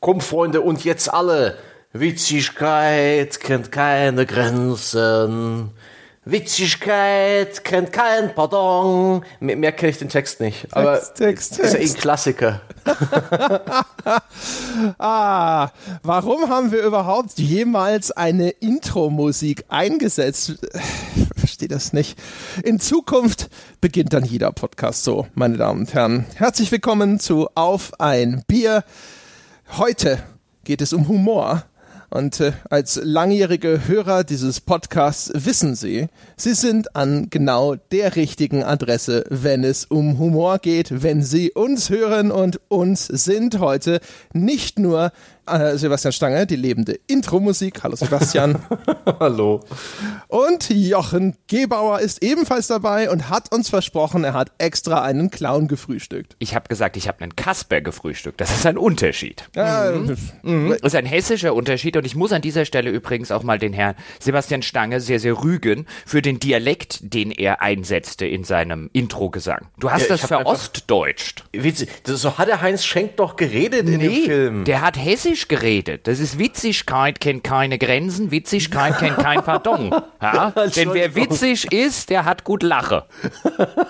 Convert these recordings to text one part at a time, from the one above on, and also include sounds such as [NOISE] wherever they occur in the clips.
Komm, Freunde, und jetzt alle. Witzigkeit kennt keine Grenzen. Witzigkeit kennt kein Pardon. Mehr, mehr kenne ich den Text nicht. Aber Text, Text, ist ja eh Text. ein Klassiker. [LAUGHS] Ah, warum haben wir überhaupt jemals eine Intro-Musik eingesetzt? Ich verstehe das nicht. In Zukunft beginnt dann jeder Podcast so, meine Damen und Herren. Herzlich willkommen zu Auf ein Bier. Heute geht es um Humor. Und äh, als langjährige Hörer dieses Podcasts wissen Sie, Sie sind an genau der richtigen Adresse, wenn es um Humor geht, wenn Sie uns hören und uns sind heute nicht nur äh, Sebastian Stange, die lebende Intro-Musik. Hallo Sebastian. [LAUGHS] Hallo. und Jochen Gebauer ist ebenfalls dabei und hat uns versprochen, er hat extra einen Clown gefrühstückt. Ich habe gesagt, ich habe einen Kasper gefrühstückt. Das ist ein Unterschied. Äh, Das ist ein hessischer Unterschied und ich muss an dieser Stelle übrigens auch mal den Herrn Sebastian Stange sehr, sehr rügen für den Dialekt, den er einsetzte in seinem Intro-Gesang. Du hast Ja, das verostdeutscht. Witzig. So hat der Heinz Schenk doch geredet in dem Film. der hat hessisch geredet. Das ist Witzigkeit kennt keine Grenzen, Witzigkeit kennt kein Pardon. Ja? [LAUGHS] Denn wer witzig ist, der hat gut Lache.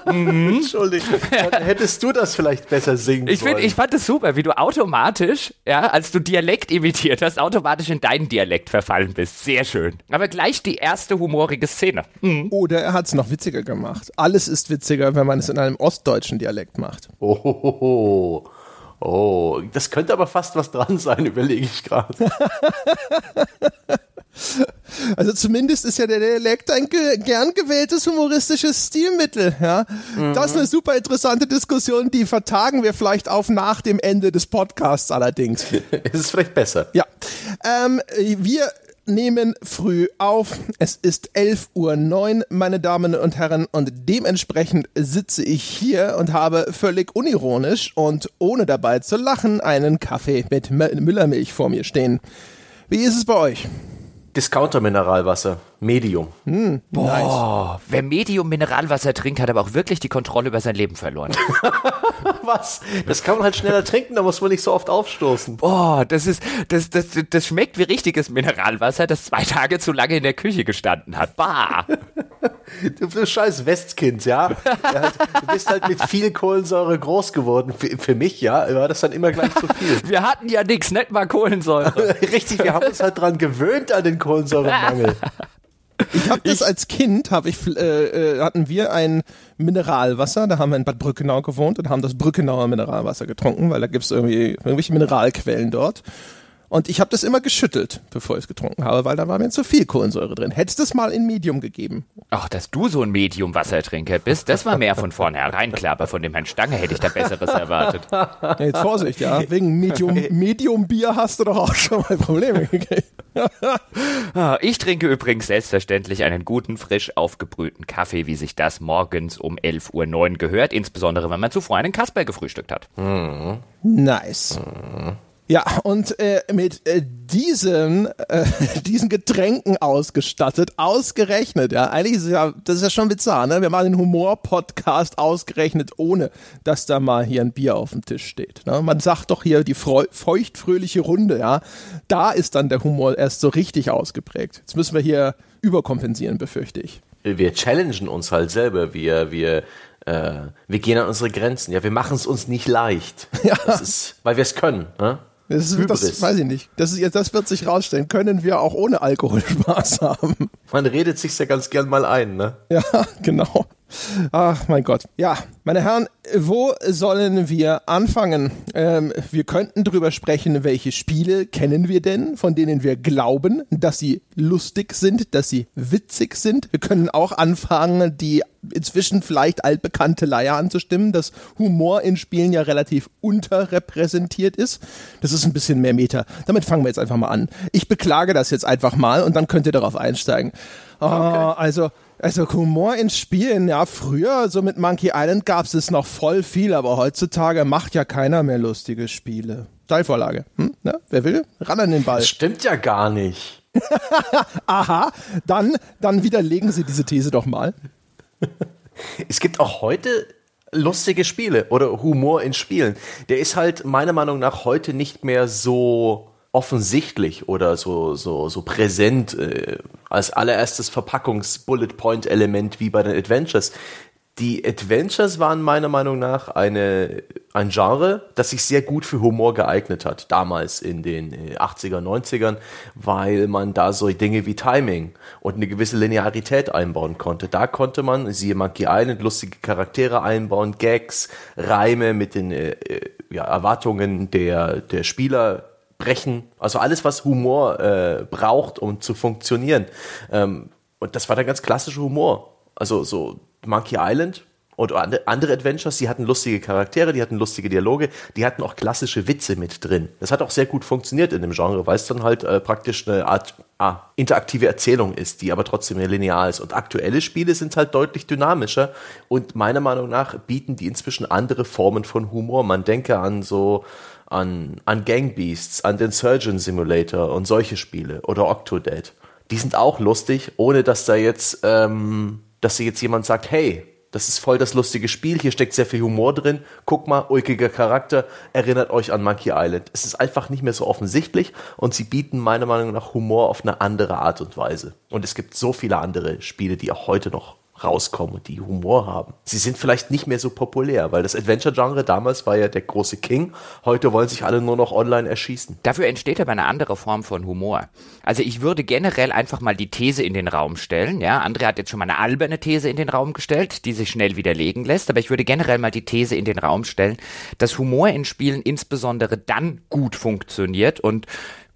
Entschuldigung. Dann hättest du das vielleicht besser singen Ich, find, sollen. ich fand es super, wie du automatisch, ja, als du Dialekt imitiert hast, automatisch in deinen Dialekt verfallen bist. Sehr schön. Aber gleich die erste humorige Szene. Oder er hat es noch witziger gemacht. Alles ist witziger, wenn man es in einem ostdeutschen Dialekt macht. Oh, oh, das könnte aber fast was dran sein, [LAUGHS] überlege ich gerade. [LAUGHS] Also zumindest ist ja der Dialekt ein ge gern gewähltes humoristisches Stilmittel. Ja? Das ist eine super interessante Diskussion, die vertagen wir vielleicht auf nach dem Ende des Podcasts allerdings. [LAUGHS] es ist vielleicht besser. Ja, ähm, wir nehmen früh auf. Es ist 11.09 Uhr, meine Damen und Herren, und dementsprechend sitze ich hier und habe völlig unironisch und ohne dabei zu lachen einen Kaffee mit Müllermilch vor mir stehen. Wie ist es bei euch? Discounter-Mineralwasser, Medium. Boah, wer Medium Mineralwasser trinkt, hat aber auch wirklich die Kontrolle über sein Leben verloren. [LAUGHS] Was? Das kann man halt schneller trinken, da muss man nicht so oft aufstoßen. Boah, das ist, das, das, das schmeckt wie richtiges Mineralwasser, das zwei Tage zu lange in der Küche gestanden hat. Bah! [LAUGHS] Du, du scheiß Westkind, ja? Du bist halt mit viel Kohlensäure groß geworden. Für, für mich, ja, war das dann immer gleich zu viel. [LAUGHS] Wir hatten ja nix, nicht mal Kohlensäure. Richtig, wir haben uns halt dran gewöhnt an den Kohlensäuremangel. Ich habe das als Kind, hab ich, äh, äh, hatten wir ein Mineralwasser, da haben wir in Bad Brückenau gewohnt und haben das Brückenauer Mineralwasser getrunken, weil da gibt's irgendwie irgendwelche Mineralquellen dort. Und ich habe das immer geschüttelt, bevor ich es getrunken habe, weil da war mir zu viel Kohlensäure drin. Hättest es mal in Medium gegeben. Ach, dass du so ein Medium-Wassertrinker bist, das war mehr von vornherein klar, aber von dem Herrn Stange hätte ich da Besseres erwartet. Jetzt Vorsicht, ja. Wegen Medium, [LAUGHS] Medium Bier hast du doch auch schon mal Probleme gekriegt. [LAUGHS] Ah, Ich trinke übrigens selbstverständlich einen guten, frisch aufgebrühten Kaffee, wie sich das morgens um 11.09 Uhr gehört, insbesondere wenn man zuvor einen Kasper gefrühstückt hat. Nice. Ja, und äh, mit äh, diesen, äh, [LAUGHS] diesen Getränken ausgestattet, ausgerechnet, ja, eigentlich ist es ja, das ist ja schon bizarr, ne? Wir machen den Humor-Podcast ausgerechnet, ohne dass da mal hier ein Bier auf dem Tisch steht. Ne? Man sagt doch hier die feuchtfröhliche Runde, ja, da ist dann der Humor erst so richtig ausgeprägt. Jetzt müssen wir hier überkompensieren, befürchte ich. Wir challengen uns halt selber. Wir, wir, äh, wir gehen an unsere Grenzen. Ja, wir machen es uns nicht leicht. [LAUGHS] Ja. Ist, weil wir es können. Ne? Das, das weiß ich nicht. Das, ist, das wird sich rausstellen. Können wir auch ohne Alkohol [LAUGHS] Spaß haben? Man redet sich ja ganz gern mal ein. Ne? Ja, [LAUGHS] genau. Ach, mein Gott. Ja, meine Herren, wo sollen wir anfangen? Ähm, wir könnten drüber sprechen, welche Spiele kennen wir denn, von denen wir glauben, dass sie lustig sind, dass sie witzig sind. Wir können auch anfangen, die inzwischen vielleicht altbekannte Leier anzustimmen, dass Humor in Spielen ja relativ unterrepräsentiert ist. Das ist ein bisschen mehr Meter. Damit fangen wir jetzt einfach mal an. Ich beklage das jetzt einfach mal und dann könnt ihr darauf einsteigen. Ah, also, also Humor in Spielen, ja, früher, so mit Monkey Island gab es noch voll viel, aber heutzutage macht ja keiner mehr lustige Spiele. Steilvorlage. Hm? Ne? Wer will? Ran an den Ball. Das stimmt ja gar nicht. [LAUGHS] Aha, dann, dann widerlegen Sie diese These doch mal. Es gibt auch heute lustige Spiele oder Humor in Spielen. Der ist halt meiner Meinung nach heute nicht mehr so offensichtlich oder so, so, so präsent äh, als allererstes Verpackungs-Bullet-Point-Element wie bei den Adventures. Die Adventures waren meiner Meinung nach eine, ein Genre, das sich sehr gut für Humor geeignet hat, damals in den 80er, äh, 90ern, weil man da so Dinge wie Timing und eine gewisse Linearität einbauen konnte. Da konnte man, siehe Monkey Island, lustige Charaktere einbauen, Gags, Reime mit den äh, äh, ja, Erwartungen der, der Spieler brechen. Also alles, was Humor äh, braucht, um zu funktionieren. Ähm, und das war der ganz klassische Humor. Also so Monkey Island oder andere Adventures, die hatten lustige Charaktere, die hatten lustige Dialoge, die hatten auch klassische Witze mit drin. Das hat auch sehr gut funktioniert in dem Genre, weil es dann halt äh, praktisch eine Art ah, interaktive Erzählung ist, die aber trotzdem linear ist. Und aktuelle Spiele sind halt deutlich dynamischer und meiner Meinung nach bieten die inzwischen andere Formen von Humor. Man denke an so an, an Gangbeasts, an den Surgeon Simulator und solche Spiele oder Octodad. Die sind auch lustig, ohne dass da jetzt ähm, dass jetzt jemand sagt, hey, das ist voll das lustige Spiel, hier steckt sehr viel Humor drin, guck mal, ulkiger Charakter, erinnert euch an Monkey Island. Es ist einfach nicht mehr so offensichtlich und sie bieten meiner Meinung nach Humor auf eine andere Art und Weise. Und es gibt so viele andere Spiele, die auch heute noch rauskommen, die Humor haben. Sie sind vielleicht nicht mehr so populär, weil das Adventure-Genre damals war ja der große King. Heute wollen sich alle nur noch online erschießen. Dafür entsteht aber eine andere Form von Humor. Also ich würde generell einfach mal die These in den Raum stellen. Ja, André hat jetzt schon mal eine alberne These in den Raum gestellt, die sich schnell widerlegen lässt. Aber ich würde generell mal die These in den Raum stellen, dass Humor in Spielen insbesondere dann gut funktioniert und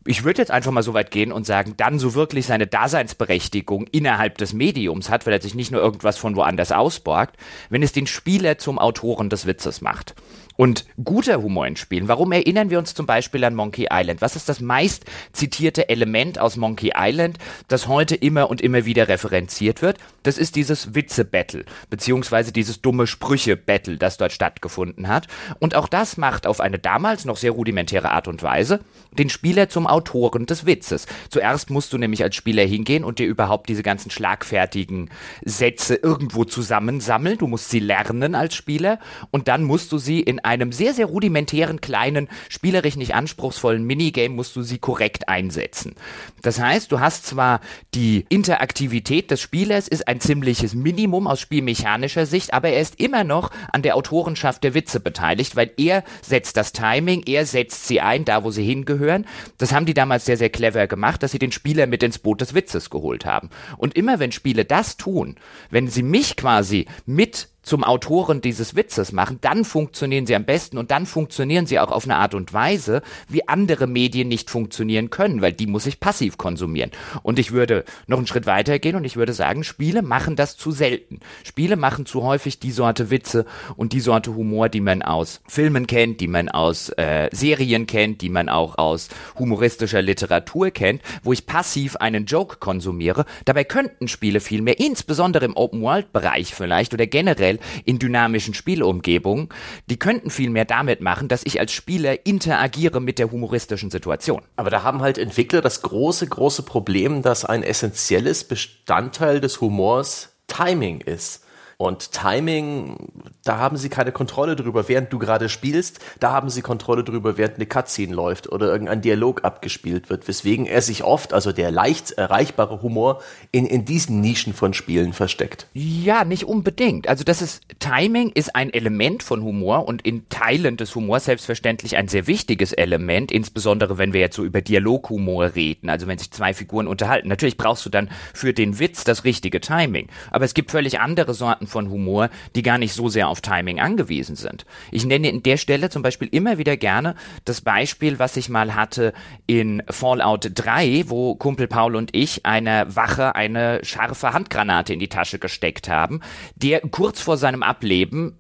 ich würde jetzt einfach mal so weit gehen und sagen, dann so wirklich seine Daseinsberechtigung innerhalb des Mediums hat, weil er sich nicht nur irgendwas von woanders ausborgt, wenn es den Spieler zum Autoren des Witzes macht und guter Humor in Spielen. Warum erinnern wir uns zum Beispiel an Monkey Island? Was ist das meist zitierte Element aus Monkey Island, das heute immer und immer wieder referenziert wird? Das ist dieses Witze-Battle, beziehungsweise dieses dumme Sprüche-Battle, das dort stattgefunden hat. Und auch das macht auf eine damals noch sehr rudimentäre Art und Weise den Spieler zum Autoren des Witzes. Zuerst musst du nämlich als Spieler hingehen und dir überhaupt diese ganzen schlagfertigen Sätze irgendwo zusammensammeln. Du musst sie lernen als Spieler und dann musst du sie in einem sehr, sehr rudimentären, kleinen, spielerisch nicht anspruchsvollen Minigame musst du sie korrekt einsetzen. Das heißt, du hast zwar die Interaktivität des Spielers ist ein ziemliches Minimum aus spielmechanischer Sicht, aber er ist immer noch an der Autorenschaft der Witze beteiligt, weil er setzt das Timing, er setzt sie ein, da wo sie hingehören. Das haben die damals sehr, sehr clever gemacht, dass sie den Spieler mit ins Boot des Witzes geholt haben. Und immer wenn Spiele das tun, wenn sie mich quasi mit zum Autoren dieses Witzes machen, dann funktionieren sie am besten und dann funktionieren sie auch auf eine Art und Weise, wie andere Medien nicht funktionieren können, weil die muss ich passiv konsumieren. Und ich würde noch einen Schritt weiter gehen und ich würde sagen, Spiele machen das zu selten. Spiele machen zu häufig die Sorte Witze und die Sorte Humor, die man aus Filmen kennt, die man aus äh, Serien kennt, die man auch aus humoristischer Literatur kennt, wo ich passiv einen Joke konsumiere. Dabei könnten Spiele viel mehr, insbesondere im Open-World-Bereich vielleicht oder generell generell in dynamischen Spielumgebungen, die könnten viel mehr damit machen, dass ich als Spieler interagiere mit der humoristischen Situation. Aber da haben halt Entwickler das große, große Problem, dass ein essentielles Bestandteil des Humors Timing ist. Und Timing, da haben sie keine Kontrolle drüber, während du gerade spielst. Da haben sie Kontrolle drüber, während eine Cutscene läuft oder irgendein Dialog abgespielt wird. Weswegen er sich oft, also der leicht erreichbare Humor, in, in diesen Nischen von Spielen versteckt. Ja, nicht unbedingt. Also das ist, Timing ist ein Element von Humor und in Teilen des Humors selbstverständlich ein sehr wichtiges Element, insbesondere wenn wir jetzt so über Dialoghumor reden, also wenn sich zwei Figuren unterhalten. Natürlich brauchst du dann für den Witz das richtige Timing. Aber es gibt völlig andere Sorten von Humor, die gar nicht so sehr auf Timing angewiesen sind. Ich nenne in der Stelle zum Beispiel immer wieder gerne das Beispiel, was ich mal hatte in Fallout 3, wo Kumpel Paul und ich einer Wache eine scharfe Handgranate in die Tasche gesteckt haben, der kurz vor seinem Ableben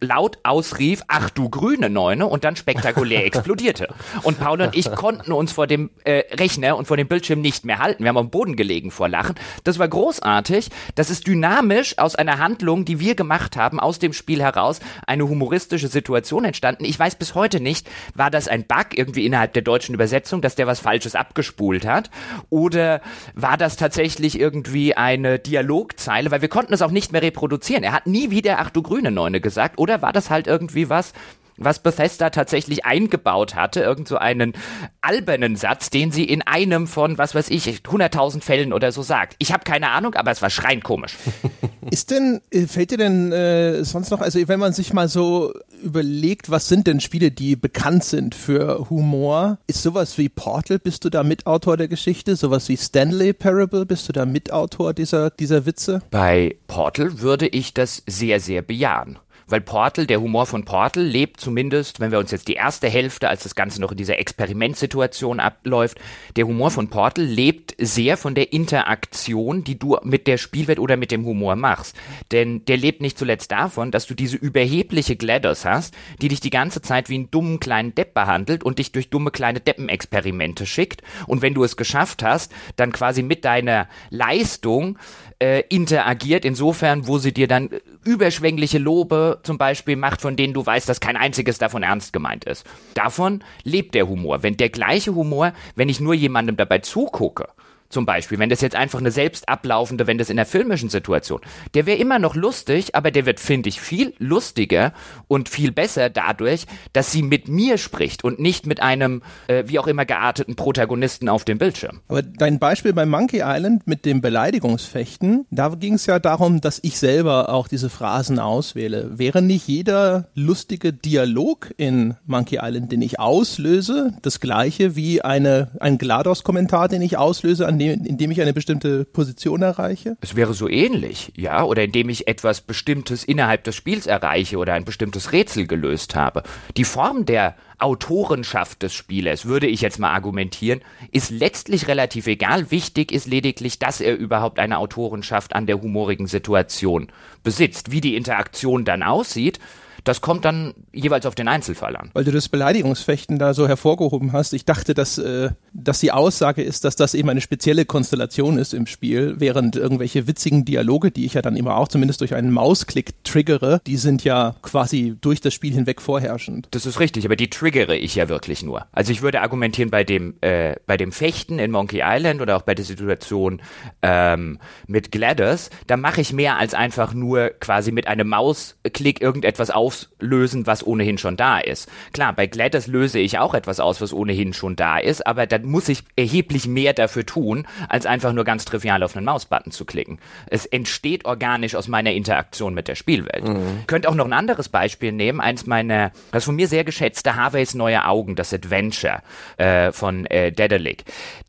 laut ausrief, ach du grüne Neune und dann spektakulär [LAUGHS] explodierte. Und Paul und ich konnten uns vor dem äh, Rechner und vor dem Bildschirm nicht mehr halten. Wir haben am Boden gelegen vor Lachen. Das war großartig. Das ist dynamisch aus einer Handlung, die wir gemacht haben, aus dem Spiel heraus eine humoristische Situation entstanden. Ich weiß bis heute nicht, war das ein Bug irgendwie innerhalb der deutschen Übersetzung, dass der was Falsches abgespult hat? Oder war das tatsächlich irgendwie eine Dialogzeile? Weil wir konnten es auch nicht mehr reproduzieren. Er hat nie wieder Ach du grüne Neune gesagt. Oder war das halt irgendwie was, was Bethesda tatsächlich eingebaut hatte, irgend so einen albernen Satz, den sie in einem von, was weiß ich, 100.000 Fällen oder so sagt. Ich habe keine Ahnung, aber es war schreien komisch. [LAUGHS] Ist denn, äh, fällt dir denn äh, sonst noch, also wenn man sich mal so überlegt, was sind denn Spiele, die bekannt sind für Humor, ist sowas wie Portal, bist du da Mitautor der Geschichte? Sowas wie Stanley Parable, bist du da Mitautor dieser, dieser Witze? Bei Portal würde ich das sehr, sehr bejahen weil Portal, der Humor von Portal lebt zumindest, wenn wir uns jetzt die erste Hälfte, als das Ganze noch in dieser Experimentsituation abläuft, der Humor von Portal lebt sehr von der Interaktion, die du mit der Spielwelt oder mit dem Humor machst. Denn der lebt nicht zuletzt davon, dass du diese überhebliche GLaDOS hast, die dich die ganze Zeit wie einen dummen kleinen Depp behandelt und dich durch dumme kleine Deppenexperimente schickt. Und wenn du es geschafft hast, dann quasi mit deiner Leistung äh, interagiert, insofern, wo sie dir dann überschwängliche Lobe zum Beispiel macht, von denen du weißt, dass kein einziges davon ernst gemeint ist. Davon lebt der Humor. Wenn der gleiche Humor, wenn ich nur jemandem dabei zugucke, zum Beispiel, wenn das jetzt einfach eine selbst ablaufende, wenn das in der filmischen Situation, der wäre immer noch lustig, aber der wird, finde ich, viel lustiger und viel besser dadurch, dass sie mit mir spricht und nicht mit einem, äh, wie auch immer gearteten Protagonisten auf dem Bildschirm. Aber dein Beispiel bei Monkey Island mit dem Beleidigungsfechten, da ging es ja darum, dass ich selber auch diese Phrasen auswähle. Wäre nicht jeder lustige Dialog in Monkey Island, den ich auslöse, das gleiche wie eine, ein GLaDOS-Kommentar, den ich auslöse, an indem ich eine bestimmte Position erreiche? Es wäre so ähnlich, ja, oder indem ich etwas Bestimmtes innerhalb des Spiels erreiche oder ein bestimmtes Rätsel gelöst habe. Die Form der Autorenschaft des Spielers, würde ich jetzt mal argumentieren, ist letztlich relativ egal. Wichtig ist lediglich, dass er überhaupt eine Autorenschaft an der humorigen Situation besitzt. Wie die Interaktion dann aussieht, das kommt dann jeweils auf den Einzelfall an. Weil du das Beleidigungsfechten da so hervorgehoben hast. Ich dachte, dass, äh, dass die Aussage ist, dass das eben eine spezielle Konstellation ist im Spiel, während irgendwelche witzigen Dialoge, die ich ja dann immer auch zumindest durch einen Mausklick triggere, die sind ja quasi durch das Spiel hinweg vorherrschend. Das ist richtig, aber die triggere ich ja wirklich nur. Also ich würde argumentieren bei dem, äh, bei dem Fechten in Monkey Island oder auch bei der Situation ähm, mit Gladys, da mache ich mehr als einfach nur quasi mit einem Mausklick irgendetwas auf auslösen, was ohnehin schon da ist. Klar, bei Gladys löse ich auch etwas aus, was ohnehin schon da ist, aber dann muss ich erheblich mehr dafür tun, als einfach nur ganz trivial auf einen Mausbutton zu klicken. Es entsteht organisch aus meiner Interaktion mit der Spielwelt. Mhm. Könnt auch noch ein anderes Beispiel nehmen, eins meiner, das von mir sehr geschätzte Harveys Neue Augen, das Adventure äh, von äh, Dedelic.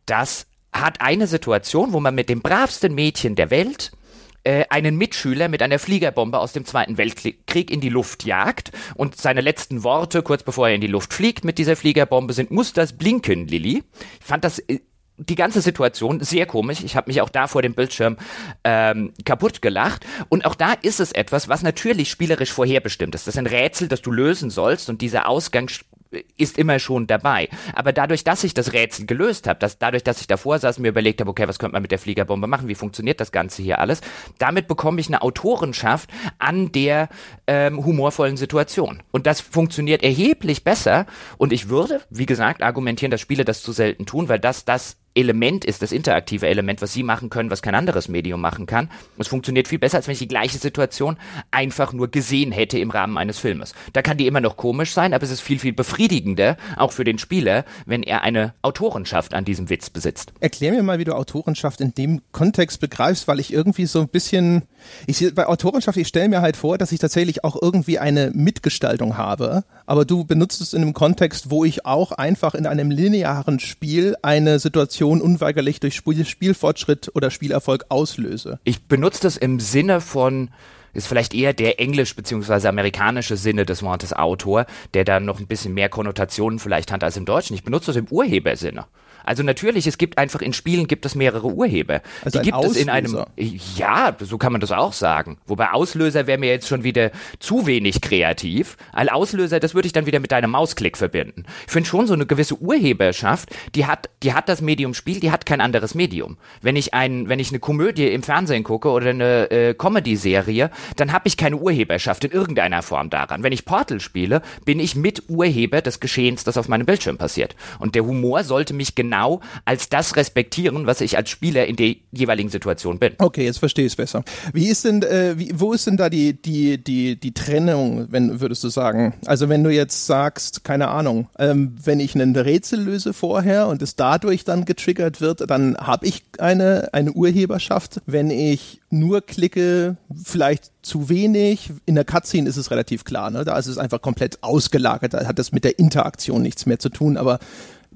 Das hat eine Situation, wo man mit dem bravsten Mädchen der Welt äh, einen Mitschüler mit einer Fliegerbombe aus dem Zweiten Weltkrieg in die Luft jagt und seine letzten Worte, kurz bevor er in die Luft fliegt mit dieser Fliegerbombe, sind, muss das blinken, Lilly? Ich fand das äh, die ganze Situation sehr komisch. Ich habe mich auch da vor dem Bildschirm ähm, kaputt gelacht. Und auch da ist es etwas, was natürlich spielerisch vorherbestimmt ist. Das ist ein Rätsel, das du lösen sollst und dieser Ausgang ist immer schon dabei. Aber dadurch, dass ich das Rätsel gelöst habe, dass dadurch, dass ich davor saß und mir überlegt habe, okay, was könnte man mit der Fliegerbombe machen, wie funktioniert das Ganze hier alles, damit bekomme ich eine Autorenschaft an der ähm, humorvollen Situation. Und das funktioniert erheblich besser. Und ich würde, wie gesagt, argumentieren, dass Spiele das zu selten tun, weil das das Element ist, das interaktive Element, was sie machen können, was kein anderes Medium machen kann. Es funktioniert viel besser, als wenn ich die gleiche Situation einfach nur gesehen hätte im Rahmen eines Filmes. Da kann die immer noch komisch sein, aber es ist viel, viel befriedigender, auch für den Spieler, wenn er eine Autorenschaft an diesem Witz besitzt. Erklär mir mal, wie du Autorenschaft in dem Kontext begreifst, weil ich irgendwie so ein bisschen, ich bei Autorenschaft, ich stelle mir halt vor, dass ich tatsächlich auch irgendwie eine Mitgestaltung habe, aber du benutzt es in einem Kontext, wo ich auch einfach in einem linearen Spiel eine Situation Situation unweigerlich durch Spielfortschritt oder Spielerfolg auslöse. Ich benutze das im Sinne von ist vielleicht eher der englisch bzw. amerikanische Sinne des Wortes Autor, der dann noch ein bisschen mehr Konnotationen vielleicht hat als im Deutschen. Ich benutze das im Urhebersinne. Also natürlich, es gibt einfach in Spielen gibt es mehrere Urheber. Also die gibt Auslöser. es in einem Ja, so kann man das auch sagen. Wobei Auslöser wäre mir jetzt schon wieder zu wenig kreativ. Ein Auslöser, das würde ich dann wieder mit deinem Mausklick verbinden. Ich finde schon so eine gewisse Urheberschaft, die hat die hat das Medium Spiel, die hat kein anderes Medium. Wenn ich ein wenn ich eine Komödie im Fernsehen gucke oder eine äh, Comedy Serie, dann habe ich keine Urheberschaft in irgendeiner Form daran. Wenn ich Portal spiele, bin ich mit Urheber des Geschehens, das auf meinem Bildschirm passiert. Und der Humor sollte mich genau als das respektieren, was ich als Spieler in der jeweiligen Situation bin. Okay, jetzt verstehe ich es besser. Wie ist denn, äh, wie, wo ist denn da die, die, die, die Trennung, wenn, würdest du sagen? Also wenn du jetzt sagst, keine Ahnung, ähm, wenn ich einen Rätsel löse vorher und es dadurch dann getriggert wird, dann habe ich eine, eine Urheberschaft. Wenn ich nur klicke, vielleicht zu wenig. In der Cutscene ist es relativ klar, ne? Da ist es einfach komplett ausgelagert. Da hat das mit der Interaktion nichts mehr zu tun, aber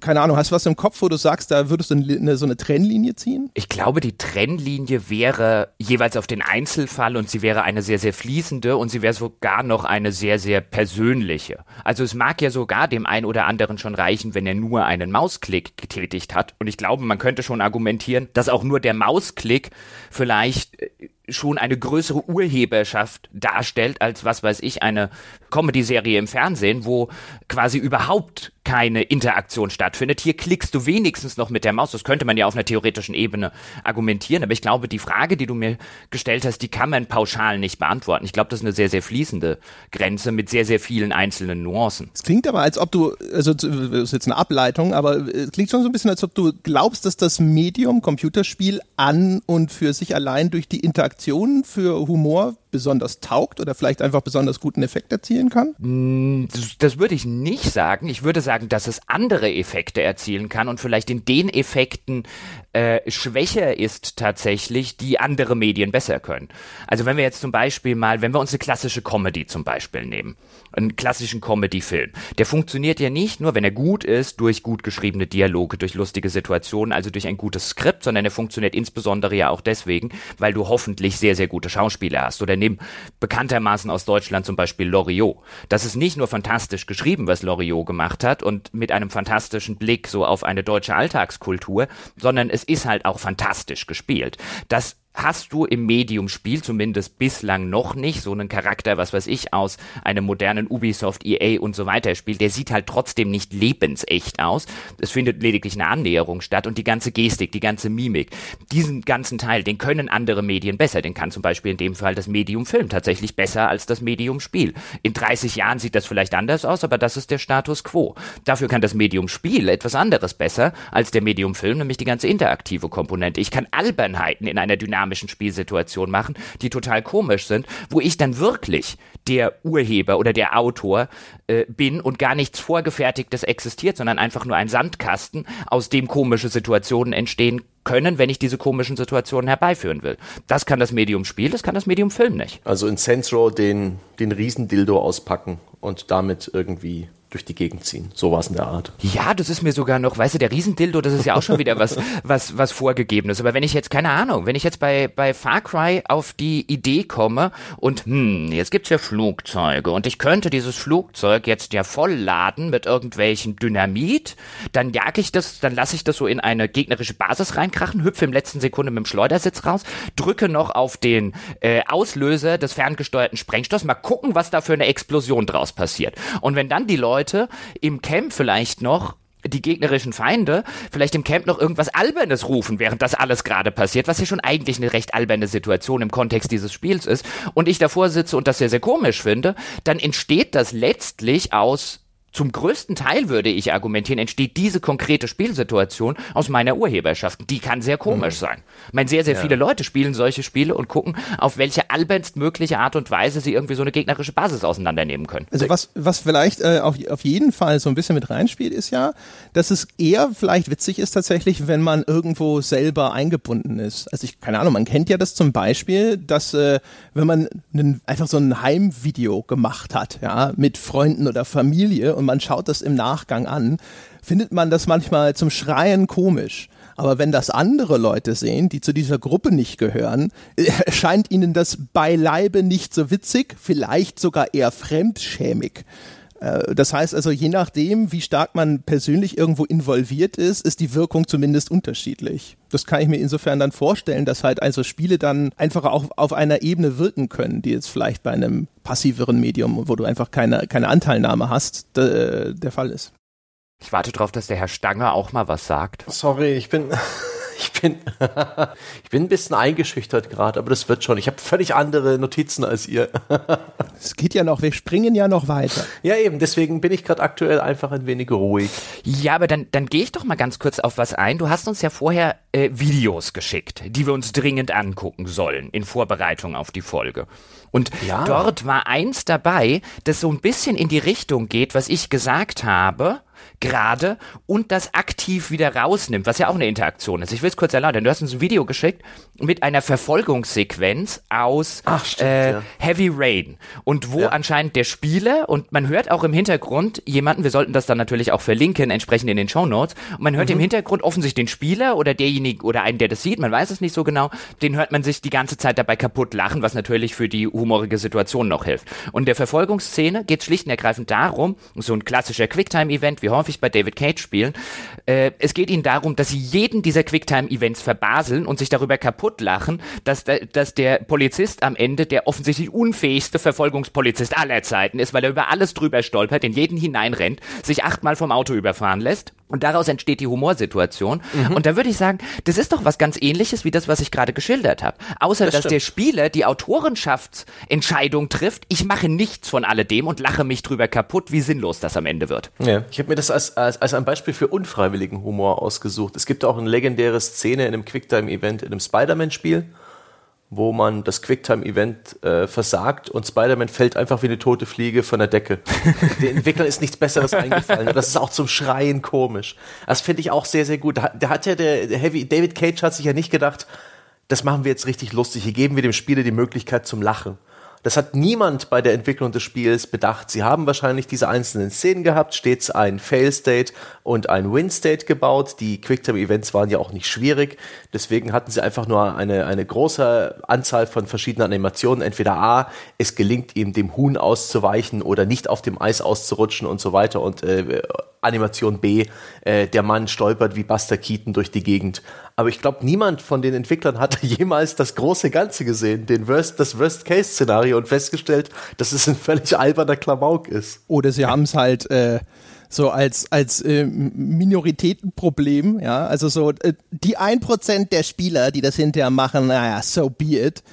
keine Ahnung, hast du was im Kopf, wo du sagst, da würdest du eine, so eine Trennlinie ziehen? Ich glaube, die Trennlinie wäre jeweils auf den Einzelfall und sie wäre eine sehr, sehr fließende und sie wäre sogar noch eine sehr, sehr persönliche. Also es mag ja sogar dem einen oder anderen schon reichen, wenn er nur einen Mausklick getätigt hat. Und ich glaube, man könnte schon argumentieren, dass auch nur der Mausklick vielleicht äh, schon eine größere Urheberschaft darstellt als was weiß ich eine Comedy-Serie im Fernsehen, wo quasi überhaupt keine Interaktion stattfindet. Hier klickst du wenigstens noch mit der Maus. Das könnte man ja auf einer theoretischen Ebene argumentieren. Aber ich glaube, die Frage, die du mir gestellt hast, die kann man pauschal nicht beantworten. Ich glaube, das ist eine sehr, sehr fließende Grenze mit sehr, sehr vielen einzelnen Nuancen. Es klingt aber, als ob du, also das ist jetzt eine Ableitung, aber es klingt schon so ein bisschen, als ob du glaubst, dass das Medium Computerspiel an und für sich allein durch die Interaktion für Humor besonders taugt oder vielleicht einfach besonders guten Effekt erzielen kann? Das, das würde ich nicht sagen. Ich würde sagen, dass es andere Effekte erzielen kann und vielleicht in den Effekten äh, schwächer ist tatsächlich, die andere Medien besser können. Also wenn wir jetzt zum Beispiel mal, wenn wir uns eine klassische Comedy zum Beispiel nehmen, einen klassischen Comedy-Film, der funktioniert ja nicht nur, wenn er gut ist, durch gut geschriebene Dialoge, durch lustige Situationen, also durch ein gutes Skript, sondern er funktioniert insbesondere ja auch deswegen, weil du hoffentlich sehr, sehr gute Schauspieler hast. Oder nimm bekanntermaßen aus Deutschland zum Beispiel Loriot. Das ist nicht nur fantastisch geschrieben, was Loriot gemacht hat und mit einem fantastischen Blick so auf eine deutsche Alltagskultur, sondern es ist halt auch fantastisch gespielt. Das hast du im Medium-Spiel zumindest bislang noch nicht so einen Charakter, was weiß ich, aus einem modernen Ubisoft, EA und so weiter spielt. Der sieht halt trotzdem nicht lebensecht aus. Es findet lediglich eine Annäherung statt und die ganze Gestik, die ganze Mimik, diesen ganzen Teil, den können andere Medien besser. Den kann zum Beispiel in dem Fall das Medium-Film tatsächlich besser als das Medium-Spiel. In 30 Jahren sieht das vielleicht anders aus, aber das ist der Status quo. Dafür kann das Medium-Spiel etwas anderes besser als der Medium-Film, nämlich die ganze interaktive Komponente. Ich kann Albernheiten in einer dynamischen Spielsituation machen, die total komisch sind, wo ich dann wirklich der Urheber oder der Autor äh, bin und gar nichts Vorgefertigtes existiert, sondern einfach nur ein Sandkasten, aus dem komische Situationen entstehen können, wenn ich diese komischen Situationen herbeiführen will. Das kann das Medium Spiel, das kann das Medium Film nicht. Also in Saints den, den Riesendildo auspacken und damit irgendwie durch die Gegend ziehen. So war es in der Art. Ja, das ist mir sogar noch, weißt du, der Riesendildo, das ist ja auch schon wieder was, [LAUGHS] was, was vorgegebenes. Aber wenn ich jetzt, keine Ahnung, wenn ich jetzt bei, bei Far Cry auf die Idee komme und, hm, jetzt gibt's ja Flugzeuge und ich könnte dieses Flugzeug jetzt ja vollladen mit irgendwelchen Dynamit, dann jag ich das, dann lasse ich das so in eine gegnerische Basis reinkrachen, hüpfe im letzten Sekunde mit dem Schleudersitz raus, drücke noch auf den äh, Auslöser des ferngesteuerten Sprengstoffs, mal gucken, was da für eine Explosion draus passiert. Und wenn dann die Leute im Camp vielleicht noch die gegnerischen Feinde vielleicht im Camp noch irgendwas Albernes rufen, während das alles gerade passiert, was ja schon eigentlich eine recht alberne Situation im Kontext dieses Spiels ist, und ich davor sitze und das sehr, sehr komisch finde, dann entsteht das letztlich aus zum größten Teil würde ich argumentieren, entsteht diese konkrete Spielsituation aus meiner Urheberschaft. Die kann sehr komisch mhm. sein. Ich meine, sehr, sehr ja. viele Leute spielen solche Spiele und gucken, auf welche albernst mögliche Art und Weise sie irgendwie so eine gegnerische Basis auseinandernehmen können. Also was, was vielleicht äh, auf, auf jeden Fall so ein bisschen mit reinspielt, ist ja, dass es eher vielleicht witzig ist tatsächlich, wenn man irgendwo selber eingebunden ist. Also ich, keine Ahnung, man kennt ja das zum Beispiel, dass äh, wenn man einen, einfach so ein Heimvideo gemacht hat, ja, mit Freunden oder Familie und man schaut das im Nachgang an, findet man das manchmal zum Schreien komisch. Aber wenn das andere Leute sehen, die zu dieser Gruppe nicht gehören, [LAUGHS] erscheint ihnen das beileibe nicht so witzig, vielleicht sogar eher fremdschämig. Äh, das heißt also, je nachdem, wie stark man persönlich irgendwo involviert ist, ist die Wirkung zumindest unterschiedlich. Das kann ich mir insofern dann vorstellen, dass halt also Spiele dann einfach auch auf einer Ebene wirken können, die jetzt vielleicht bei einem passiveren Medium, wo du einfach keine, keine Anteilnahme hast, der Fall ist. Ich warte darauf, dass der Herr Stanger auch mal was sagt. Sorry, ich bin [LAUGHS] ich bin, [LAUGHS] ich bin ein bisschen eingeschüchtert gerade, aber das wird schon. Ich habe völlig andere Notizen als ihr. [LAUGHS] Es geht ja noch, wir springen ja noch weiter. Ja, eben, deswegen bin ich gerade aktuell einfach ein wenig ruhig. Ja, aber dann, dann gehe ich doch mal ganz kurz auf was ein. Du hast uns ja vorher äh, Videos geschickt, die wir uns dringend angucken sollen in Vorbereitung auf die Folge. Und ja. dort war eins dabei, das so ein bisschen in die Richtung geht, was ich gesagt habe gerade und das aktiv wieder rausnimmt, was ja auch eine Interaktion ist. Ich will es kurz erläutern. Du hast uns ein Video geschickt mit einer Verfolgungssequenz aus Ach, stimmt, äh, ja. Heavy Rain und wo ja. anscheinend der Spieler und man hört auch im Hintergrund jemanden, wir sollten das dann natürlich auch verlinken, entsprechend in den Show Notes, und man hört mhm. im Hintergrund offensichtlich den Spieler oder derjenige oder einen, der das sieht, man weiß es nicht so genau, den hört man sich die ganze Zeit dabei kaputt lachen, was natürlich für die humorige Situation noch hilft. Und der Verfolgungsszene geht schlicht und ergreifend darum, so ein klassischer Quicktime-Event, wie häufig bei David Cage spielen. Äh, es geht ihnen darum, dass sie jeden dieser Quicktime-Events verbaseln und sich darüber kaputt lachen, dass, dass der Polizist am Ende der offensichtlich unfähigste Verfolgungspolizist aller Zeiten ist, weil er über alles drüber stolpert, in jeden hineinrennt, sich achtmal vom Auto überfahren lässt und daraus entsteht die Humorsituation. Mhm. Und da würde ich sagen, das ist doch was ganz ähnliches wie das, was ich gerade geschildert habe. Außer, das dass stimmt. der Spieler die Autorenschaftsentscheidung trifft, ich mache nichts von alledem und lache mich drüber kaputt, wie sinnlos das am Ende wird. Ja, ich habe mir das als, als, als ein Beispiel für unfreiwilligen Humor ausgesucht. Es gibt auch eine legendäre Szene in einem Quicktime-Event in einem Spider-Man-Spiel wo man das Quicktime-Event äh, versagt und Spider-Man fällt einfach wie eine tote Fliege von der Decke. [LAUGHS] Den Entwicklern ist nichts Besseres eingefallen. Das ist auch zum Schreien komisch. Das finde ich auch sehr, sehr gut. Da, hat ja der Heavy, David Cage hat sich ja nicht gedacht, das machen wir jetzt richtig lustig. Hier geben wir dem Spieler die Möglichkeit zum Lachen. Das hat niemand bei der Entwicklung des Spiels bedacht. Sie haben wahrscheinlich diese einzelnen Szenen gehabt, stets ein Fail-State und ein Win-State gebaut. Die Quicktime-Events waren ja auch nicht schwierig. Deswegen hatten sie einfach nur eine, eine große Anzahl von verschiedenen Animationen. Entweder A, es gelingt ihm, dem Huhn auszuweichen oder nicht auf dem Eis auszurutschen und so weiter. Und äh, Animation B, äh, der Mann stolpert wie Buster Keaton durch die Gegend. Aber ich glaube, niemand von den Entwicklern hat [LAUGHS] jemals das große Ganze gesehen, den Worst, das Worst-Case-Szenario und festgestellt, dass es ein völlig alberner Klamauk ist. Oder sie haben es halt äh, so als, als äh, Minoritätenproblem, ja, also so äh, die ein Prozent der Spieler, die das hinterher machen, naja, so be it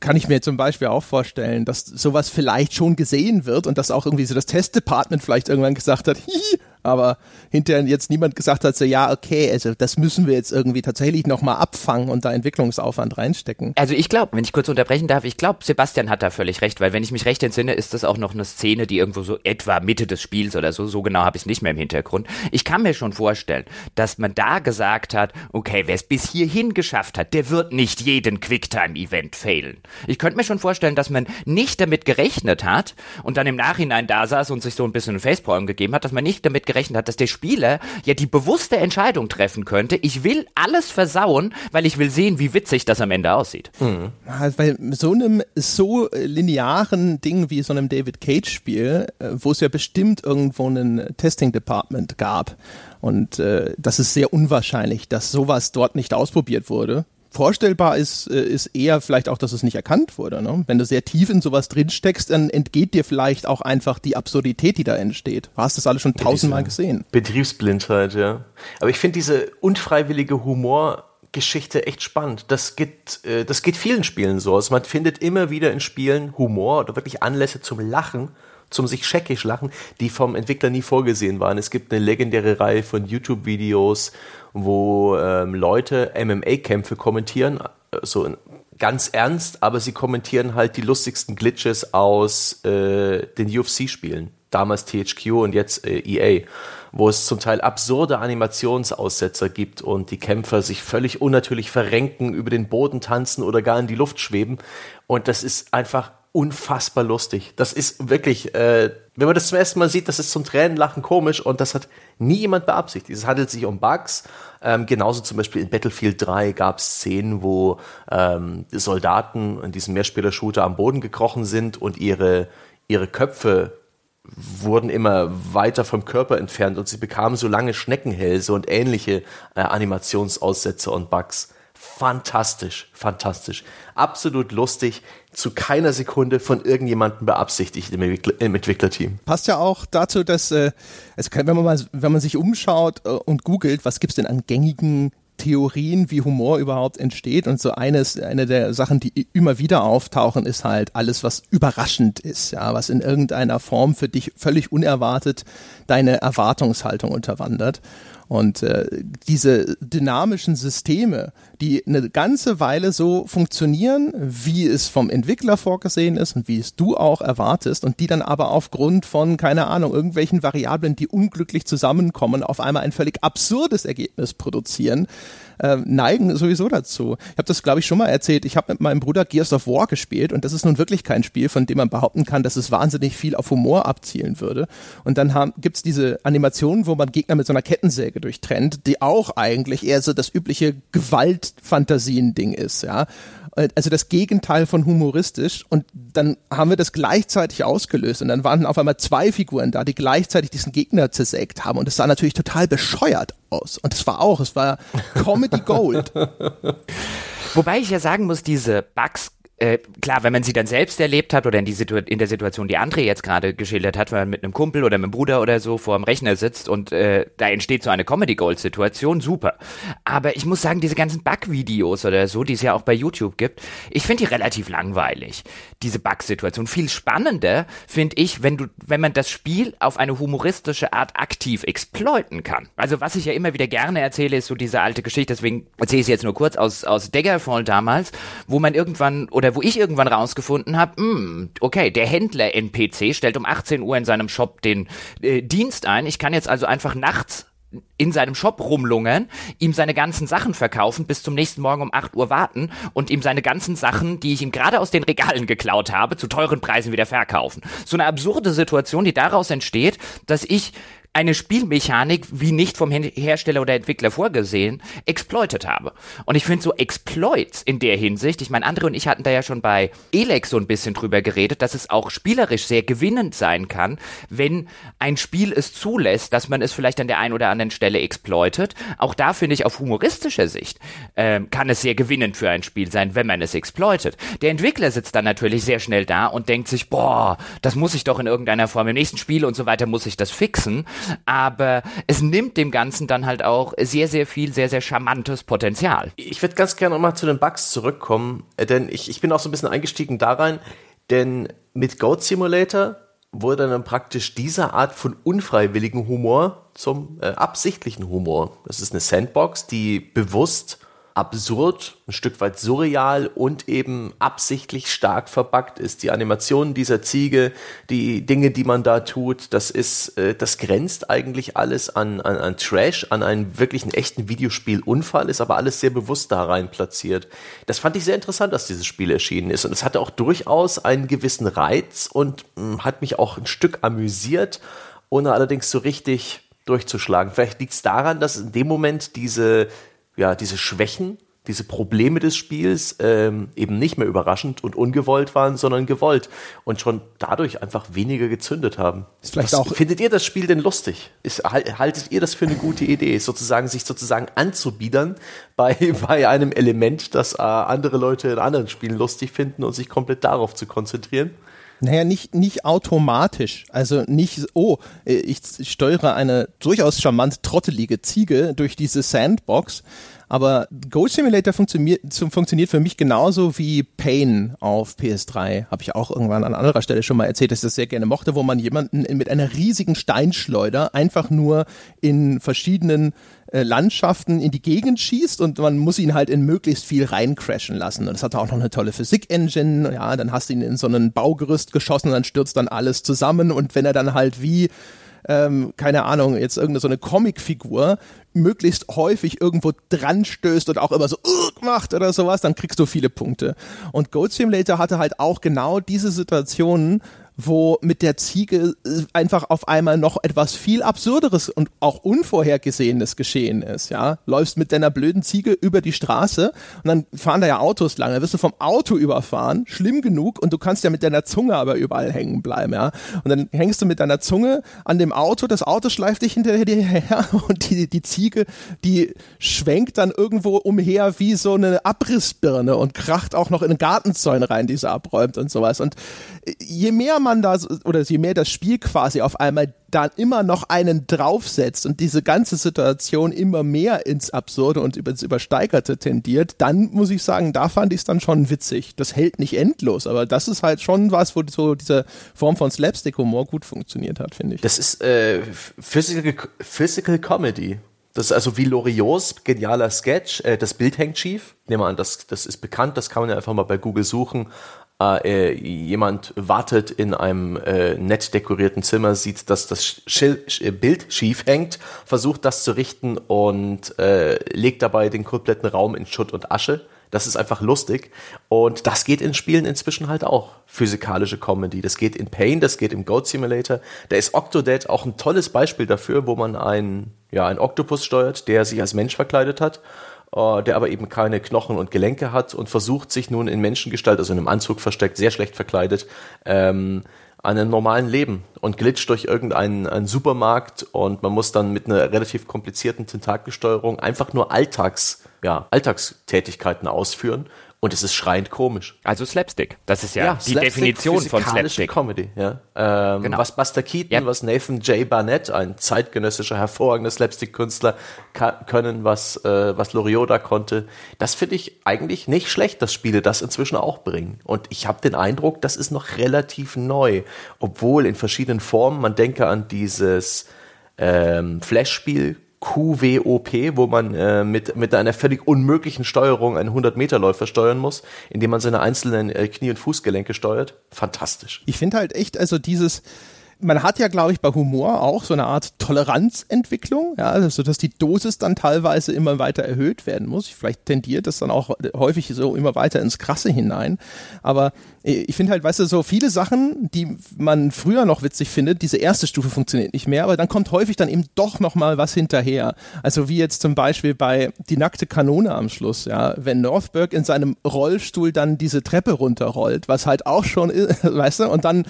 kann ich mir zum Beispiel auch vorstellen, dass sowas vielleicht schon gesehen wird und dass auch irgendwie so das Testdepartment vielleicht irgendwann gesagt hat, hihi, aber hinterher jetzt niemand gesagt hat, so ja, okay, also das müssen wir jetzt irgendwie tatsächlich nochmal abfangen und da Entwicklungsaufwand reinstecken. Also ich glaube, wenn ich kurz unterbrechen darf, ich glaube, Sebastian hat da völlig recht, weil wenn ich mich recht entsinne, ist das auch noch eine Szene, die irgendwo so etwa Mitte des Spiels oder so, so genau habe ich es nicht mehr im Hintergrund. Ich kann mir schon vorstellen, dass man da gesagt hat, okay, wer es bis hierhin geschafft hat, der wird nicht jeden Quicktime-Event failen. Ich könnte mir schon vorstellen, dass man nicht damit gerechnet hat und dann im Nachhinein da saß und sich so ein bisschen ein Facepalm gegeben hat, dass man nicht damit gerechnet gerechnet hat, dass der Spieler ja die bewusste Entscheidung treffen könnte, ich will alles versauen, weil ich will sehen, wie witzig das am Ende aussieht. Mhm. Bei so einem so linearen Ding wie so einem David Cage-Spiel, äh, wo es ja bestimmt irgendwo ein Testing-Department gab. Und äh, das ist sehr unwahrscheinlich, dass sowas dort nicht ausprobiert wurde vorstellbar ist, äh, ist eher vielleicht auch, dass es nicht erkannt wurde. Ne? Wenn du sehr tief in sowas drinsteckst, dann entgeht dir vielleicht auch einfach die Absurdität, die da entsteht. Du hast das alles schon tausendmal gesehen. Betriebsblindheit, ja. Aber ich finde diese unfreiwillige Humor Geschichte echt spannend. Das geht, äh, das geht vielen Spielen so. Also man findet immer wieder in Spielen Humor oder wirklich Anlässe zum Lachen zum sich scheckisch lachen, die vom Entwickler nie vorgesehen waren. Es gibt eine legendäre Reihe von YouTube-Videos, wo ähm, Leute MMA-Kämpfe kommentieren, äh, so ganz ernst, aber sie kommentieren halt die lustigsten Glitches aus äh, den UFC-Spielen. Damals THQ und jetzt äh, EA, wo es zum Teil absurde Animationsaussetzer gibt und die Kämpfer sich völlig unnatürlich verrenken, über den Boden tanzen oder gar in die Luft schweben. Und das ist einfach unfassbar lustig. Das ist wirklich, äh, wenn man das zum ersten Mal sieht, das ist zum Tränenlachen komisch und das hat nie jemand beabsichtigt. Es handelt sich um Bugs. Ähm, genauso zum Beispiel in Battlefield 3 gab es Szenen, wo ähm, Soldaten in diesem Mehrspieler-Shooter am Boden gekrochen sind und ihre, ihre Köpfe wurden immer weiter vom Körper entfernt und sie bekamen so lange Schneckenhälse und ähnliche äh, Animationsaussätze und Bugs. Fantastisch, fantastisch. Absolut lustig, zu keiner Sekunde von irgendjemandem beabsichtigt im, Entwickler im Entwicklerteam. Passt ja auch dazu, dass, äh, also wenn man mal, wenn man sich umschaut äh, und googelt, was gibt's denn an gängigen Theorien, wie Humor überhaupt entsteht. Und so eines, eine der Sachen, die immer wieder auftauchen, ist halt alles, was überraschend ist, ja, was in irgendeiner Form für dich völlig unerwartet deine Erwartungshaltung unterwandert. Und äh, diese dynamischen Systeme, die eine ganze Weile so funktionieren, wie es vom Entwickler vorgesehen ist und wie es du auch erwartest und die dann aber aufgrund von, keine Ahnung, irgendwelchen Variablen, die unglücklich zusammenkommen, auf einmal ein völlig absurdes Ergebnis produzieren, äh, neigen sowieso dazu. Ich habe das, glaube ich, schon mal erzählt. Ich habe mit meinem Bruder Gears of War gespielt und das ist nun wirklich kein Spiel, von dem man behaupten kann, dass es wahnsinnig viel auf Humor abzielen würde. Und dann gibt es diese Animationen, wo man Gegner mit so einer Kettensäge durchtrennt, die auch eigentlich eher so das übliche Gewaltfantasien-Ding ist, ja. Äh, also das Gegenteil von humoristisch. Und dann haben wir das gleichzeitig ausgelöst. Und dann waren auf einmal zwei Figuren da, die gleichzeitig diesen Gegner zersägt haben. Und es sah natürlich total bescheuert aus. Und es war auch, es war Comedy Gold. [LAUGHS] Wobei ich ja sagen muss, diese Bugs äh, klar, wenn man sie dann selbst erlebt hat oder in, die Situ in der Situation, die André jetzt gerade geschildert hat, wenn man mit einem Kumpel oder mit einem Bruder oder so vor dem Rechner sitzt und äh, da entsteht so eine Comedy-Gold-Situation, super. Aber ich muss sagen, diese ganzen Bug-Videos oder so, die es ja auch bei YouTube gibt, ich finde die relativ langweilig, diese Bug-Situation. Viel spannender finde ich, wenn du, wenn man das Spiel auf eine humoristische Art aktiv exploiten kann. Also was ich ja immer wieder gerne erzähle, ist so diese alte Geschichte, deswegen erzähle ich es jetzt nur kurz aus, aus Daggerfall damals, wo man irgendwann oder oder wo ich irgendwann rausgefunden habe, hm, okay, der Händler NPC stellt um 18 Uhr in seinem Shop den äh, Dienst ein. Ich kann jetzt also einfach nachts in seinem Shop rumlungern, ihm seine ganzen Sachen verkaufen, bis zum nächsten Morgen um 8 Uhr warten und ihm seine ganzen Sachen, die ich ihm gerade aus den Regalen geklaut habe, zu teuren Preisen wieder verkaufen. So eine absurde Situation, die daraus entsteht, dass ich eine Spielmechanik, wie nicht vom Hersteller oder Entwickler vorgesehen, exploitet habe. Und ich finde so Exploits in der Hinsicht, ich meine, andere und ich hatten da ja schon bei Elex so ein bisschen drüber geredet, dass es auch spielerisch sehr gewinnend sein kann, wenn ein Spiel es zulässt, dass man es vielleicht an der einen oder anderen Stelle exploitet. Auch da finde ich auf humoristischer Sicht äh, kann es sehr gewinnend für ein Spiel sein, wenn man es exploitet. Der Entwickler sitzt dann natürlich sehr schnell da und denkt sich, boah, das muss ich doch in irgendeiner Form im nächsten Spiel und so weiter muss ich das fixen aber es nimmt dem Ganzen dann halt auch sehr, sehr viel, sehr, sehr charmantes Potenzial. Ich würde ganz gerne nochmal zu den Bugs zurückkommen, äh, denn ich, ich bin auch so ein bisschen eingestiegen da rein, denn mit Goat Simulator wurde dann praktisch diese Art von unfreiwilligen Humor zum äh, absichtlichen Humor. Das ist eine Sandbox, die bewusst absurd, ein Stück weit surreal und eben absichtlich stark verbuggt ist. Die Animationen dieser Ziege, die Dinge, die man da tut, das ist, äh, das grenzt eigentlich alles an, an, an Trash, an einen wirklichen echten Videospielunfall, ist aber alles sehr bewusst da rein platziert. Das fand ich sehr interessant, dass dieses Spiel erschienen ist und es hatte auch durchaus einen gewissen Reiz und mh, hm, hat mich auch ein Stück amüsiert, ohne allerdings so richtig durchzuschlagen. Vielleicht liegt es daran, dass in dem Moment diese ja, diese Schwächen, diese Probleme des Spiels ähm, eben nicht mehr überraschend und ungewollt waren, sondern gewollt und schon dadurch einfach weniger gezündet haben. Ist vielleicht Was, auch findet ihr das Spiel denn lustig? Ist, haltet ihr das für eine gute Idee, sozusagen sich sozusagen anzubiedern bei, [LAUGHS] bei einem Element, das äh, andere Leute in anderen Spielen lustig finden und sich komplett darauf zu konzentrieren? Naja, nicht, nicht automatisch. Also nicht, oh, ich steuere eine durchaus charmant trottelige Ziege durch diese Sandbox. Aber Goat Simulator funktioniert, funktioniert für mich genauso wie Pain auf PS3. Habe ich auch irgendwann an anderer Stelle schon mal erzählt, dass ich das sehr gerne mochte, wo man jemanden mit einer riesigen Steinschleuder einfach nur in verschiedenen äh, Landschaften in die Gegend schießt und man muss ihn halt in möglichst viel reincrashen lassen. Und es hat auch noch eine tolle Physik-Engine. Ja, dann hast du ihn in so ein Baugerüst geschossen dann stürzt dann alles zusammen. Und wenn er dann halt wie ähm, keine Ahnung, jetzt irgendeine so eine Comicfigur möglichst häufig irgendwo dran stößt und auch immer so uh, macht oder sowas, dann kriegst du viele Punkte. Und Goat Simulator hatte halt auch genau diese Situationen, wo mit der Ziege äh, einfach auf einmal noch etwas viel absurderes und auch unvorhergesehenes geschehen ist, ja. Läufst mit deiner blöden Ziege über die Straße und dann fahren da ja Autos lang, dann wirst du vom Auto überfahren, schlimm genug und du kannst ja mit deiner Zunge aber überall hängen bleiben, ja. Und dann hängst du mit deiner Zunge an dem Auto, das Auto schleift dich hinterher her [LAUGHS] und die, die Ziege, die schwenkt dann irgendwo umher wie so eine Abrissbirne und kracht auch noch in den Gartenzäun rein, die sie abräumt und sowas. Und je mehr man da, oder je mehr das Spiel quasi auf einmal dann immer noch einen draufsetzt und diese ganze Situation immer mehr ins Absurde und ins Übersteigerte tendiert, dann muss ich sagen, da fand ich es dann schon witzig. Das hält nicht endlos, aber das ist halt schon was, wo so diese Form von Slapstick-Humor gut funktioniert hat, finde ich. Das ist äh, Physical, Physical Comedy. Das ist also wie Loriots genialer Sketch. Äh, das Bild hängt schief. Nehmen wir an, das, das ist bekannt. Das kann man ja einfach mal bei Google suchen. Äh, jemand wartet in einem äh, nett dekorierten Zimmer, sieht, dass das Schild, Bild schief hängt, versucht das zu richten und äh, legt dabei den kompletten Raum in Schutt und Asche. Das ist einfach lustig. Und das geht in Spielen inzwischen halt auch. Physikalische Comedy. Das geht in Pain, das geht im Goat Simulator. Da ist Octodad auch ein tolles Beispiel dafür, wo man einen, ja, einen Oktopus steuert, der sich als Mensch verkleidet hat äh, der aber eben keine Knochen und Gelenke hat und versucht sich nun in Menschengestalt, also in einem Anzug versteckt, sehr schlecht verkleidet, ähm, an einem normalen Leben und glitscht durch irgendeinen einen Supermarkt und man muss dann mit einer relativ komplizierten Tentakelsteuerung einfach nur Alltags, ja, Alltagstätigkeiten ausführen und es ist schreiend komisch. Also Slapstick. Das ist ja, ja die Definition von Slapstick. Comedy, ja. Ähm, genau. Was Buster Keaton, ja. was Nathan J. Barnett, ein zeitgenössischer, hervorragender Slapstick-Künstler, können, was, äh, was Loriot da konnte. Das finde ich eigentlich nicht schlecht, dass Spiele das inzwischen auch bringen. Und ich habe den Eindruck, das ist noch relativ neu. Obwohl in verschiedenen Formen, man denke an dieses ähm, Flash-Spiel, QWOP, wo man äh, mit, mit einer völlig unmöglichen Steuerung einen 100-Meter-Läufer steuern muss, indem man seine einzelnen äh, Knie- und Fußgelenke steuert. Fantastisch. Ich finde halt echt, also dieses, man hat ja, glaube ich, bei Humor auch so eine Art Toleranzentwicklung, ja, also dass die Dosis dann teilweise immer weiter erhöht werden muss. Vielleicht tendiert das dann auch häufig so immer weiter ins Krasse hinein. Aber ich finde halt, weißt du, so viele Sachen, die man früher noch witzig findet, diese erste Stufe funktioniert nicht mehr, aber dann kommt häufig dann eben doch noch mal was hinterher. Also wie jetzt zum Beispiel bei Die nackte Kanone am Schluss, ja, wenn Northberg in seinem Rollstuhl dann diese Treppe runterrollt, was halt auch schon, [LAUGHS] weißt du, und dann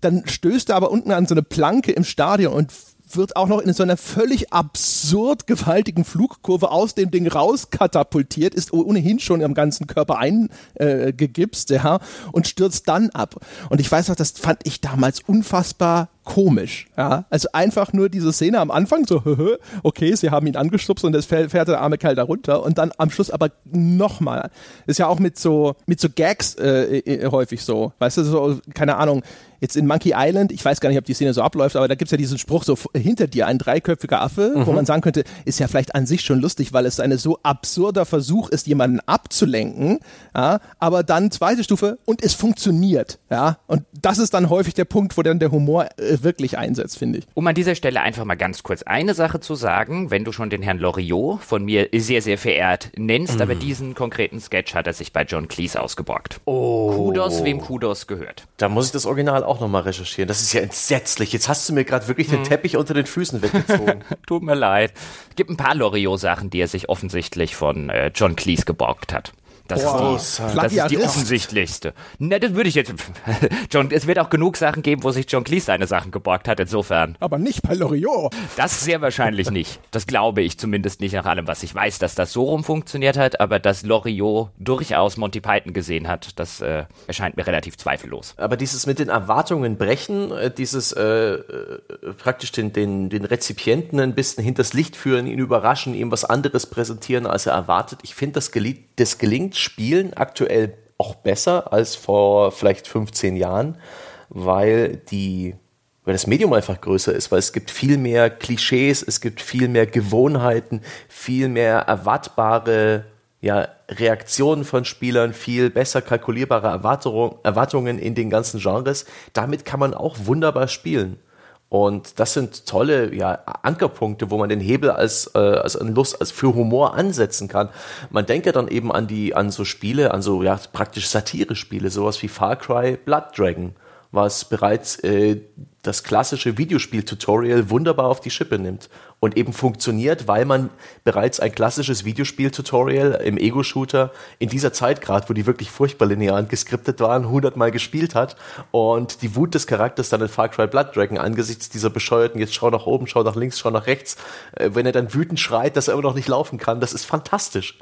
dann stößt er aber unten an so eine Planke im Stadion und wird auch noch in so einer völlig absurd gewaltigen Flugkurve aus dem Ding rauskatapultiert, ist ohnehin schon am ganzen Körper eingegipst, ja, und stürzt dann ab. Und ich weiß noch, das fand ich damals unfassbar komisch. Ja? Also einfach nur diese Szene am Anfang, so, [LAUGHS] okay, sie haben ihn angestupst und es fährt, der arme Kerl da runter und dann am Schluss aber nochmal. Ist ja auch mit so, mit so Gags äh, äh, häufig so. Weißt du, so, keine Ahnung, jetzt in Monkey Island, ich weiß gar nicht, ob die Szene so abläuft, aber da gibt's ja diesen Spruch, so hinter dir ein dreiköpfiger Affe, mhm. wo man sagen könnte, ist ja vielleicht an sich schon lustig, weil es ein so absurder Versuch ist, jemanden abzulenken, ja, aber dann zweite Stufe und es funktioniert, ja, und das ist dann häufig der Punkt, wo dann der Humor äh, wirklich einsetzt, finde ich. Um an dieser Stelle einfach mal ganz kurz eine Sache zu sagen, wenn du schon den Herrn Loriot von mir sehr, sehr verehrt nennst, mm. aber diesen konkreten Sketch hat er sich bei John Cleese ausgeborgt. Oh. Kudos, wem Kudos gehört. Da muss ich das Original auch nochmal recherchieren. Das ist ja entsetzlich. Jetzt hast du mir gerade wirklich den hm. Teppich unter den Füßen weggezogen. [LAUGHS] Tut mir leid. Es gibt ein paar Loriot-Sachen, die er sich offensichtlich von äh, John Cleese geborgt hat. Das, Boah, ist, die, das ist die offensichtlichste. Ne, das würde ich jetzt. [LAUGHS] John, es wird auch genug Sachen geben, wo sich John Cleese seine Sachen geborgt hat, insofern. Aber nicht bei Loriot. Das sehr wahrscheinlich nicht. Das glaube ich zumindest nicht nach allem, was ich weiß, dass das so rum funktioniert hat, aber dass Loriot durchaus Monty Python gesehen hat, das äh, erscheint mir relativ zweifellos. Aber dieses mit den Erwartungen brechen, äh, dieses äh, äh, praktisch den, den, den Rezipienten ein bisschen hinters Licht führen, ihn überraschen, ihm was anderes präsentieren, als er erwartet, ich finde, das, das gelingt spielen aktuell auch besser als vor vielleicht 15 Jahren, weil die weil das Medium einfach größer ist, weil es gibt viel mehr Klischees, es gibt viel mehr Gewohnheiten, viel mehr erwartbare ja, Reaktionen von Spielern, viel besser kalkulierbare Erwartung, Erwartungen in den ganzen Genres. Damit kann man auch wunderbar spielen. Und das sind tolle ja, Ankerpunkte, wo man den Hebel als, äh, als Lust als für Humor ansetzen kann. Man denke dann eben an die an so Spiele, an so ja praktisch Satire-Spiele, sowas wie Far Cry, Blood Dragon was bereits äh, das klassische Videospiel-Tutorial wunderbar auf die Schippe nimmt und eben funktioniert, weil man bereits ein klassisches Videospiel-Tutorial im Ego-Shooter in dieser Zeit gerade, wo die wirklich furchtbar linear und geskriptet waren, hundertmal gespielt hat und die Wut des Charakters dann in Far Cry Blood Dragon angesichts dieser bescheuerten, jetzt schau nach oben, schau nach links, schau nach rechts, äh, wenn er dann wütend schreit, dass er immer noch nicht laufen kann, das ist fantastisch.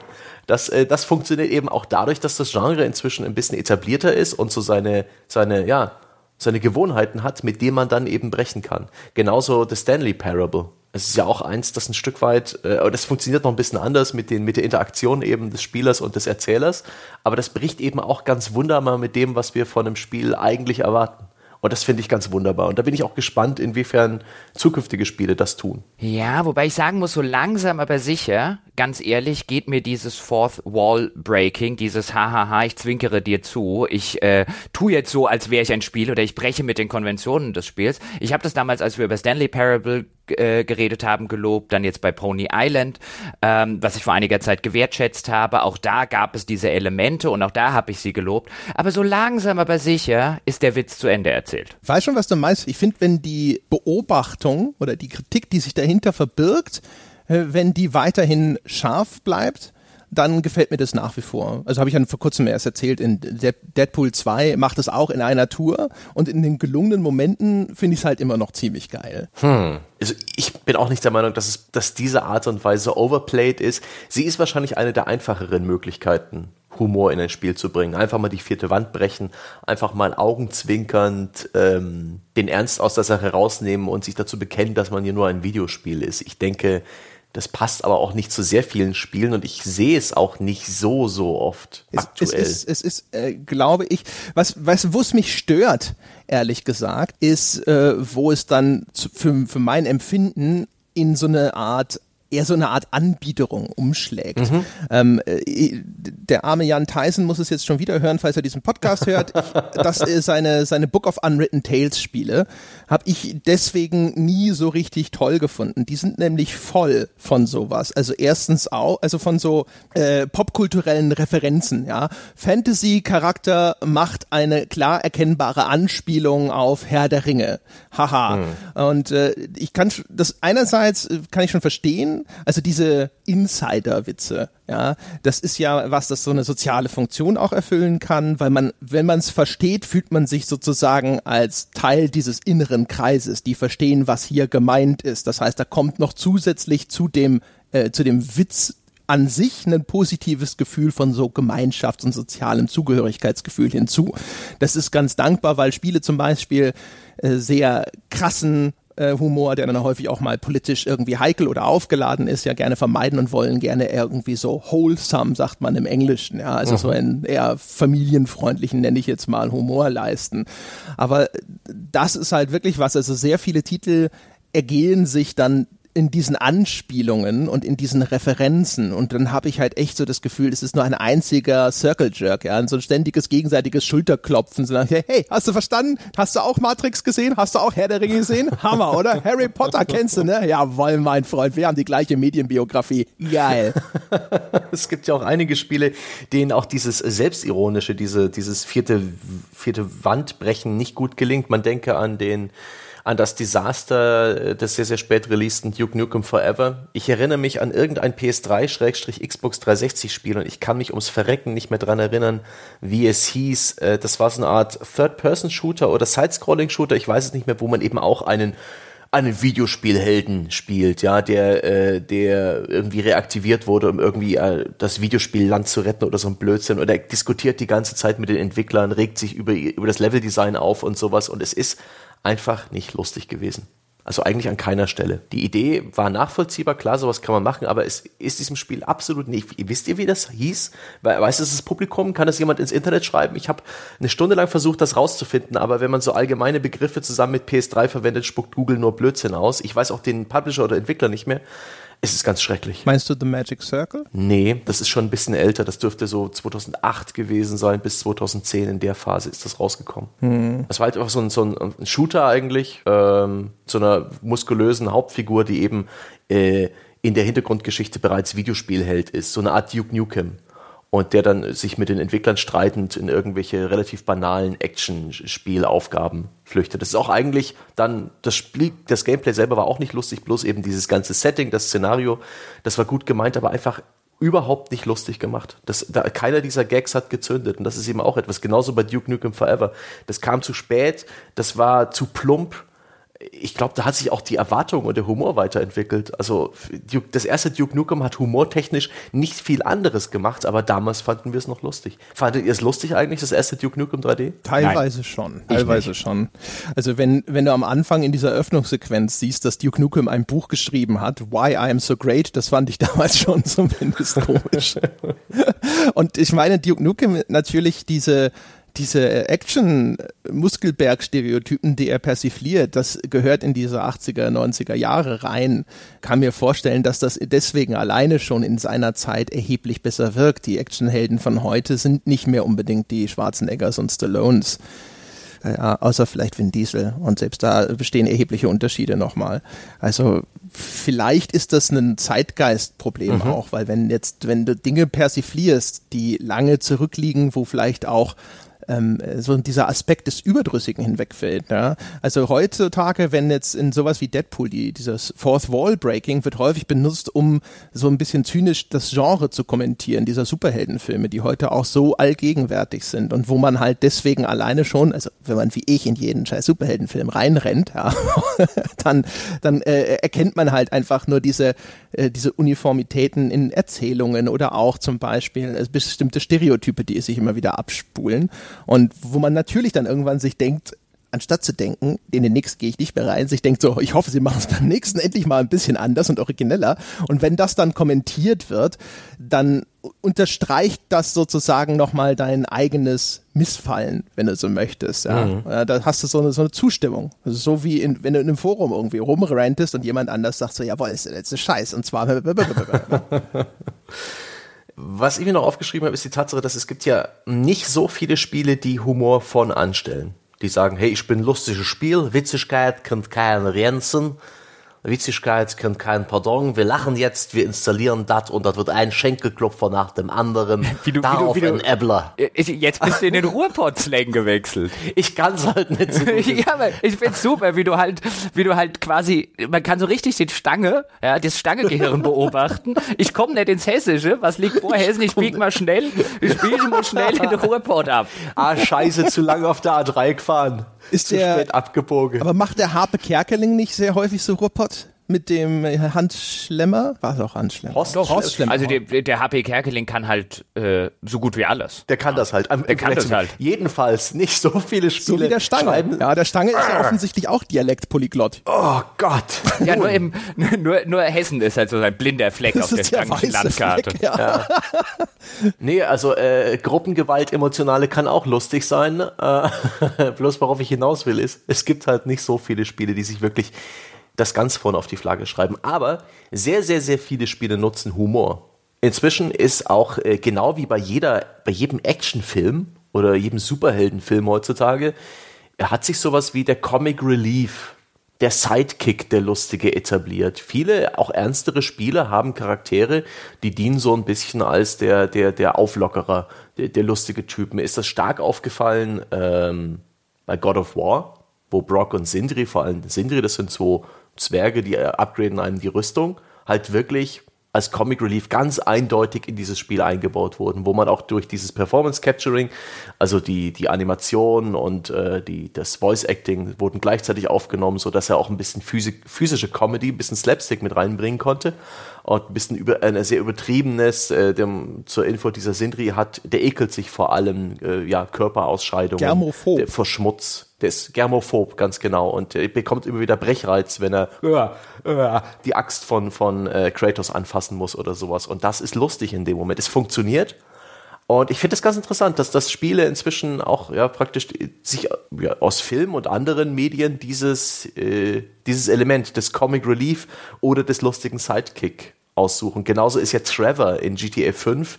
Das, äh, das funktioniert eben auch dadurch, dass das Genre inzwischen ein bisschen etablierter ist und so seine, seine, ja, seine Gewohnheiten hat, mit denen man dann eben brechen kann. Genauso The Stanley Parable. Es ist ja auch eins, das ein Stück weit, äh, das funktioniert noch ein bisschen anders mit, den, mit der Interaktion eben des Spielers und des Erzählers, aber das bricht eben auch ganz wunderbar mit dem, was wir von einem Spiel eigentlich erwarten. Und das finde ich ganz wunderbar. Und da bin ich auch gespannt, inwiefern zukünftige Spiele das tun. Ja, wobei ich sagen muss, so langsam aber sicher, ganz ehrlich, geht mir dieses Fourth Wall Breaking, dieses Hahaha, ich zwinkere dir zu, ich äh, tu jetzt so, als wäre ich ein Spiel oder ich breche mit den Konventionen des Spiels. Ich habe das damals, als wir über Stanley Parable äh, geredet haben, gelobt, dann jetzt bei Pony Island, ähm, was ich vor einiger Zeit gewertschätzt habe. Auch da gab es diese Elemente und auch da habe ich sie gelobt. Aber so langsam aber sicher ist der Witz zu Ende erzählt. Weiß schon, was du meinst. Ich finde, wenn die Beobachtung oder die Kritik, die sich dahinter verbirgt, äh, wenn die weiterhin scharf bleibt, dann gefällt mir das nach wie vor. Also habe ich ja vor kurzem erst erzählt, in Deadpool 2 macht es auch in einer Tour und in den gelungenen Momenten finde ich es halt immer noch ziemlich geil. Hm. Also ich bin auch nicht der Meinung, dass, es, dass diese Art und Weise overplayed ist. Sie ist wahrscheinlich eine der einfacheren Möglichkeiten, Humor in ein Spiel zu bringen. Einfach mal die vierte Wand brechen, einfach mal augenzwinkernd ähm, den Ernst aus der Sache rausnehmen und sich dazu bekennen, dass man hier nur ein Videospiel ist. Ich denke, das passt aber auch nicht zu sehr vielen Spielen und ich sehe es auch nicht so, so oft es, aktuell. Es ist, es ist äh, glaube ich, was, was, wo es mich stört, ehrlich gesagt, ist, äh, wo es dann zu, für, für mein Empfinden in so eine Art eher so eine Art Anbiederung umschlägt. Mhm. Ähm, äh, der arme Jan Tyson muss es jetzt schon wieder hören, falls er diesen Podcast hört. [LAUGHS] das ist seine, seine Book of Unwritten Tales Spiele. Habe ich deswegen nie so richtig toll gefunden. Die sind nämlich voll von sowas. Also erstens auch, also von so äh, popkulturellen Referenzen, ja. Fantasy-Charakter macht eine klar erkennbare Anspielung auf Herr der Ringe. Haha. Mhm. Und äh, ich kann das einerseits äh, kann ich schon verstehen, also diese Insider-Witze, ja, das ist ja was, das so eine soziale Funktion auch erfüllen kann, weil man, wenn man es versteht, fühlt man sich sozusagen als Teil dieses inneren Kreises, die verstehen, was hier gemeint ist. Das heißt, da kommt noch zusätzlich zu dem, äh, zu dem Witz an sich ein positives Gefühl von so Gemeinschafts- und sozialem Zugehörigkeitsgefühl hinzu. Das ist ganz dankbar, weil Spiele zum Beispiel äh, sehr krassen äh, Humor, der dann häufig auch mal politisch irgendwie heikel oder aufgeladen ist, ja gerne vermeiden und wollen gerne irgendwie so wholesome, sagt man im Englischen, ja, also mhm. so einen eher familienfreundlichen, nenne ich jetzt mal, Humor leisten. Aber das ist halt wirklich was, also sehr viele Titel ergehen sich dann in diesen Anspielungen und in diesen Referenzen und dann habe ich halt echt so das Gefühl, es ist nur ein einziger Circle Jerk, ja, so ein ständiges gegenseitiges Schulterklopfen, so nach, hey, hast du verstanden? Hast du auch Matrix gesehen? Hast du auch Herr der Ringe gesehen? Hammer, oder? [LAUGHS] Harry Potter kennst du, ne? Jawohl, mein Freund, wir haben die gleiche Medienbiografie. Geil. [LAUGHS] es gibt ja auch einige Spiele, denen auch dieses selbstironische, diese dieses vierte vierte Wandbrechen nicht gut gelingt. Man denke an den an das Desaster äh, des sehr, sehr spät releaseden Duke Nukem Forever. Ich erinnere mich an irgendein PS3-Xbox 360-Spiel und ich kann mich ums Verrecken nicht mehr dran erinnern, wie es hieß. Äh, das war so eine Art Third-Person-Shooter oder Side-Scrolling-Shooter, ich weiß es nicht mehr, wo man eben auch einen einen Videospielhelden spielt, ja, der, äh, der irgendwie reaktiviert wurde, um irgendwie äh, das Videospielland zu retten oder so ein Blödsinn. Und er diskutiert die ganze Zeit mit den Entwicklern, regt sich über, über das Leveldesign auf und sowas. Und es ist einfach nicht lustig gewesen. Also eigentlich an keiner Stelle. Die Idee war nachvollziehbar, klar, sowas kann man machen, aber es ist diesem Spiel absolut nicht. Wisst ihr, wie das hieß? Weiß es das Publikum? Kann das jemand ins Internet schreiben? Ich habe eine Stunde lang versucht, das rauszufinden, aber wenn man so allgemeine Begriffe zusammen mit PS3 verwendet, spuckt Google nur Blödsinn aus. Ich weiß auch den Publisher oder Entwickler nicht mehr. Es ist ganz schrecklich. Meinst du The Magic Circle? Nee, das ist schon ein bisschen älter. Das dürfte so 2008 gewesen sein, bis 2010 in der Phase ist das rausgekommen. Hm. Das war halt einfach so ein, so ein Shooter eigentlich, ähm, so einer muskulösen Hauptfigur, die eben äh, in der Hintergrundgeschichte bereits Videospielheld ist. So eine Art Duke Nukem. Und der dann sich mit den Entwicklern streitend in irgendwelche relativ banalen Action-Spielaufgaben flüchtet. Das ist auch eigentlich dann, das Spiel, das Gameplay selber war auch nicht lustig, bloß eben dieses ganze Setting, das Szenario, das war gut gemeint, aber einfach überhaupt nicht lustig gemacht. Das, da, keiner dieser Gags hat gezündet und das ist eben auch etwas, genauso bei Duke Nukem Forever. Das kam zu spät, das war zu plump, ich glaube, da hat sich auch die Erwartung und der Humor weiterentwickelt. Also Duke, das erste Duke Nukem hat humortechnisch nicht viel anderes gemacht, aber damals fanden wir es noch lustig. Fandet ihr es lustig eigentlich, das erste Duke Nukem 3D? Teilweise Nein. schon. Teilweise schon. Also wenn, wenn du am Anfang in dieser Öffnungssequenz siehst, dass Duke Nukem ein Buch geschrieben hat, Why I Am So Great, das fand ich [LAUGHS] damals schon zumindest komisch. [LAUGHS] und ich meine, Duke Nukem natürlich diese diese Action-Muskelberg-Stereotypen, die er persifliert, das gehört in diese 80er, 90er Jahre rein. Kann mir vorstellen, dass das deswegen alleine schon in seiner Zeit erheblich besser wirkt. Die Actionhelden von heute sind nicht mehr unbedingt die Schwarzeneggers und Stallones. Ja, außer vielleicht Vin Diesel. Und selbst da bestehen erhebliche Unterschiede nochmal. Also vielleicht ist das ein Zeitgeistproblem mhm. auch, weil wenn jetzt, wenn du Dinge persiflierst, die lange zurückliegen, wo vielleicht auch ähm, so dieser Aspekt des Überdrüssigen hinwegfällt. Ja? Also heutzutage, wenn jetzt in sowas wie Deadpool, die, dieses Fourth Wall Breaking wird häufig benutzt, um so ein bisschen zynisch das Genre zu kommentieren, dieser Superheldenfilme, die heute auch so allgegenwärtig sind und wo man halt deswegen alleine schon, also wenn man wie ich in jeden scheiß Superheldenfilm reinrennt, ja, [LAUGHS] dann, dann äh, erkennt man halt einfach nur diese, äh, diese Uniformitäten in Erzählungen oder auch zum Beispiel äh, bestimmte Stereotype, die sich immer wieder abspulen. Und wo man natürlich dann irgendwann sich denkt, anstatt zu denken, in den nächsten gehe ich nicht mehr rein, sich denkt so, ich hoffe, sie machen es beim nächsten endlich mal ein bisschen anders und origineller. Und wenn das dann kommentiert wird, dann unterstreicht das sozusagen nochmal dein eigenes Missfallen, wenn du so möchtest. Ja. Mhm. da hast du so eine, so eine Zustimmung. Also so wie in, wenn du in einem Forum irgendwie rumrentest und jemand anders sagt so, jawohl, ist der letzte Scheiß. Und zwar [LAUGHS] [LAUGHS] Was ich mir noch aufgeschrieben habe, ist die Tatsache, dass es gibt ja nicht so viele Spiele, die Humor von anstellen. Die sagen, hey, ich bin lustiges Spiel, Witzigkeit kennt keinen Renzen Witzigkeit kennt kein Pardon. Wir lachen jetzt, wir installieren das und das wird ein Schenkelklopfer nach dem anderen. [LAUGHS] Wie du, Darauf wie du, wie du, ein Äbbler. Jetzt bist du in den Ruhrpott-Slang gewechselt. [LAUGHS] Ich kann es halt nicht so gut. [LAUGHS] ja, aber ich find's super, wie du halt, wie du halt quasi, man kann so richtig den Stange, ja, das Stangegehirn beobachten. Ich komme nicht ins Hessische. Was liegt vor Hessen? Ich bieg mal schnell, ich biege mal schnell in den Ruhrpott ab. Ah, scheiße, zu lange auf der A3 gefahren ist zu der, spät abgebogen. Aber macht der Harpe Kerkeling nicht sehr häufig so Ruhrpott? Mit dem Handschlemmer? War es auch Handschlemmer? Horst, Doch, Horstschlemmer. Also der, der HP Kerkeling kann halt äh, so gut wie alles. Der kann das halt. Der kann das halt. Jedenfalls nicht so viele Spiele. So wie der Stange. Schreiben. Ja, der Stange ist ja offensichtlich auch Dialektpolyglott. Oh Gott. Ja, nur, im, [LAUGHS] nur, nur Hessen ist halt so ein blinder Fleck das auf der Stangenschen Landkarte. Fleck, ja. ja. nee, also äh, Gruppengewalt emotionale kann auch lustig sein. Äh, [LAUGHS] bloß worauf ich hinaus will, ist, es gibt halt nicht so viele Spiele, die sich wirklich das ganz vorne auf die Flagge schreiben. Aber sehr, sehr, sehr viele Spiele nutzen Humor. Inzwischen ist auch äh, genau wie bei jeder, bei jedem Actionfilm oder jedem Superheldenfilm heutzutage, hat sich sowas wie der Comic Relief, der Sidekick, der Lustige etabliert. Viele, auch ernstere Spiele haben Charaktere, die dienen so ein bisschen als der, der, der Auflockerer, der, der lustige Typ. Mir ist das stark aufgefallen ähm, bei God of War, wo Brock und Sindri, vor allem Sindri, das sind so Zwerge, die upgraden einem die Rüstung, halt wirklich als Comic Relief ganz eindeutig in dieses Spiel eingebaut wurden, wo man auch durch dieses Performance Capturing, also die, die Animation und äh, die, das Voice Acting wurden gleichzeitig aufgenommen, so dass er auch ein bisschen physik, physische Comedy, ein bisschen Slapstick mit reinbringen konnte und ein bisschen über, ein sehr übertriebenes, äh, dem, zur Info dieser Sindri hat, der ekelt sich vor allem, äh, ja, Körperausscheidungen. Germophob. Der, vor Schmutz der ist germophob, ganz genau. Und er bekommt immer wieder Brechreiz, wenn er uh, uh, die Axt von, von äh, Kratos anfassen muss oder sowas. Und das ist lustig in dem Moment. Es funktioniert. Und ich finde es ganz interessant, dass das Spiele inzwischen auch ja praktisch sich ja, aus Film und anderen Medien dieses, äh, dieses Element des Comic Relief oder des lustigen Sidekick aussuchen. Genauso ist ja Trevor in GTA 5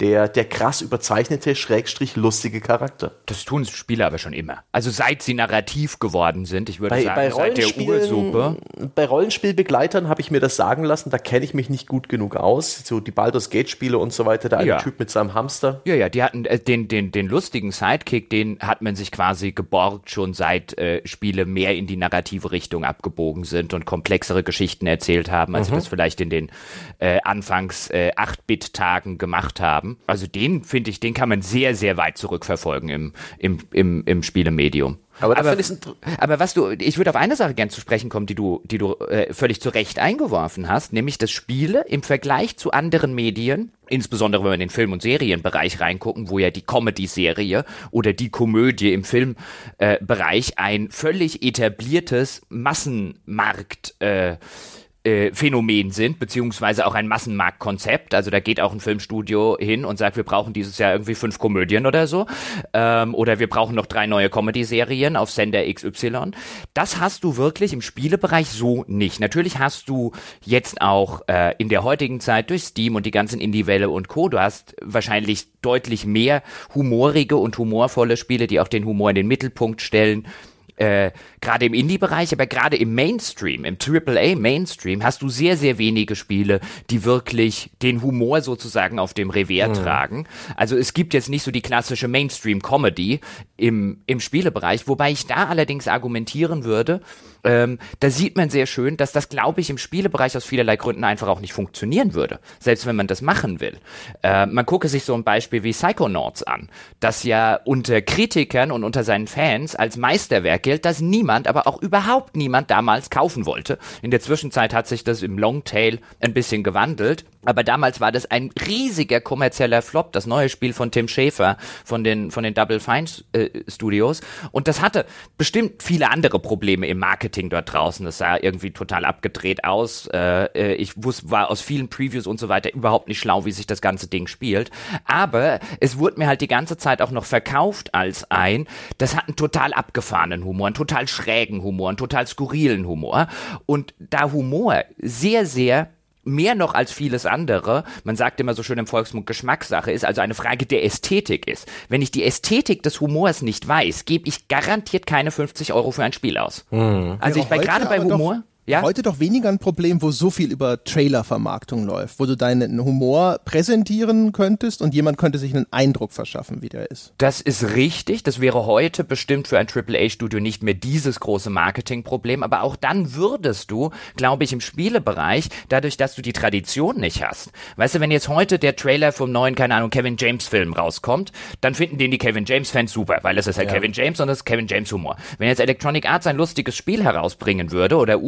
der, der krass überzeichnete, schrägstrich lustige Charakter. Das tun Spiele aber schon immer. Also seit sie narrativ geworden sind, ich würde Bei, sagen, bei, seit der Ursuppe. Bei Rollenspielbegleitern habe ich mir das sagen lassen, da kenne ich mich nicht gut genug aus. So die Baldur's Gate Spiele und so weiter, der eine Ja. Typ mit seinem Hamster. Ja, ja, die hatten äh, den, den, den lustigen Sidekick, den hat man sich quasi geborgt, schon seit äh, Spiele mehr in die narrative Richtung abgebogen sind und komplexere Geschichten erzählt haben, als sie das vielleicht in den äh, Anfangs äh, 8-Bit-Tagen gemacht haben. Also den, finde ich, den kann man sehr, sehr weit zurückverfolgen im, im, im, im Spielemedium. Aber aber, aber was du, ich würde auf eine Sache gern zu sprechen kommen, die du, die du äh, völlig zu Recht eingeworfen hast, nämlich dass Spiele im Vergleich zu anderen Medien, insbesondere wenn wir in den Film- und Serienbereich reingucken, wo ja die Comedy-Serie oder die Komödie im Filmbereich äh, ein völlig etabliertes Massenmarkt äh, äh, Phänomen sind, beziehungsweise auch ein Massenmarktkonzept. Also da geht auch ein Filmstudio hin und sagt, wir brauchen dieses Jahr irgendwie fünf Komödien oder so. Ähm, oder wir brauchen noch drei neue Comedy-Serien auf Sender XY. Das hast du wirklich im Spielebereich so nicht. Natürlich hast du jetzt auch äh, in der heutigen Zeit durch Steam und die ganzen Indie-Welle und Co. Du hast wahrscheinlich deutlich mehr humorige und humorvolle Spiele, die auch den Humor in den Mittelpunkt stellen äh, gerade im Indie-Bereich, aber gerade im Mainstream, im AAA-Mainstream, hast du sehr, sehr wenige Spiele, die wirklich den Humor sozusagen auf dem Revier tragen. Also es gibt jetzt nicht so die klassische Mainstream-Comedy im, im Spielebereich, wobei ich da allerdings argumentieren würde, ähm, da sieht man sehr schön, dass das, glaube ich, im Spielebereich aus vielerlei Gründen einfach auch nicht funktionieren würde, selbst wenn man das machen will. Äh, man gucke sich so ein Beispiel wie Psychonauts an, das ja unter Kritikern und unter seinen Fans als Meisterwerk gilt, das niemand, aber auch überhaupt niemand damals kaufen wollte. In der Zwischenzeit hat sich das im Longtail ein bisschen gewandelt, aber damals war das ein riesiger kommerzieller Flop, das neue Spiel von Tim Schafer von den, von den Double Fine äh, Studios. Und das hatte bestimmt viele andere Probleme im Marketing dort draußen. Das sah irgendwie total abgedreht aus. Äh, äh, ich wusste, war aus vielen Previews und so weiter überhaupt nicht schlau, wie sich das ganze Ding spielt. Aber es wurde mir halt die ganze Zeit auch noch verkauft als ein, das hat einen total abgefahrenen Humor, einen total schrägen Humor, einen total skurrilen Humor. Und da Humor sehr, sehr mehr noch als vieles andere, man sagt immer so schön im Volksmund Geschmackssache ist, also eine Frage der Ästhetik ist. Wenn ich die Ästhetik des Humors nicht weiß, gebe ich garantiert keine 50 Euro für ein Spiel aus. Also ich bei gerade bei Humor, Doch, ja, Heute doch weniger ein Problem, wo so viel über Trailervermarktung läuft, wo du deinen Humor präsentieren könntest und jemand könnte sich einen Eindruck verschaffen, wie der ist. Das ist richtig. Das wäre heute bestimmt für ein AAA-Studio nicht mehr dieses große Marketingproblem. Aber auch dann würdest du, glaube ich, im Spielebereich, dadurch, dass du die Tradition nicht hast. Weißt du, wenn jetzt heute der Trailer vom neuen, keine Ahnung, Kevin James-Film rauskommt, dann finden den die Kevin James-Fans super, weil es ist halt Kevin James und es ist Kevin James-Humor. Wenn jetzt Electronic Arts ein lustiges Spiel herausbringen würde, oder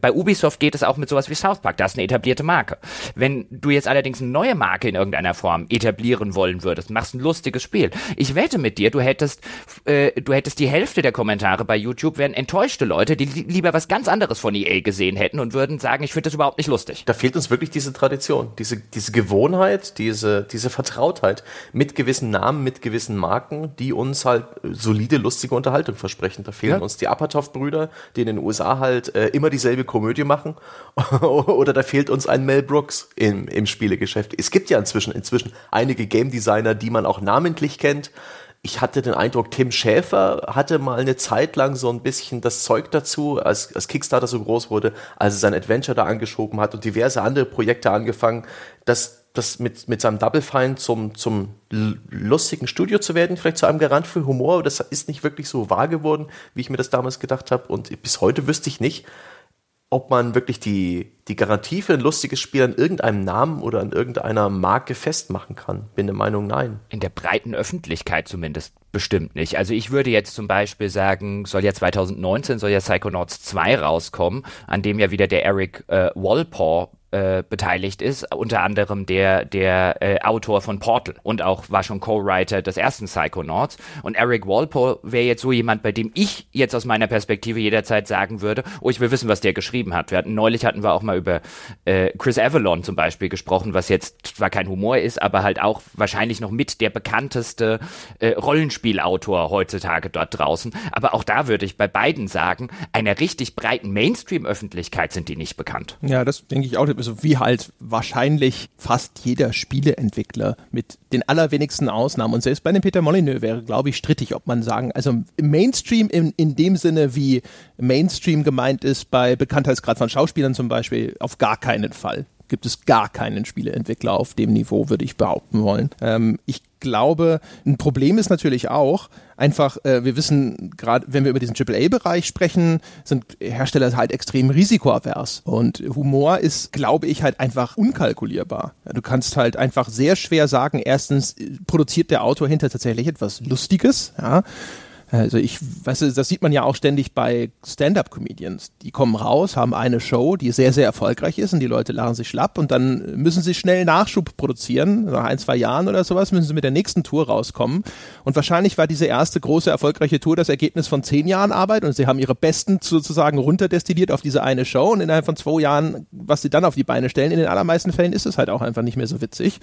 bei Ubisoft geht es auch mit sowas wie South Park, das ist eine etablierte Marke. Wenn du jetzt allerdings eine neue Marke in irgendeiner Form etablieren wollen würdest, machst ein lustiges Spiel. Ich wette mit dir, du hättest, äh, du hättest die Hälfte der Kommentare bei YouTube wären enttäuschte Leute, die li lieber was ganz anderes von EA gesehen hätten und würden sagen, ich finde das überhaupt nicht lustig. Da fehlt uns wirklich diese Tradition, diese, diese Gewohnheit, diese, diese Vertrautheit mit gewissen Namen, mit gewissen Marken, die uns halt solide, lustige Unterhaltung versprechen. Da fehlen Ja. uns die Apatow-Brüder, die in den USA halt äh, immer dieselbe Komödie machen. [LAUGHS] Oder da fehlt uns ein Mel Brooks im, im Spielegeschäft. Es gibt ja inzwischen, inzwischen einige Game Designer, die man auch namentlich kennt. Ich hatte den Eindruck, Tim Schäfer hatte mal eine Zeit lang so ein bisschen das Zeug dazu, als, als Kickstarter so groß wurde, als er sein Adventure da angeschoben hat und diverse andere Projekte angefangen, dass das mit, mit seinem Double Fine zum, zum lustigen Studio zu werden, vielleicht zu einem Garant für Humor, das ist nicht wirklich so wahr geworden, wie ich mir das damals gedacht habe. Und bis heute wüsste ich nicht, ob man wirklich die, die Garantie für ein lustiges Spiel an irgendeinem Namen oder an irgendeiner Marke festmachen kann. Bin der Meinung, nein. In der breiten Öffentlichkeit zumindest bestimmt nicht. Also ich würde jetzt zum Beispiel sagen, soll ja 2019, soll ja Psychonauts 2 rauskommen, an dem ja wieder der Eric äh, Walpole äh, beteiligt ist, unter anderem der, der äh, Autor von Portal und auch war schon Co-Writer des ersten Psychonauts. Und Eric Walpole wäre jetzt so jemand, bei dem ich jetzt aus meiner Perspektive jederzeit sagen würde, oh, ich will wissen, was der geschrieben hat. Wir hatten, neulich hatten wir auch mal über äh, Chris Avalon zum Beispiel gesprochen, was jetzt zwar kein Humor ist, aber halt auch wahrscheinlich noch mit der bekannteste äh, Rollenspielautor heutzutage dort draußen. Aber auch da würde ich bei beiden sagen, einer richtig breiten Mainstream-Öffentlichkeit sind die nicht bekannt. Ja, das denke ich auch. Also wie halt wahrscheinlich fast jeder Spieleentwickler mit den allerwenigsten Ausnahmen. Und selbst bei dem Peter Molyneux wäre, glaube ich, strittig, ob man sagen, also Mainstream in, in dem Sinne, wie Mainstream gemeint ist bei Bekanntheitsgrad von Schauspielern zum Beispiel, auf gar keinen Fall gibt es gar keinen Spieleentwickler auf dem Niveau, würde ich behaupten wollen. Ähm, ich glaube, ein Problem ist natürlich auch, einfach, äh, wir wissen, gerade wenn wir über diesen AAA-Bereich sprechen, sind Hersteller halt extrem risikoavers. Und Humor ist, glaube ich, halt einfach unkalkulierbar. Du kannst halt einfach sehr schwer sagen, erstens produziert der Autor hinter tatsächlich etwas Lustiges, ja. Also ich, weißt du, das sieht man ja auch ständig bei Stand-up-Comedians. Die kommen raus, haben eine Show, die sehr, sehr erfolgreich ist und die Leute lachen sich schlapp und dann müssen sie schnell Nachschub produzieren. Nach ein, zwei Jahren oder sowas müssen sie mit der nächsten Tour rauskommen. Und wahrscheinlich war diese erste große erfolgreiche Tour das Ergebnis von zehn Jahren Arbeit und sie haben ihre Besten sozusagen runterdestilliert auf diese eine Show und innerhalb von zwei Jahren, was sie dann auf die Beine stellen, in den allermeisten Fällen ist es halt auch einfach nicht mehr so witzig.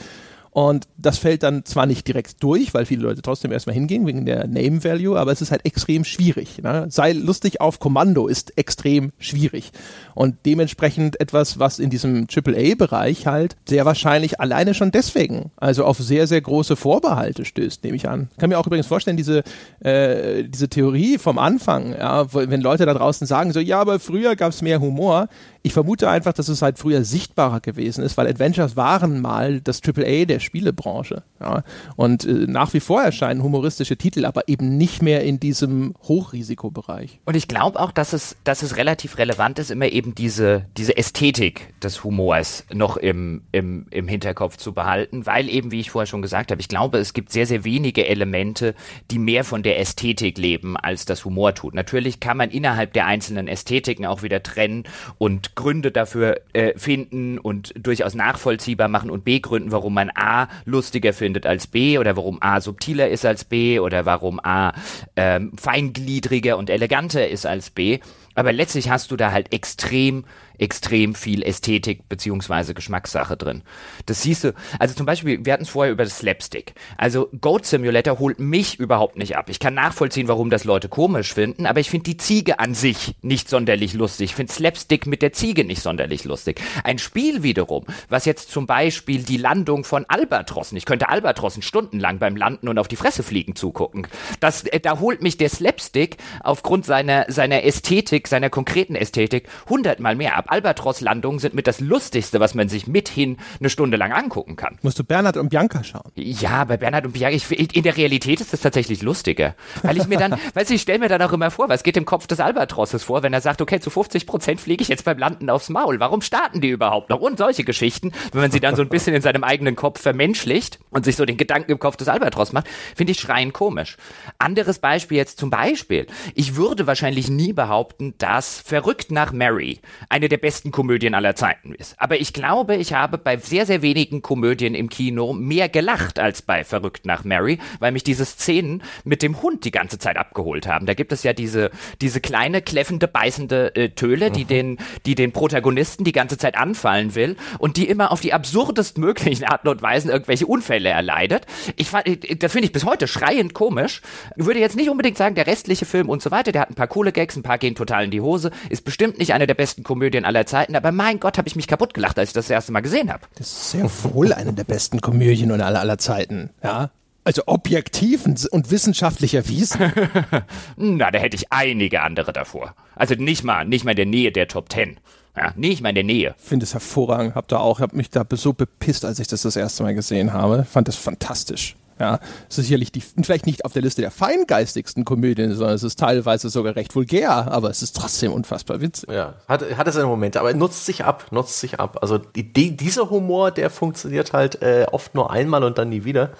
Und das fällt dann zwar nicht direkt durch, weil viele Leute trotzdem erstmal hingehen wegen der Name Value, aber es ist halt extrem schwierig. Ne? Sei lustig auf Kommando ist extrem schwierig. Und dementsprechend etwas, was in diesem AAA-Bereich halt sehr wahrscheinlich alleine schon deswegen, also auf sehr, sehr große Vorbehalte stößt, nehme ich an. Ich kann mir auch übrigens vorstellen, diese, äh, diese Theorie vom Anfang, ja, wenn Leute da draußen sagen, so, ja, aber früher gab es mehr Humor, ich vermute einfach, dass es halt früher sichtbarer gewesen ist, weil Adventures waren mal das AAA der Spielebranche. Ja. Und äh, nach wie vor erscheinen humoristische Titel, aber eben nicht mehr in diesem Hochrisikobereich. Und ich glaube auch, dass es, dass es relativ relevant ist, immer eben diese, diese Ästhetik des Humors noch im, im, im Hinterkopf zu behalten, weil eben, wie ich vorher schon gesagt habe, ich glaube, es gibt sehr, sehr wenige Elemente, die mehr von der Ästhetik leben, als das Humor tut. Natürlich kann man innerhalb der einzelnen Ästhetiken auch wieder trennen und Gründe dafür äh, finden und durchaus nachvollziehbar machen und begründen, warum man A lustiger findet als B oder warum A subtiler ist als B oder warum A ähm, feingliedriger und eleganter ist als B. Aber letztlich hast du da halt extrem extrem viel Ästhetik beziehungsweise Geschmackssache drin. Das siehst du, also zum Beispiel, wir hatten es vorher über das Slapstick. Also Goat Simulator holt mich überhaupt nicht ab. Ich kann nachvollziehen, warum das Leute komisch finden, aber ich finde die Ziege an sich nicht sonderlich lustig. Ich finde Slapstick mit der Ziege nicht sonderlich lustig. Ein Spiel wiederum, was jetzt zum Beispiel die Landung von Albatrossen, ich könnte Albatrossen stundenlang beim Landen und auf die Fresse fliegen zugucken. Das, äh, da holt mich der Slapstick aufgrund seiner, seiner Ästhetik, seiner konkreten Ästhetik hundertmal mehr ab. Albatros-Landungen sind mit das Lustigste, was man sich mithin eine Stunde lang angucken kann. Musst du Bernhard und Bianca schauen? Ja, bei Bernhard und Bianca, ich, in der Realität ist das tatsächlich lustiger. Weil ich mir dann, [LAUGHS] weißt du, ich stelle mir dann auch immer vor, was geht im Kopf des Albatrosses vor, wenn er sagt, okay, zu 50 Prozent fliege ich jetzt beim Landen aufs Maul. Warum starten die überhaupt noch? Und solche Geschichten, wenn man sie dann so ein bisschen in seinem eigenen Kopf vermenschlicht und sich so den Gedanken im Kopf des Albatros macht, finde ich schreien komisch. Anderes Beispiel jetzt zum Beispiel. Ich würde wahrscheinlich nie behaupten, dass Verrückt nach Mary eine der besten Komödien aller Zeiten ist. Aber ich glaube, ich habe bei sehr, sehr wenigen Komödien im Kino mehr gelacht als bei Verrückt nach Mary, weil mich diese Szenen mit dem Hund die ganze Zeit abgeholt haben. Da gibt es ja diese, diese kleine, kläffende, beißende äh, Töle, die, mhm. den, die den Protagonisten die ganze Zeit anfallen will und die immer auf die absurdest möglichen [LAUGHS] Arten und Weisen irgendwelche Unfälle erleidet. Ich fand, äh, das finde ich bis heute schreiend komisch. Ich würde jetzt nicht unbedingt sagen, der restliche Film und so weiter, der hat ein paar coole Gags, ein paar gehen total in die Hose, ist bestimmt nicht eine der besten Komödien aller Zeiten, aber mein Gott, habe ich mich kaputt gelacht, als ich das, das erste Mal gesehen habe. Das ist sehr wohl eine der besten Komödien aller, aller Zeiten, ja. Also objektiv und wissenschaftlich erwiesen. [LAUGHS] Na, da hätte ich einige andere davor. Also nicht mal, nicht mal in der Nähe der Top Ten. Ja, nicht mal in der Nähe. Ich finde es hervorragend. Hab da auch, hab mich da so bepisst, als ich das das erste Mal gesehen habe. Fand das fantastisch. Ja, es ist sicherlich die, vielleicht nicht auf der Liste der feingeistigsten Komödien, sondern es ist teilweise sogar recht vulgär, aber es ist trotzdem unfassbar witzig. Ja, hat, hat es seine Momente, aber nutzt sich ab, nutzt sich ab. Also die, die, dieser Humor, der funktioniert halt äh, oft nur einmal und dann nie wieder.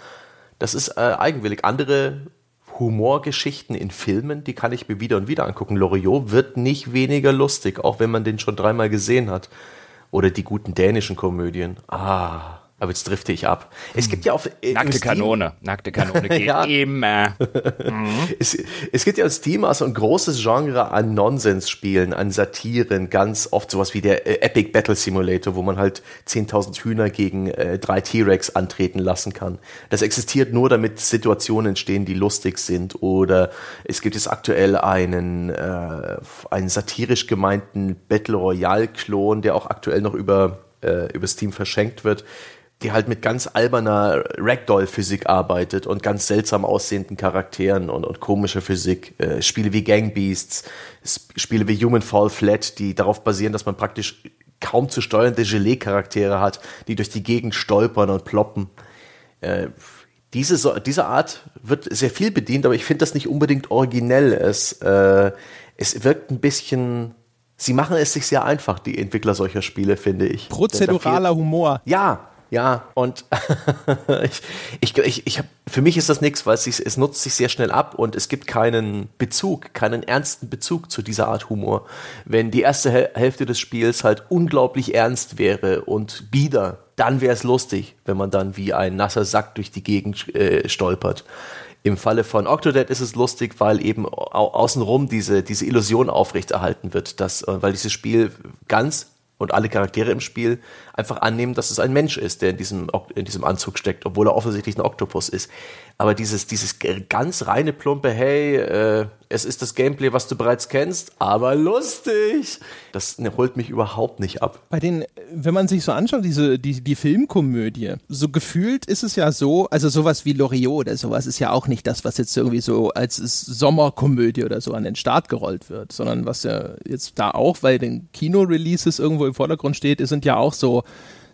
Das ist äh, eigenwillig. Andere Humorgeschichten in Filmen, die kann ich mir wieder und wieder angucken. Loriot wird nicht weniger lustig, auch wenn man den schon dreimal gesehen hat. Oder die guten dänischen Komödien. Ah, aber jetzt drifte ich ab. Es gibt ja auch. Äh, nackte Kanone. Nackte Kanone [LAUGHS] geht ja. immer. Mhm. [LAUGHS] Es, es, gibt ja als Steam also ein großes Genre an Nonsensspielen, an Satiren, ganz oft sowas wie der äh, Epic Battle Simulator, wo man halt 10.000 Hühner gegen äh, drei T-Rex antreten lassen kann. Das existiert nur, damit Situationen entstehen, die lustig sind. Oder es gibt jetzt aktuell einen, äh, einen satirisch gemeinten Battle Royale-Klon, der auch aktuell noch über äh, über Steam verschenkt wird, die halt mit ganz alberner Ragdoll-Physik arbeitet und ganz seltsam aussehenden Charakteren und, und komischer Physik. Äh, Spiele wie Gang Beasts, Spiele wie Human Fall Flat, die darauf basieren, dass man praktisch kaum zu steuernde Gelee-Charaktere hat, die durch die Gegend stolpern und ploppen. Äh, diese, diese Art wird sehr viel bedient, aber ich finde das nicht unbedingt originell. Es, äh, es wirkt ein bisschen. Sie machen es sich sehr einfach, die Entwickler solcher Spiele, finde ich. Prozeduraler Humor. Ja, ja, und [LAUGHS] ich, ich, ich, hab, für mich ist das nichts, weil es, sich, es nutzt sich sehr schnell ab und es gibt keinen Bezug, keinen ernsten Bezug zu dieser Art Humor. Wenn die erste Hälfte des Spiels halt unglaublich ernst wäre und bieder, dann wäre es lustig, wenn man dann wie ein nasser Sack durch die Gegend äh, stolpert. Im Falle von Octodad ist es lustig, weil eben au außenrum diese, diese Illusion aufrechterhalten wird, dass, äh, weil dieses Spiel ganz und alle Charaktere im Spiel einfach annehmen, dass es ein Mensch ist, der in diesem, in diesem Anzug steckt, obwohl er offensichtlich ein Oktopus ist. Aber dieses, dieses ganz reine plumpe, hey, äh, es ist das Gameplay, was du bereits kennst, aber lustig, das ne, holt mich überhaupt nicht ab. Bei den, wenn man sich so anschaut, diese, die, die Filmkomödie, so gefühlt ist es ja so, also sowas wie Loriot oder sowas ist ja auch nicht das, was jetzt irgendwie so als Sommerkomödie oder so an den Start gerollt wird, sondern was ja jetzt da auch, weil den Kino-Releases irgendwo im Vordergrund steht, sind ja auch so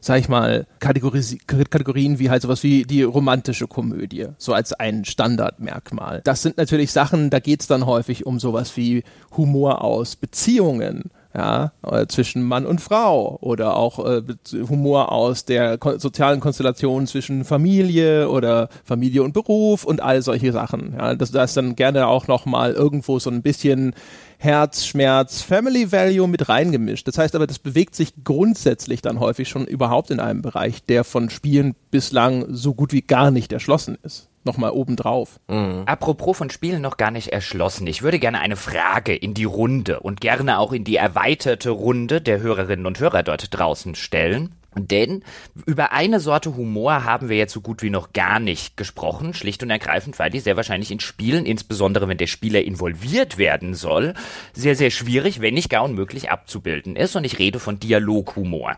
sag ich mal, Kategorien wie halt sowas wie die romantische Komödie, so als ein Standardmerkmal. Das sind natürlich Sachen, da geht's dann häufig um sowas wie Humor aus Beziehungen, ja, äh, zwischen Mann und Frau oder auch äh, Humor aus der ko sozialen Konstellation zwischen Familie oder Familie und Beruf und all solche Sachen. Ja, das, da ist dann gerne auch noch mal irgendwo so ein bisschen Herzschmerz, Family Value mit reingemischt. Das heißt aber, das bewegt sich grundsätzlich dann häufig schon überhaupt in einem Bereich, der von Spielen bislang so gut wie gar nicht erschlossen ist nochmal obendrauf. Mhm. Apropos von Spielen noch gar nicht erschlossen. Ich würde gerne eine Frage in die Runde und gerne auch in die erweiterte Runde der Hörerinnen und Hörer dort draußen stellen. Denn über eine Sorte Humor haben wir jetzt so gut wie noch gar nicht gesprochen, schlicht und ergreifend, weil die sehr wahrscheinlich in Spielen, insbesondere wenn der Spieler involviert werden soll, sehr, sehr schwierig, wenn nicht gar unmöglich abzubilden ist. Und ich rede von Dialoghumor.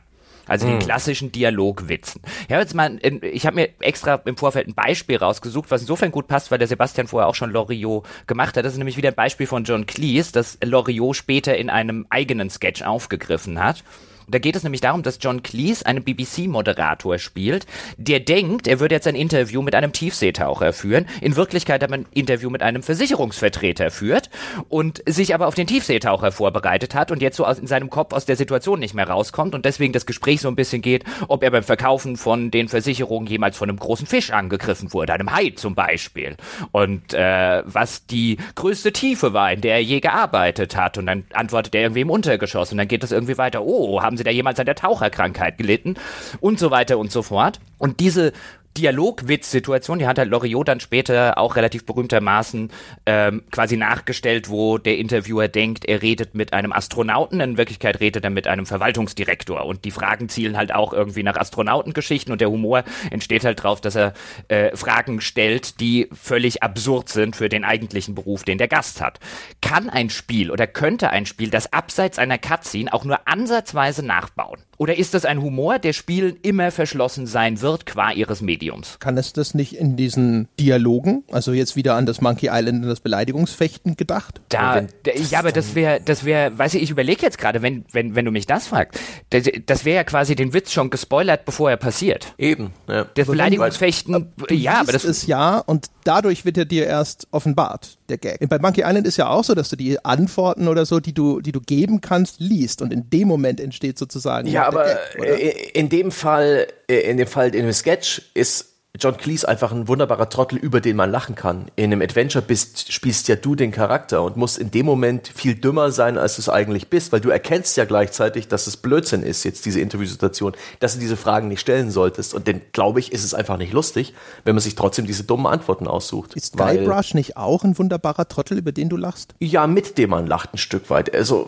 Also den hm. klassischen Dialogwitzen. Ja, jetzt mal, ich habe mir extra im Vorfeld ein Beispiel rausgesucht, was insofern gut passt, weil der Sebastian vorher auch schon Loriot gemacht hat. Das ist nämlich wieder ein Beispiel von John Cleese, das Loriot später in einem eigenen Sketch aufgegriffen hat. Da geht es nämlich darum, dass John Cleese einen BBC-Moderator spielt, der denkt, er würde jetzt ein Interview mit einem Tiefseetaucher führen, in Wirklichkeit aber ein Interview mit einem Versicherungsvertreter führt und sich aber auf den Tiefseetaucher vorbereitet hat und jetzt so aus, in seinem Kopf aus der Situation nicht mehr rauskommt und deswegen das Gespräch so ein bisschen geht, ob er beim Verkaufen von den Versicherungen jemals von einem großen Fisch angegriffen wurde, einem Hai zum Beispiel. Und äh, was die größte Tiefe war, in der er je gearbeitet hat. Und dann antwortet er irgendwie im Untergeschoss und dann geht es irgendwie weiter. Oh, haben Sie da jemals an der Taucherkrankheit gelitten? Und so weiter und so fort. Und diese Dialogwitz-Situation, die hat halt Loriot dann später auch relativ berühmtermaßen ähm, quasi nachgestellt, wo der Interviewer denkt, er redet mit einem Astronauten, in Wirklichkeit redet er mit einem Verwaltungsdirektor und die Fragen zielen halt auch irgendwie nach Astronautengeschichten und der Humor entsteht halt drauf, dass er äh, Fragen stellt, die völlig absurd sind für den eigentlichen Beruf, den der Gast hat. Kann ein Spiel oder könnte ein Spiel das abseits einer Cutscene auch nur ansatzweise nachbauen? Oder ist das ein Humor, der Spielen immer verschlossen sein wird qua ihres Mediums? Kann es das nicht in diesen Dialogen, also jetzt wieder an das Monkey Island und das Beleidigungsfechten gedacht? Da, ja, aber das wäre, das wäre, weiß ich, ich überlege jetzt gerade, wenn, wenn, wenn du mich das fragst, das, das wäre ja quasi den Witz schon gespoilert, bevor er passiert. Eben. Ja. Das Beleidigungsfechten, ja, aber das ist ja und dadurch wird er dir erst offenbart, der Gag. Bei Monkey Island ist ja auch so, dass du die Antworten oder so, die du, die du geben kannst, liest und in dem Moment entsteht sozusagen. Ja, aber Gag, in dem Fall, in dem Fall in dem Sketch ist John Cleese einfach ein wunderbarer Trottel, über den man lachen kann. In einem Adventure bist, spielst ja du den Charakter und musst in dem Moment viel dümmer sein, als du es eigentlich bist, weil du erkennst ja gleichzeitig, dass es Blödsinn ist, jetzt diese Interviewsituation, dass du diese Fragen nicht stellen solltest. Und dann, glaube ich, ist es einfach nicht lustig, wenn man sich trotzdem diese dummen Antworten aussucht. Ist Guybrush nicht auch ein wunderbarer Trottel, über den du lachst? Ja, mit dem man lacht ein Stück weit. Also,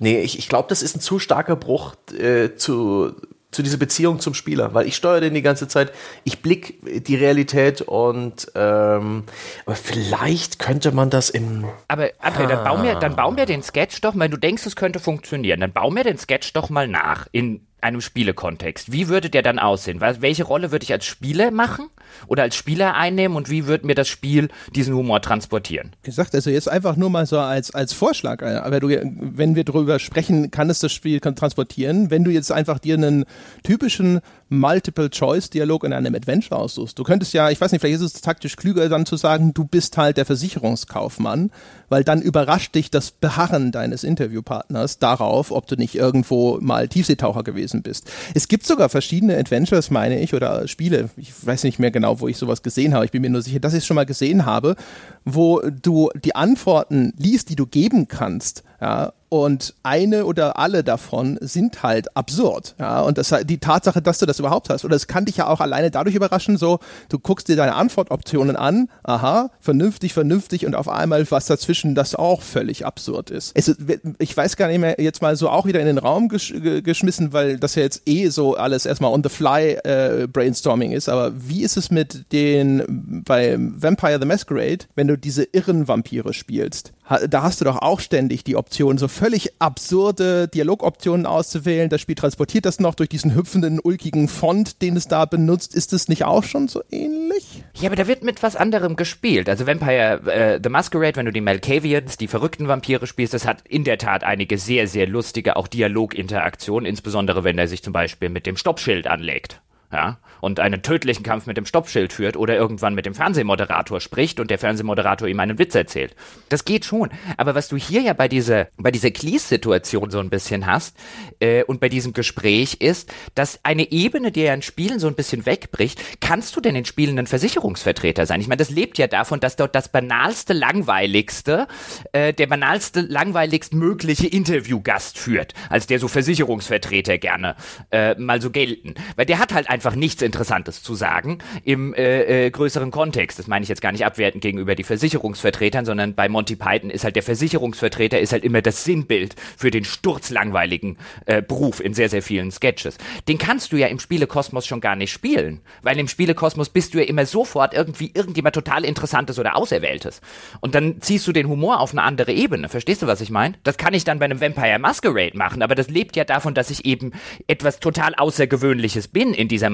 nee, ich, ich glaube, das ist ein zu starker Bruch äh, zu zu dieser Beziehung zum Spieler, weil ich steuere den die ganze Zeit, ich blick die Realität und ähm, aber vielleicht könnte man das im. Aber André, dann bau mir, dann bau mir den Sketch doch, wenn du denkst, es könnte funktionieren, dann bau mir den Sketch doch mal nach in einem Spielekontext. Wie würde der dann aussehen? Welche Rolle würde ich als Spieler machen oder als Spieler einnehmen und wie würde mir das Spiel diesen Humor transportieren? Gesagt, also jetzt einfach nur mal so als, als Vorschlag. Äh, aber du, wenn wir darüber sprechen, kann es das Spiel transportieren. Wenn du jetzt einfach dir einen typischen Multiple-Choice-Dialog in einem Adventure aussuchst. Du könntest ja, ich weiß nicht, vielleicht ist es taktisch klüger dann zu sagen, du bist halt der Versicherungskaufmann, weil dann überrascht dich das Beharren deines Interviewpartners darauf, ob du nicht irgendwo mal Tiefseetaucher gewesen bist. Es gibt sogar verschiedene Adventures, meine ich, oder Spiele, ich weiß nicht mehr genau, wo ich sowas gesehen habe, ich bin mir nur sicher, dass ich es schon mal gesehen habe, wo du die Antworten liest, die du geben kannst, ja, und eine oder alle davon sind halt absurd. Ja, und das, die Tatsache, dass du das überhaupt hast, oder es kann dich ja auch alleine dadurch überraschen, so, du guckst dir deine Antwortoptionen an, aha, vernünftig, vernünftig und auf einmal was dazwischen, das auch völlig absurd ist. Es, ich weiß gar nicht mehr, jetzt mal so auch wieder in den Raum gesch geschmissen, weil das ja jetzt eh so alles erstmal on the fly äh, Brainstorming ist, aber wie ist es mit den, bei Vampire the Masquerade, wenn du diese irren Vampire spielst? da hast du doch auch ständig die Option, so völlig absurde Dialogoptionen auszuwählen. Das Spiel transportiert das noch durch diesen hüpfenden, ulkigen Font, den es da benutzt. Ist es nicht auch schon so ähnlich? Ja, aber da wird mit was anderem gespielt. Also Vampire äh, The Masquerade, wenn du die Malkavians, die verrückten Vampire spielst, das hat in der Tat einige sehr, sehr lustige auch Dialoginteraktionen, insbesondere wenn er sich zum Beispiel mit dem Stoppschild anlegt ja, und einen tödlichen Kampf mit dem Stoppschild führt oder irgendwann mit dem Fernsehmoderator spricht und der Fernsehmoderator ihm einen Witz erzählt. Das geht schon. Aber was du hier ja bei dieser, bei dieser Cleese-Situation so ein bisschen hast äh, und bei diesem Gespräch ist, dass eine Ebene, die ja in Spielen so ein bisschen wegbricht, kannst du denn in Spielen ein Versicherungsvertreter sein? Ich meine, das lebt ja davon, dass dort das banalste, langweiligste, äh, der banalste, langweiligst mögliche Interviewgast führt, als der so Versicherungsvertreter gerne äh, mal so gelten. Weil der hat halt einfach nichts Interessantes zu sagen im äh, äh, größeren Kontext. Das meine ich jetzt gar nicht abwertend gegenüber die Versicherungsvertretern, sondern bei Monty Python ist halt der Versicherungsvertreter ist halt immer das Sinnbild für den sturzlangweiligen äh, Beruf in sehr, sehr vielen Sketches. Den kannst du ja im Spielekosmos schon gar nicht spielen, weil im Spielekosmos bist du ja immer sofort irgendwie irgendjemand total Interessantes oder Auserwähltes. Und dann ziehst du den Humor auf eine andere Ebene. Verstehst du, was ich meine? Das kann ich dann bei einem Vampire Masquerade machen, aber das lebt ja davon, dass ich eben etwas total Außergewöhnliches bin in dieser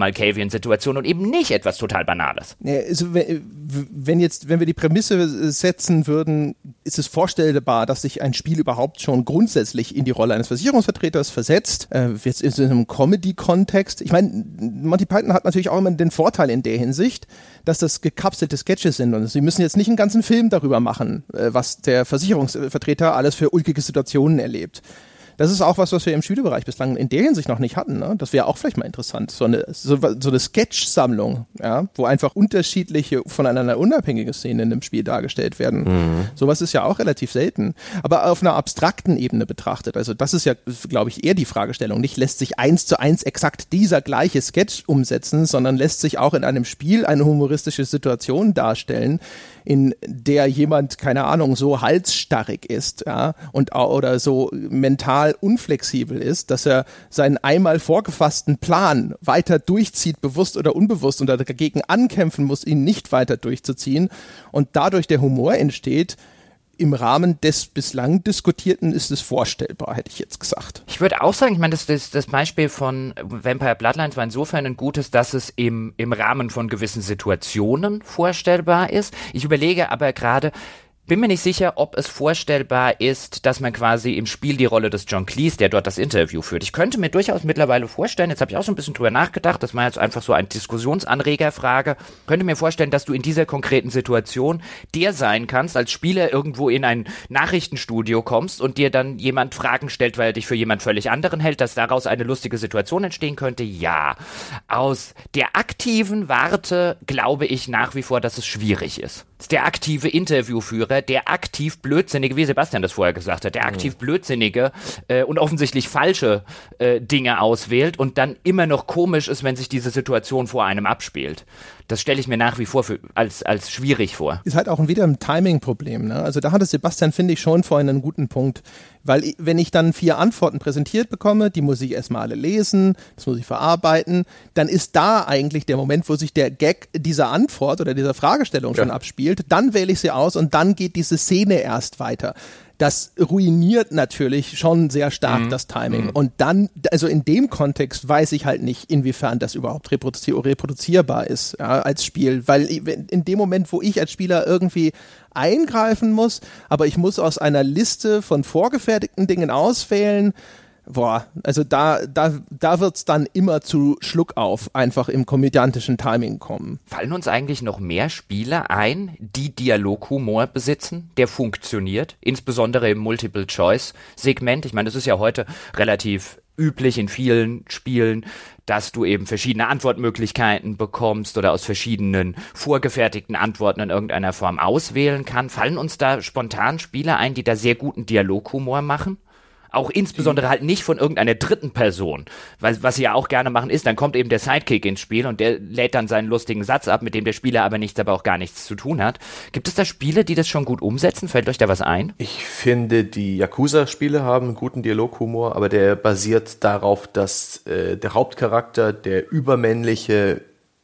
Malkavian-Situation und eben nicht etwas total Banales. Also, wenn jetzt, wenn wir die Prämisse setzen würden, ist es vorstellbar, dass sich ein Spiel überhaupt schon grundsätzlich in die Rolle eines Versicherungsvertreters versetzt. Äh, jetzt in einem Comedy-Kontext. Ich meine, Monty Python hat natürlich auch immer den Vorteil in der Hinsicht, dass das gekapselte Sketches sind und sie müssen jetzt nicht einen ganzen Film darüber machen, äh, was der Versicherungsvertreter alles für ulkige Situationen erlebt. Das ist auch was, was wir im Schülerbereich bislang in der Hinsicht noch nicht hatten. Ne? Das wäre auch vielleicht mal interessant. So eine, so, so eine Sketch-Sammlung, ja, wo einfach unterschiedliche, voneinander unabhängige Szenen in dem Spiel dargestellt werden. Mhm. Sowas ist ja auch relativ selten. Aber auf einer abstrakten Ebene betrachtet, also das ist ja, glaube ich, eher die Fragestellung. Nicht lässt sich eins zu eins exakt dieser gleiche Sketch umsetzen, sondern lässt sich auch in einem Spiel eine humoristische Situation darstellen, in der jemand, keine Ahnung, so halsstarrig ist, ja, und oder so mental unflexibel ist, dass er seinen einmal vorgefassten Plan weiter durchzieht, bewusst oder unbewusst, und dagegen ankämpfen muss, ihn nicht weiter durchzuziehen. Und dadurch der Humor entsteht, im Rahmen des bislang Diskutierten ist es vorstellbar, hätte ich jetzt gesagt. Ich würde auch sagen, ich meine, das, das, das Beispiel von Vampire Bloodlines war insofern ein gutes, dass es im, im Rahmen von gewissen Situationen vorstellbar ist. Ich überlege aber gerade, bin mir nicht sicher, ob es vorstellbar ist, dass man quasi im Spiel die Rolle des John Cleese, der dort das Interview führt. Ich könnte mir durchaus mittlerweile vorstellen, jetzt habe ich auch so ein bisschen drüber nachgedacht, das war jetzt einfach so eine Diskussionsanregerfrage, könnte mir vorstellen, dass du in dieser konkreten Situation der sein kannst, als Spieler irgendwo in ein Nachrichtenstudio kommst und dir dann jemand Fragen stellt, weil er dich für jemand völlig anderen hält, dass daraus eine lustige Situation entstehen könnte. Ja. Aus der aktiven Warte glaube ich nach wie vor, dass es schwierig ist. Das ist der aktive Interviewführer, der aktiv blödsinnige, wie Sebastian das vorher gesagt hat, der aktiv blödsinnige äh, und offensichtlich falsche äh, Dinge auswählt und dann immer noch komisch ist, wenn sich diese Situation vor einem abspielt. Das stelle ich mir nach wie vor für, als, als schwierig vor. Ist halt auch wieder ein Timing-Problem. Ne? Also da hatte Sebastian, finde ich, schon vorhin einen guten Punkt. Weil wenn ich dann vier Antworten präsentiert bekomme, die muss ich erstmal alle lesen, das muss ich verarbeiten, dann ist da eigentlich der Moment, wo sich der Gag dieser Antwort oder dieser Fragestellung ja. schon abspielt. Dann wähle ich sie aus und dann geht diese Szene erst weiter das ruiniert natürlich schon sehr stark mhm. das Timing. Mhm. Und dann, also in dem Kontext weiß ich halt nicht, inwiefern das überhaupt reproduzi reproduzierbar ist ja, als Spiel. Weil in dem Moment, wo ich als Spieler irgendwie eingreifen muss, aber ich muss aus einer Liste von vorgefertigten Dingen auswählen, boah, also da, da, da wird's dann immer zu Schluck auf, einfach im komödiantischen Timing kommen. Fallen uns eigentlich noch mehr Spiele ein, die Dialoghumor besitzen, der funktioniert, insbesondere im Multiple-Choice-Segment? Ich meine, das ist ja heute relativ üblich in vielen Spielen, dass du eben verschiedene Antwortmöglichkeiten bekommst oder aus verschiedenen vorgefertigten Antworten in irgendeiner Form auswählen kann. Fallen uns da spontan Spiele ein, die da sehr guten Dialoghumor machen? Auch insbesondere halt nicht von irgendeiner dritten Person. Weil, was sie ja auch gerne machen, ist, dann kommt eben der Sidekick ins Spiel und der lädt dann seinen lustigen Satz ab, mit dem der Spieler aber nichts, aber auch gar nichts zu tun hat. Gibt es da Spiele, die das schon gut umsetzen? Fällt euch da was ein? Ich finde, die Yakuza-Spiele haben einen guten Dialoghumor, aber der basiert darauf, dass äh, der Hauptcharakter, der übermännliche,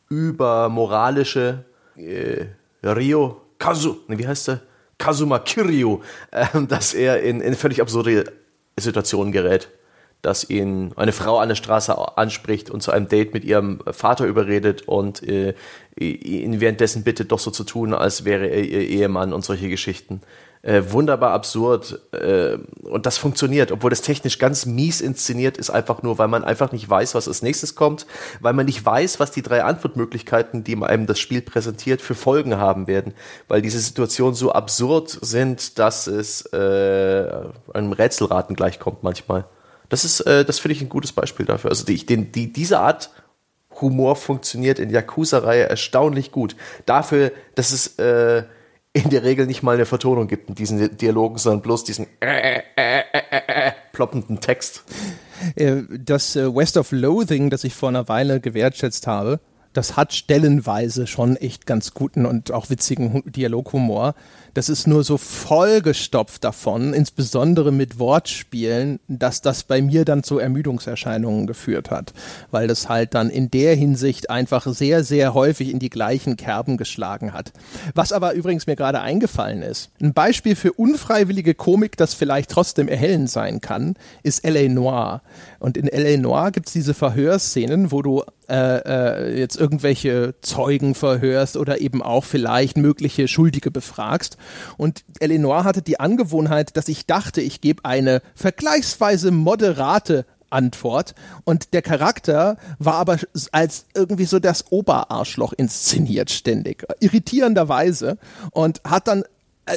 übermoralische äh, Rio Kazu, wie heißt er? Kazuma Kiryu, äh, dass er in, in völlig absurde Situation gerät, dass ihn eine Frau an der Straße anspricht und zu einem Date mit ihrem Vater überredet und äh, ihn währenddessen bittet, doch so zu tun, als wäre er ihr Ehemann und solche Geschichten äh, wunderbar absurd äh, und das funktioniert, obwohl das technisch ganz mies inszeniert ist, einfach nur, weil man einfach nicht weiß, was als nächstes kommt, weil man nicht weiß, was die drei Antwortmöglichkeiten, die einem das Spiel präsentiert, für Folgen haben werden, weil diese Situationen so absurd sind, dass es äh, einem Rätselraten gleichkommt manchmal. Das ist, äh, das finde ich ein gutes Beispiel dafür. Also die, den, die, diese Art Humor funktioniert in Yakuza-Reihe erstaunlich gut. Dafür, dass es äh, in der Regel nicht mal eine Vertonung gibt in diesen Dialogen, sondern bloß diesen äh, äh, äh, ploppenden Text. Das West of Loathing, das ich vor einer Weile gewertschätzt habe, das hat stellenweise schon echt ganz guten und auch witzigen Dialoghumor. Das ist nur so vollgestopft davon, insbesondere mit Wortspielen, dass das bei mir dann zu Ermüdungserscheinungen geführt hat, weil das halt dann in der Hinsicht einfach sehr, sehr häufig in die gleichen Kerben geschlagen hat. Was aber übrigens mir gerade eingefallen ist, ein Beispiel für unfreiwillige Komik, das vielleicht trotzdem erhellend sein kann, ist L.A. Noir. Und in L.A. Noir gibt es diese Verhörszenen, wo du äh, äh, jetzt irgendwelche Zeugen verhörst oder eben auch vielleicht mögliche Schuldige befragst. Und Eleanor hatte die Angewohnheit, dass ich dachte, ich gebe eine vergleichsweise moderate Antwort und der Charakter war aber als irgendwie so das Oberarschloch inszeniert ständig, irritierenderweise und hat dann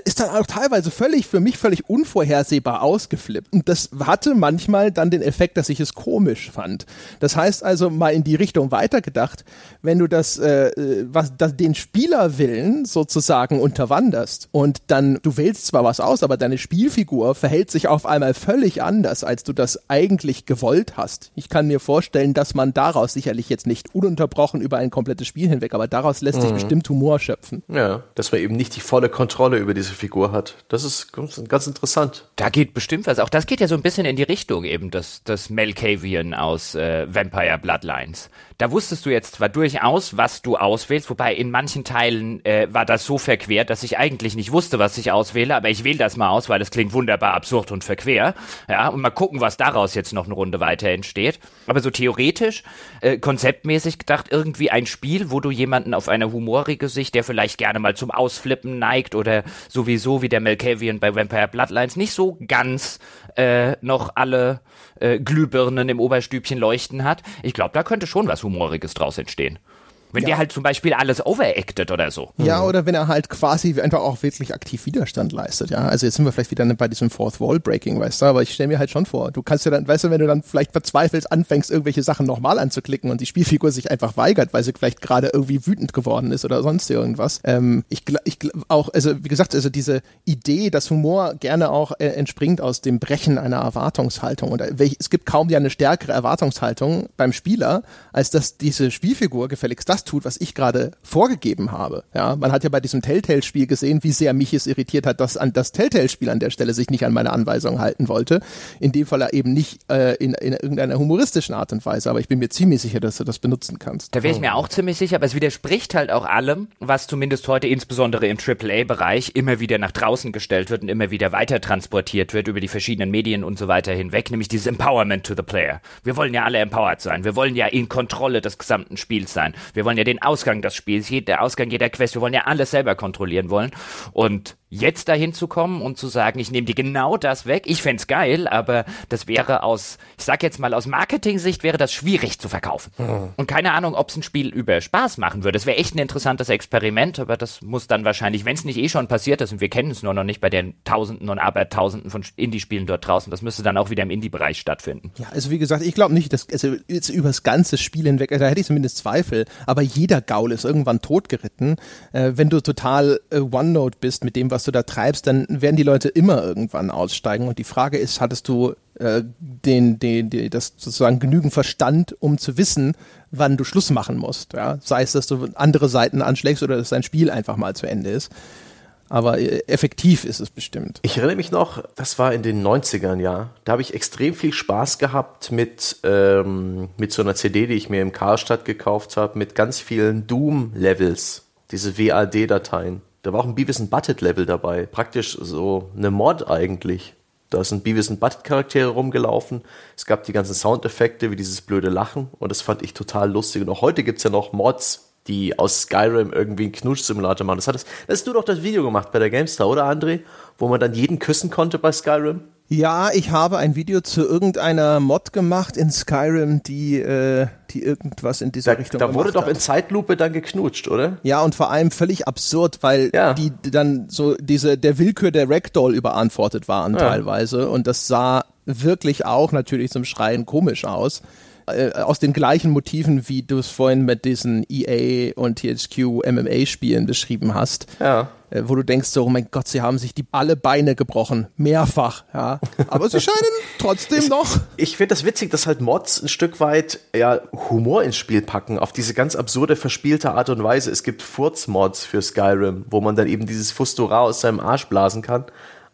ist dann auch teilweise völlig, für mich völlig unvorhersehbar ausgeflippt. Und das hatte manchmal dann den Effekt, dass ich es komisch fand. Das heißt also mal in die Richtung weitergedacht, wenn du das, äh, was, das, den Spielerwillen sozusagen unterwanderst und dann, du wählst zwar was aus, aber deine Spielfigur verhält sich auf einmal völlig anders, als du das eigentlich gewollt hast. Ich kann mir vorstellen, dass man daraus sicherlich jetzt nicht ununterbrochen über ein komplettes Spiel hinweg, aber daraus lässt mhm. sich bestimmt Humor schöpfen. Ja, dass man eben nicht die volle Kontrolle über diese Figur hat. Das ist ganz interessant. Da geht bestimmt was. Auch das geht ja so ein bisschen in die Richtung eben des, des Melkavian aus äh, Vampire Bloodlines. Da wusstest du jetzt zwar durchaus, was du auswählst, wobei in manchen Teilen äh, war das so verquert, dass ich eigentlich nicht wusste, was ich auswähle, aber ich wähle das mal aus, weil das klingt wunderbar absurd und verquer. Ja, und mal gucken, was daraus jetzt noch eine Runde weiter entsteht. Aber so theoretisch, äh, konzeptmäßig gedacht, irgendwie ein Spiel, wo du jemanden auf eine humorige Sicht, der vielleicht gerne mal zum Ausflippen neigt oder sowieso wie der Melkavian bei Vampire Bloodlines nicht so ganz äh, noch alle äh, Glühbirnen im Oberstübchen leuchten hat. Ich glaube, da könnte schon was Humoriges draus entstehen. Wenn Ja. der halt zum Beispiel alles overacted oder so. Ja, oder wenn er halt quasi einfach auch wirklich aktiv Widerstand leistet, ja. Also jetzt sind wir vielleicht wieder bei diesem Fourth Wall Breaking, weißt du, aber ich stelle mir halt schon vor, du kannst ja dann, weißt du, wenn du dann vielleicht verzweifelst, anfängst, irgendwelche Sachen nochmal anzuklicken und die Spielfigur sich einfach weigert, weil sie vielleicht gerade irgendwie wütend geworden ist oder sonst irgendwas. Ähm, ich ich gl- auch, also wie gesagt, also diese Idee, dass Humor gerne auch äh, entspringt aus dem Brechen einer Erwartungshaltung und es gibt kaum ja eine stärkere Erwartungshaltung beim Spieler, als dass diese Spielfigur gefälligst das tut, was ich gerade vorgegeben habe. Ja, man hat ja bei diesem Telltale-Spiel gesehen, wie sehr mich es irritiert hat, dass an das Telltale-Spiel an der Stelle sich nicht an meine Anweisungen halten wollte. In dem Fall eben nicht äh, in, in irgendeiner humoristischen Art und Weise, aber ich bin mir ziemlich sicher, dass du das benutzen kannst. Da wäre ich mir auch ziemlich sicher, aber es widerspricht halt auch allem, was zumindest heute insbesondere im AAA-Bereich immer wieder nach draußen gestellt wird und immer wieder weiter transportiert wird über die verschiedenen Medien und so weiter hinweg, nämlich dieses Empowerment to the Player. Wir wollen ja alle empowered sein. Wir wollen ja in Kontrolle des gesamten Spiels sein. Wir wollen ja den Ausgang des Spiels, der Ausgang jeder Quest, wir wollen ja alles selber kontrollieren wollen. Und jetzt dahin zu kommen und zu sagen, ich nehme dir genau das weg, ich fänd's geil, aber das wäre aus, ich sag jetzt mal aus Marketing-Sicht, wäre das schwierig zu verkaufen. Und keine Ahnung, ob es ein Spiel über Spaß machen würde. Das wäre echt ein interessantes Experiment, aber das muss dann wahrscheinlich, wenn es nicht eh schon passiert ist und wir kennen es nur noch nicht bei den Tausenden und Abertausenden von Indie-Spielen dort draußen, das müsste dann auch wieder im Indie-Bereich stattfinden. Ja, also wie gesagt, ich glaube nicht, dass also jetzt übers ganze Spiel hinweg, da hätte ich zumindest Zweifel, aber jeder Gaul ist irgendwann totgeritten. Äh, wenn du total äh, OneNote bist mit dem, was du da treibst, dann werden die Leute immer irgendwann aussteigen. Und die Frage ist, hattest du äh, den, den, den, das sozusagen genügend Verstand, um zu wissen, wann du Schluss machen musst. Ja? Sei es, dass du andere Seiten anschlägst oder dass dein Spiel einfach mal zu Ende ist. Aber äh, effektiv ist es bestimmt. Ich erinnere mich noch, das war in den 90ern, ja. Da habe ich extrem viel Spaß gehabt mit, ähm, mit so einer CD, die ich mir im Karstadt gekauft habe, mit ganz vielen Doom-Levels, diese WAD-Dateien. Da war auch ein Beavis and Butthead-Level dabei. Praktisch so eine Mod eigentlich. Da sind Beavis and Butthead-Charaktere rumgelaufen. Es gab die ganzen Soundeffekte, wie dieses blöde Lachen. Und das fand ich total lustig. Und auch heute gibt es ja noch Mods, die aus Skyrim irgendwie einen Knusch-Simulator machen. Das, hat das, hast du doch das Video gemacht bei der GameStar, oder André? Wo man dann jeden küssen konnte bei Skyrim? Ja, ich habe ein Video zu irgendeiner Mod gemacht in Skyrim, die, äh, die irgendwas in dieser Da, Richtung da wurde doch in hat. Zeitlupe dann geknutscht, oder? Ja, und vor allem völlig absurd, weil Ja. die dann so diese der Willkür der Ragdoll überantwortet waren teilweise und das sah wirklich auch natürlich zum Schreien komisch aus. Äh, aus den gleichen Motiven, wie du es vorhin mit diesen EA und THQ MMA-Spielen beschrieben hast. Ja. Äh, wo du denkst so, oh mein Gott, sie haben sich die alle Beine gebrochen. Mehrfach, ja. Aber sie scheinen [LAUGHS] trotzdem noch. Ich finde das witzig, dass halt Mods ein Stück weit ja, Humor ins Spiel packen, auf diese ganz absurde, verspielte Art und Weise. Es gibt Furz-Mods für Skyrim, wo man dann eben dieses Fustura aus seinem Arsch blasen kann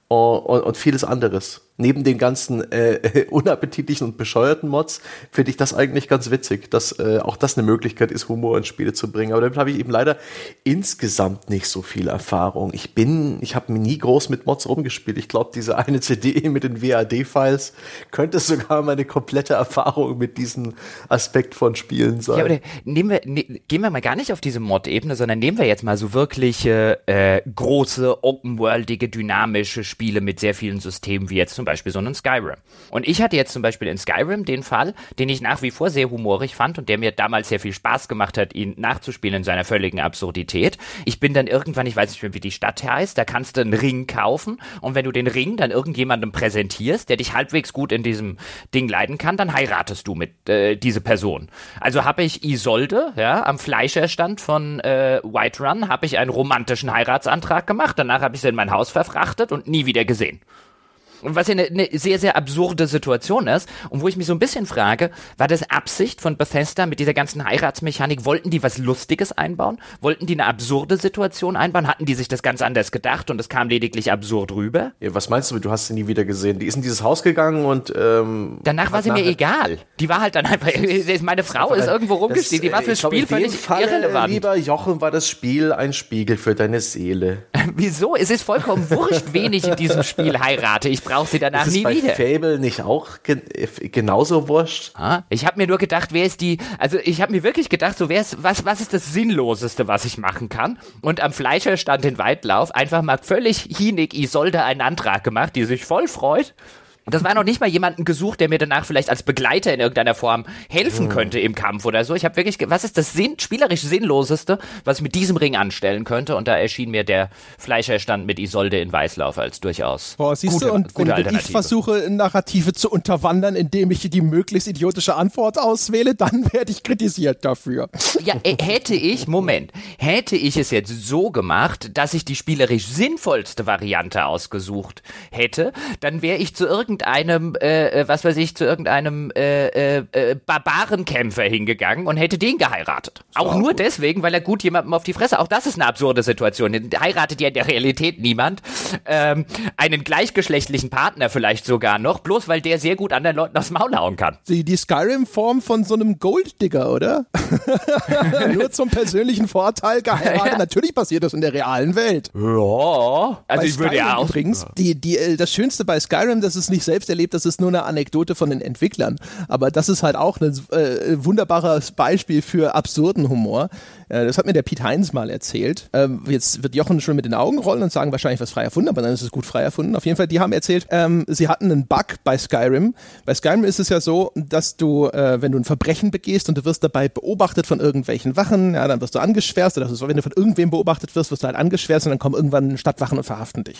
und, und, und vieles anderes. Neben den ganzen äh, [LAUGHS] unappetitlichen und bescheuerten Mods finde ich das eigentlich ganz witzig, dass äh, auch das eine Möglichkeit ist, Humor ins Spiele zu bringen. Aber damit habe ich eben leider insgesamt nicht so viel Erfahrung. Ich bin, ich habe nie groß mit Mods rumgespielt. Ich glaube, diese eine CD [LAUGHS] mit den WAD-Files könnte sogar meine komplette Erfahrung mit diesem Aspekt von Spielen sein. Ja, aber nehmen wir, ne, gehen wir mal gar nicht auf diese Mod-Ebene, sondern nehmen wir jetzt mal so wirkliche äh, große, open-worldige, dynamische Spiele mit sehr vielen Systemen, wie jetzt zum Beispiel so einen Skyrim. Und ich hatte jetzt zum Beispiel in Skyrim den Fall, den ich nach wie vor sehr humorig fand und der mir damals sehr viel Spaß gemacht hat, ihn nachzuspielen in seiner völligen Absurdität. Ich bin dann irgendwann, ich weiß nicht mehr, wie die Stadt heißt, da kannst du einen Ring kaufen und wenn du den Ring dann irgendjemandem präsentierst, der dich halbwegs gut in diesem Ding leiden kann, dann heiratest du mit äh, diese Person. Also habe ich Isolde, ja, am Fleischerstand von äh, Whiterun, habe ich einen romantischen Heiratsantrag gemacht, danach habe ich sie in mein Haus verfrachtet und nie wieder gesehen. Was ja eine, eine sehr, sehr absurde Situation ist und wo ich mich so ein bisschen frage, war das Absicht von Bethesda mit dieser ganzen Heiratsmechanik? Wollten die was Lustiges einbauen? Wollten die eine absurde Situation einbauen? Hatten die sich das ganz anders gedacht und es kam lediglich absurd rüber? Ja, was meinst du, du hast sie nie wieder gesehen? Die ist in dieses Haus gegangen und ähm, Danach war sie mir egal. Die war halt dann einfach, [LAUGHS] meine Frau ist irgendwo rumgestiegen, die war äh, fürs Spiel in völlig Falle, irrelevant. Lieber Jochen, war das Spiel ein Spiegel für deine Seele. [LAUGHS] Wieso? Es ist vollkommen wurscht, wen ich in diesem Spiel heirate. Ich brauche sie danach Ist es nie bei wieder. Fable nicht auch gen genauso wurscht? Ah, Ich habe mir nur gedacht, wer ist die, also ich habe mir wirklich gedacht, so wer ist, was, was ist das Sinnloseste, was ich machen kann? Und am Fleischerstand in Weitlauf einfach mal völlig hinig Isolde einen Antrag gemacht, die sich voll freut. Das war noch nicht mal jemanden gesucht, der mir danach vielleicht als Begleiter in irgendeiner Form helfen könnte im Kampf oder so. Ich habe wirklich, was ist das Sinn, spielerisch Sinnloseste, was ich mit diesem Ring anstellen könnte? Und da erschien mir der Fleischerstand mit Isolde in Weißlauf als durchaus. Boah, siehst gute, du, und gute wenn, wenn ich versuche, Narrative zu unterwandern, indem ich die möglichst idiotische Antwort auswähle, dann [LAUGHS] werde ich kritisiert dafür. Ja, äh, hätte ich, Moment, hätte ich es jetzt so gemacht, dass ich die spielerisch sinnvollste Variante ausgesucht hätte, dann wäre ich zu irgendeinem, äh, äh, was weiß ich, zu irgendeinem äh, äh, äh, Barbarenkämpfer hingegangen und hätte den geheiratet. Auch nur deswegen, weil er gut jemandem auf die Fresse, auch das ist eine absurde Situation. Heiratet ja in der Realität niemand. Ähm, einen gleichgeschlechtlichen Partner vielleicht sogar noch, bloß weil der sehr gut anderen Leuten aufs Maul hauen kann. Die, die Skyrim-Form von so einem Golddigger, oder? [LAUGHS] nur zum persönlichen Vorteil geheiratet. [LAUGHS] Ja. Natürlich passiert das in der realen Welt. Ja, also Bei ich würde ja auch. Übrigens, die, die, äh, das Schönste bei Skyrim, das ist nicht selbst erlebt, das ist nur eine Anekdote von den Entwicklern. Aber das ist halt auch ein äh, wunderbares Beispiel für absurden Humor. Äh, das hat mir der Pete Heinz mal erzählt. Ähm, jetzt wird Jochen schon mit den Augen rollen und sagen wahrscheinlich was frei erfunden, aber dann ist es gut frei erfunden. Auf jeden Fall, die haben erzählt, ähm, sie hatten einen Bug bei Skyrim. Bei Skyrim ist es ja so, dass du, äh, wenn du ein Verbrechen begehst und du wirst dabei beobachtet von irgendwelchen Wachen, ja, dann wirst du angeschwärzt oder so, wenn du von irgendwem beobachtet wirst, wirst du halt angeschwärzt und dann kommen irgendwann Stadtwachen und verhaften dich.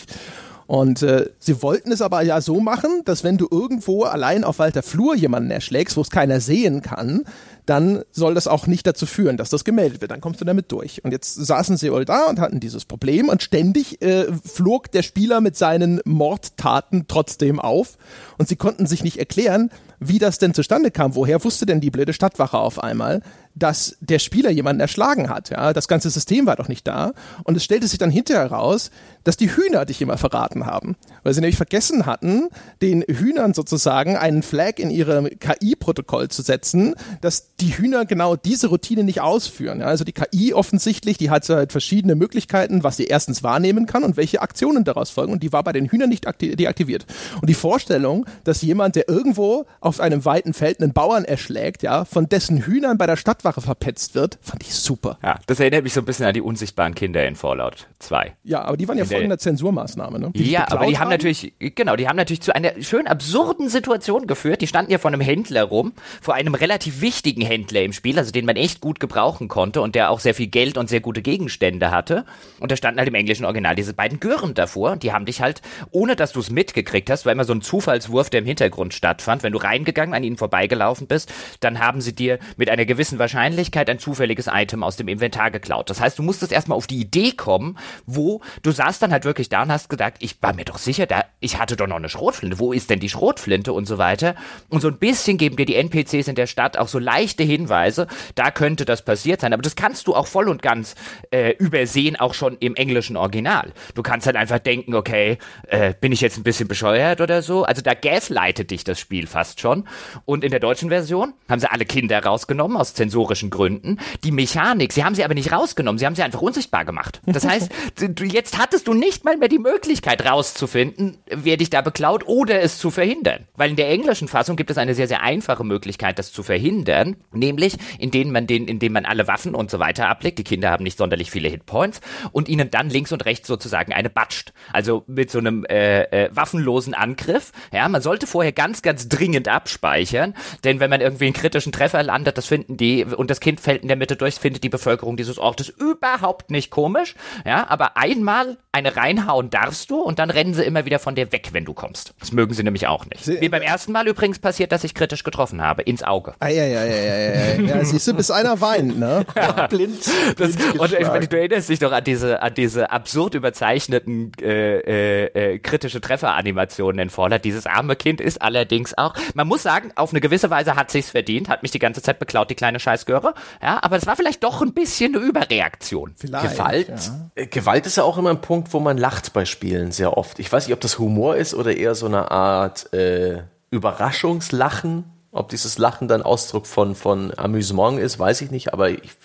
Und äh, sie wollten es aber ja so machen, dass wenn du irgendwo allein auf Walter Flur jemanden erschlägst, wo es keiner sehen kann, dann soll das auch nicht dazu führen, dass das gemeldet wird. Dann kommst du damit durch. Und jetzt saßen sie wohl da und hatten dieses Problem und ständig äh, flog der Spieler mit seinen Mordtaten trotzdem auf und sie konnten sich nicht erklären, wie das denn zustande kam. Woher wusste denn die blöde Stadtwache auf einmal, dass der Spieler jemanden erschlagen hat? Ja, das ganze System war doch nicht da. Und es stellte sich dann hinterher raus, dass die Hühner dich immer verraten haben. Weil sie nämlich vergessen hatten, den Hühnern sozusagen einen Flag in ihre KI-Protokoll zu setzen, dass die Hühner genau diese Routine nicht ausführen. Ja, also die KI offensichtlich, die hat halt verschiedene Möglichkeiten, was sie erstens wahrnehmen kann und welche Aktionen daraus folgen. Und die war bei den Hühnern nicht akti deaktiviert. Und die Vorstellung, dass jemand, der irgendwo auf einem weiten Feld einen Bauern erschlägt, ja, von dessen Hühnern bei der Stadtwache verpetzt wird, fand ich super. Ja, das erinnert mich so ein bisschen an die unsichtbaren Kinder in Fallout 2. Ja, aber die waren ja der- voll in der Zensurmaßnahme, ne? Die Ja, aber die haben natürlich, genau, die haben natürlich zu einer schön absurden Situation geführt. Die standen ja vor einem Händler rum, vor einem relativ wichtigen Händler im Spiel, also den man echt gut gebrauchen konnte und der auch sehr viel Geld und sehr gute Gegenstände hatte. Und da standen halt im englischen Original diese beiden Gören davor und die haben dich halt, ohne dass du es mitgekriegt hast, war immer so ein Zufallswurf, der im Hintergrund stattfand. Wenn du reingegangen, an ihnen vorbeigelaufen bist, dann haben sie dir mit einer gewissen Wahrscheinlichkeit ein zufälliges Item aus dem Inventar geklaut. Das heißt, du musstest erstmal auf die Idee kommen, wo du saßt dann halt wirklich da und hast gedacht, ich war mir doch sicher, da, ich hatte doch noch eine Schrotflinte. Wo ist denn die Schrotflinte und so weiter? Und so ein bisschen geben dir die NPCs in der Stadt auch so leichte Hinweise, da könnte das passiert sein. Aber das kannst du auch voll und ganz äh, übersehen, auch schon im englischen Original. Du kannst halt einfach denken, okay, äh, bin ich jetzt ein bisschen bescheuert oder so? Also da gaslightet dich das Spiel fast schon. Und in der deutschen Version haben sie alle Kinder rausgenommen aus zensorischen Gründen. Die Mechanik, sie haben sie aber nicht rausgenommen, sie haben sie einfach unsichtbar gemacht. Das heißt, [LAUGHS] du, jetzt hattest du nicht mal mehr die Möglichkeit rauszufinden, wer dich da beklaut oder es zu verhindern. Weil in der englischen Fassung gibt es eine sehr, sehr einfache Möglichkeit, das zu verhindern, nämlich indem man den, indem man alle Waffen und so weiter ablegt. Die Kinder haben nicht sonderlich viele Hitpoints und ihnen dann links und rechts sozusagen eine batscht. Also mit so einem äh, äh, waffenlosen Angriff. Ja, man sollte vorher ganz, ganz dringend abspeichern, denn wenn man irgendwie einen kritischen Treffer landet, das finden die und das Kind fällt in der Mitte durch, findet die Bevölkerung dieses Ortes überhaupt nicht komisch. Ja, aber einmal eine reinhauen darfst du und dann rennen sie immer wieder von dir weg, wenn du kommst. Das mögen sie nämlich auch nicht. Sie- Mir beim ersten Mal übrigens passiert, dass ich kritisch getroffen habe, ins Auge. Ah, ja, ja, ja, ja, ja, ja. ja siehst du, bis einer weint, ne? [LAUGHS] [LAUGHS] blind. Das, blind und ich meine, du erinnerst dich doch an diese, an diese absurd überzeichneten äh, äh, äh, kritische Trefferanimationen in Fallout. Dieses arme Kind ist allerdings auch, man muss sagen, auf eine gewisse Weise hat sich's verdient, hat mich die ganze Zeit beklaut, die kleine Scheißgöre. Ja, aber es war vielleicht doch ein bisschen eine Überreaktion. Vielleicht, Gewalt, Ja. äh, Gewalt ist ja auch immer ein Punkt, wo man lacht bei Spielen sehr oft. Ich weiß nicht, ob das Humor ist oder eher so eine Art äh, Überraschungslachen. Ob dieses Lachen dann Ausdruck von, von Amüsement ist, weiß ich nicht. Aber ich,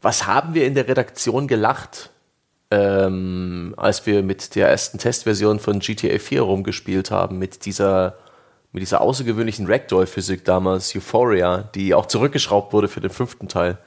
was haben wir in der Redaktion gelacht, ähm, als wir mit der ersten Testversion von GTA 4 rumgespielt haben, mit dieser, mit dieser außergewöhnlichen Ragdoll-Physik damals, Euphoria, die auch zurückgeschraubt wurde für den fünften Teil.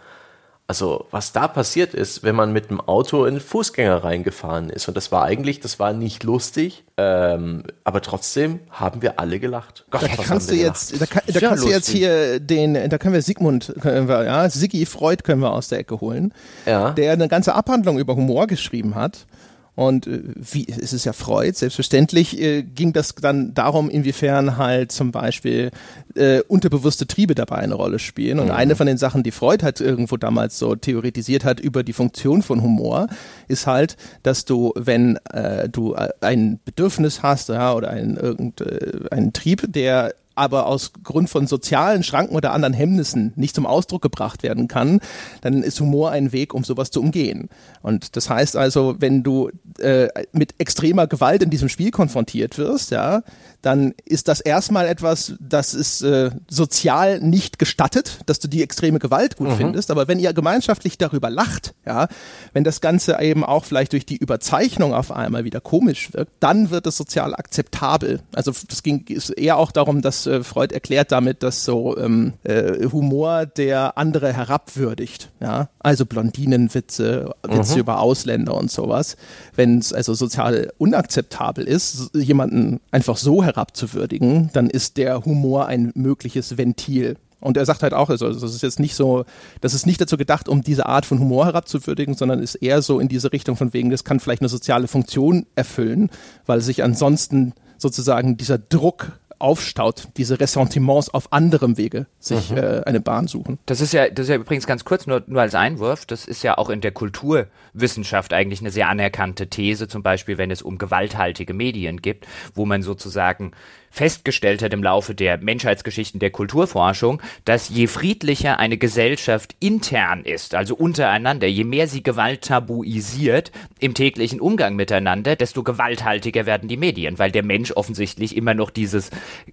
Also, was da passiert ist, wenn man mit dem Auto in Fußgänger reingefahren ist. Und das war eigentlich, das war nicht lustig, ähm, aber trotzdem haben wir alle gelacht. Gott, da kannst du jetzt, da, kann, da kannst du jetzt hier den, da können wir Sigmund, können wir, ja, Siggi Freud können wir aus der Ecke holen, ja. der eine ganze Abhandlung über Humor geschrieben hat. Und äh, wie es ist ja Freud, selbstverständlich äh, ging das dann darum, inwiefern halt zum Beispiel äh, unterbewusste Triebe dabei eine Rolle spielen. Und mhm. eine von den Sachen, die Freud halt irgendwo damals so theoretisiert hat über die Funktion von Humor, ist halt, dass du, wenn äh, du äh, ein Bedürfnis hast ja, oder ein, irgendeinen äh, Trieb, der aber aus Grund von sozialen Schranken oder anderen Hemmnissen nicht zum Ausdruck gebracht werden kann, dann ist Humor ein Weg, um sowas zu umgehen. Und das heißt also, wenn du äh, mit extremer Gewalt in diesem Spiel konfrontiert wirst, ja, dann ist das erstmal etwas, das ist äh, sozial nicht gestattet, dass du die extreme Gewalt gut mhm. findest. Aber wenn ihr gemeinschaftlich darüber lacht, ja, wenn das Ganze eben auch vielleicht durch die Überzeichnung auf einmal wieder komisch wirkt, dann wird es sozial akzeptabel. Also das ging ist eher auch darum, dass äh, Freud erklärt damit, dass so ähm, äh, Humor der andere herabwürdigt. Ja, also Blondinenwitze, Witze mhm. über Ausländer und sowas. Wenn es also sozial unakzeptabel ist, jemanden einfach so herabwürdigt, herabzuwürdigen, dann ist der Humor ein mögliches Ventil. Und er sagt halt auch, also das ist jetzt nicht so, das ist nicht dazu gedacht, um diese Art von Humor herabzuwürdigen, sondern ist eher so in diese Richtung von wegen, das kann vielleicht eine soziale Funktion erfüllen, weil sich ansonsten sozusagen dieser Druck aufstaut, diese Ressentiments auf anderem Wege sich mhm. äh, eine Bahn suchen. Das ist ja, das ist ja übrigens ganz kurz, nur, nur als Einwurf, das ist ja auch in der Kulturwissenschaft eigentlich eine sehr anerkannte These, zum Beispiel wenn es um gewalthaltige Medien gibt, wo man sozusagen festgestellt hat im Laufe der Menschheitsgeschichten der Kulturforschung, dass je friedlicher eine Gesellschaft intern ist, also untereinander, je mehr sie Gewalt tabuisiert im täglichen Umgang miteinander, desto gewalthaltiger werden die Medien, weil der Mensch offensichtlich immer noch dieses,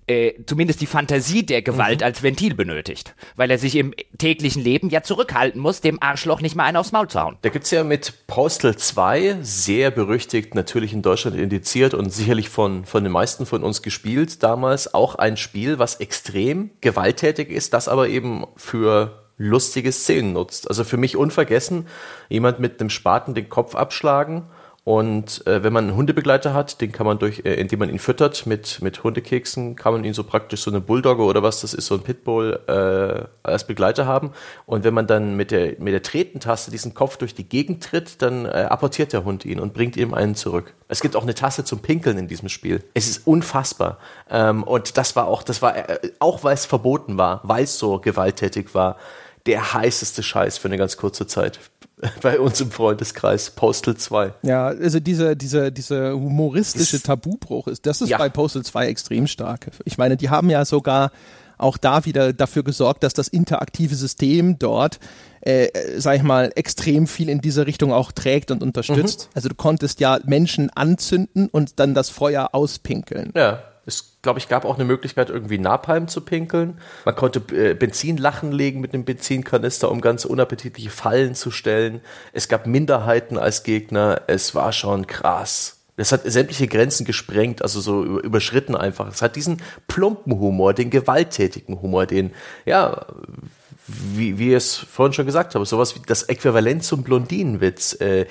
äh, zumindest die Fantasie der Gewalt mhm. als Ventil benötigt, weil er sich im täglichen Leben ja zurückhalten muss, dem Arschloch nicht mal einen aufs Maul zu hauen. Da gibt's ja mit Postal 2, sehr berüchtigt, natürlich in Deutschland indiziert und sicherlich von, von den meisten von uns gespielt, damals auch ein Spiel, was extrem gewalttätig ist, das aber eben für lustige Szenen nutzt. Also für mich unvergessen, jemand mit einem Spaten den Kopf abschlagen und äh, wenn man einen Hundebegleiter hat, den kann man durch, äh, indem man ihn füttert mit, mit Hundekeksen, kann man ihn so praktisch so eine Bulldogge oder was das ist, so ein Pitbull äh, als Begleiter haben. Und wenn man dann mit der, mit der Tretentaste diesen Kopf durch die Gegend tritt, dann äh, apportiert der Hund ihn und bringt ihm einen zurück. Es gibt auch eine Taste zum Pinkeln in diesem Spiel. Es ist unfassbar. Ähm, und das war auch, das war, äh, auch weil es verboten war, weil es so gewalttätig war, der heißeste Scheiß für eine ganz kurze Zeit [LAUGHS] bei uns im Freundeskreis, Postal 2. Ja, also dieser diese, diese humoristische das, Tabubruch ist, das ist ja. bei Postal 2 extrem stark. Ich meine, die haben ja sogar auch da wieder dafür gesorgt, dass das interaktive System dort, äh, sag ich mal, extrem viel in diese Richtung auch trägt und unterstützt. Mhm. Also du konntest ja Menschen anzünden und dann das Feuer auspinkeln. Ja. Es, glaube ich, gab auch eine Möglichkeit, irgendwie Napalm zu pinkeln. Man konnte äh, Benzinlachen legen mit einem Benzinkanister, um ganz unappetitliche Fallen zu stellen. Es gab Minderheiten als Gegner. Es war schon krass. Das hat sämtliche Grenzen gesprengt, also so überschritten einfach. Es hat diesen plumpen Humor, den gewalttätigen Humor, den, ja, wie, wie ich es vorhin schon gesagt habe, sowas wie das Äquivalent zum Blondinenwitz. Äh,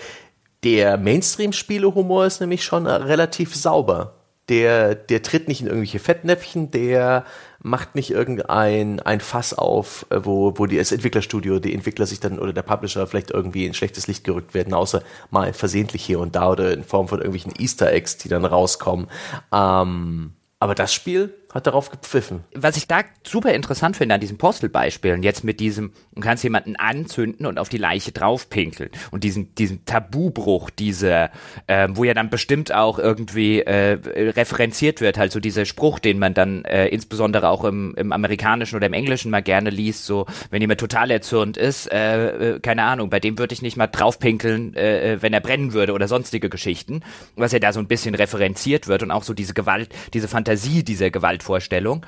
der Mainstream-Spiele-Humor ist nämlich schon relativ sauber der, der tritt nicht in irgendwelche Fettnäpfchen, der macht nicht irgendein ein Fass auf, äh, wo, wo die, das Entwicklerstudio, die Entwickler sich dann oder der Publisher vielleicht irgendwie in schlechtes Licht gerückt werden, außer mal versehentlich hier und da oder in Form von irgendwelchen Easter Eggs, die dann rauskommen. Ähm, aber das Spiel hat darauf gepfiffen. Was ich da super interessant finde an diesen Postelbeispielen, jetzt mit diesem, du kannst jemanden anzünden und auf die Leiche draufpinkeln und diesen, diesen Tabubruch, diese, äh, wo ja dann bestimmt auch irgendwie äh, referenziert wird, halt so dieser Spruch, den man dann äh, insbesondere auch im, im amerikanischen oder im englischen mal gerne liest, so, wenn jemand total erzürnt ist, äh, äh, keine Ahnung, bei dem würde ich nicht mal draufpinkeln, äh, äh, wenn er brennen würde oder sonstige Geschichten, was ja da so ein bisschen referenziert wird und auch so diese Gewalt, diese Fantasie dieser Gewalt Gewaltvorstellung,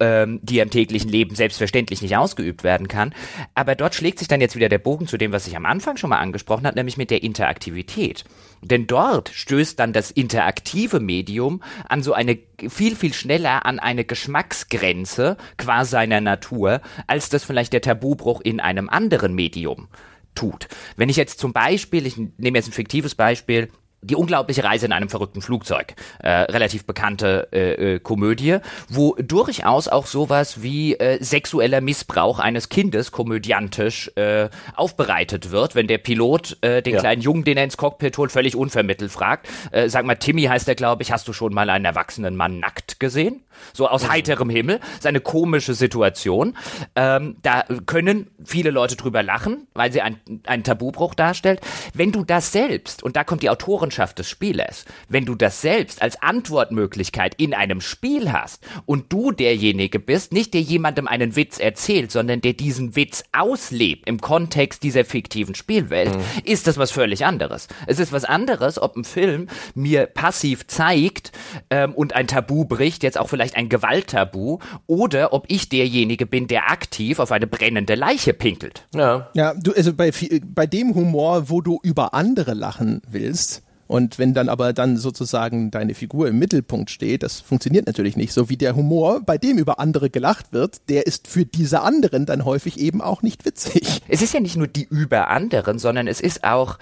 ähm, die im täglichen Leben selbstverständlich nicht ausgeübt werden kann. Aber dort schlägt sich dann jetzt wieder der Bogen zu dem, was ich am Anfang schon mal angesprochen habe, nämlich mit der Interaktivität. Denn dort stößt dann das interaktive Medium an so eine viel, viel schneller an eine Geschmacksgrenze qua seiner Natur, als das vielleicht der Tabubruch in einem anderen Medium tut. Wenn ich jetzt zum Beispiel, ich nehme jetzt ein fiktives Beispiel, die unglaubliche Reise in einem verrückten Flugzeug, äh, relativ bekannte äh, äh, Komödie, wo durchaus auch sowas wie äh, sexueller Missbrauch eines Kindes komödiantisch äh, aufbereitet wird, wenn der Pilot äh, den ja. kleinen Jungen, den er ins Cockpit holt, völlig unvermittelt fragt. Äh, sag mal, Timmy heißt er, glaube ich, hast du schon mal einen erwachsenen Mann nackt gesehen? So aus heiterem Himmel. Seine komische Situation. Ähm, da können viele Leute drüber lachen, weil sie ein, einen Tabubruch darstellt. Wenn du das selbst, und da kommt die Autorenschaft des Spielers, wenn du das selbst als Antwortmöglichkeit in einem Spiel hast und du derjenige bist, nicht der jemandem einen Witz erzählt, sondern der diesen Witz auslebt im Kontext dieser fiktiven Spielwelt, mhm. ist das was völlig anderes. Es ist was anderes, ob ein Film mir passiv zeigt ähm, und ein Tabu bricht, jetzt auch vielleicht vielleicht ein Gewalttabu oder ob ich derjenige bin, der aktiv auf eine brennende Leiche pinkelt. Ja. Ja, du, also bei, bei dem Humor, wo du über andere lachen willst, und wenn dann aber dann sozusagen deine Figur im Mittelpunkt steht, das funktioniert natürlich nicht. So wie der Humor, bei dem über andere gelacht wird, der ist für diese anderen dann häufig eben auch nicht witzig. Es ist ja nicht nur die über anderen, sondern es ist auch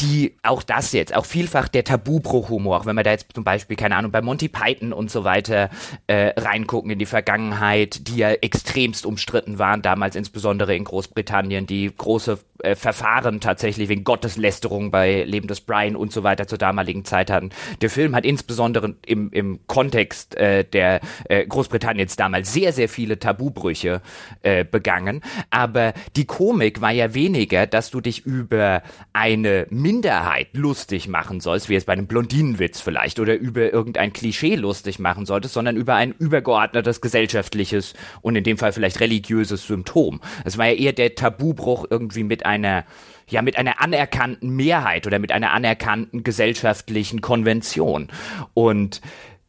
die auch das jetzt, auch vielfach der Tabubruch-Humor, wenn wir da jetzt zum Beispiel, keine Ahnung, bei Monty Python und so weiter äh, reingucken in die Vergangenheit, die ja extremst umstritten waren, damals insbesondere in Großbritannien, die große äh, Verfahren tatsächlich wegen Gotteslästerung bei Leben des Brian und so weiter zur damaligen Zeit hatten. Der Film hat insbesondere im, im Kontext äh, der äh, Großbritanniens damals sehr, sehr viele Tabubrüche äh, begangen, aber die Komik war ja weniger, dass du dich über eine Minderheit lustig machen sollst, wie es bei einem Blondinenwitz vielleicht, oder über irgendein Klischee lustig machen solltest, sondern über ein übergeordnetes gesellschaftliches und in dem Fall vielleicht religiöses Symptom. Es war ja eher der Tabubruch irgendwie mit einer ja mit einer anerkannten Mehrheit oder mit einer anerkannten gesellschaftlichen Konvention und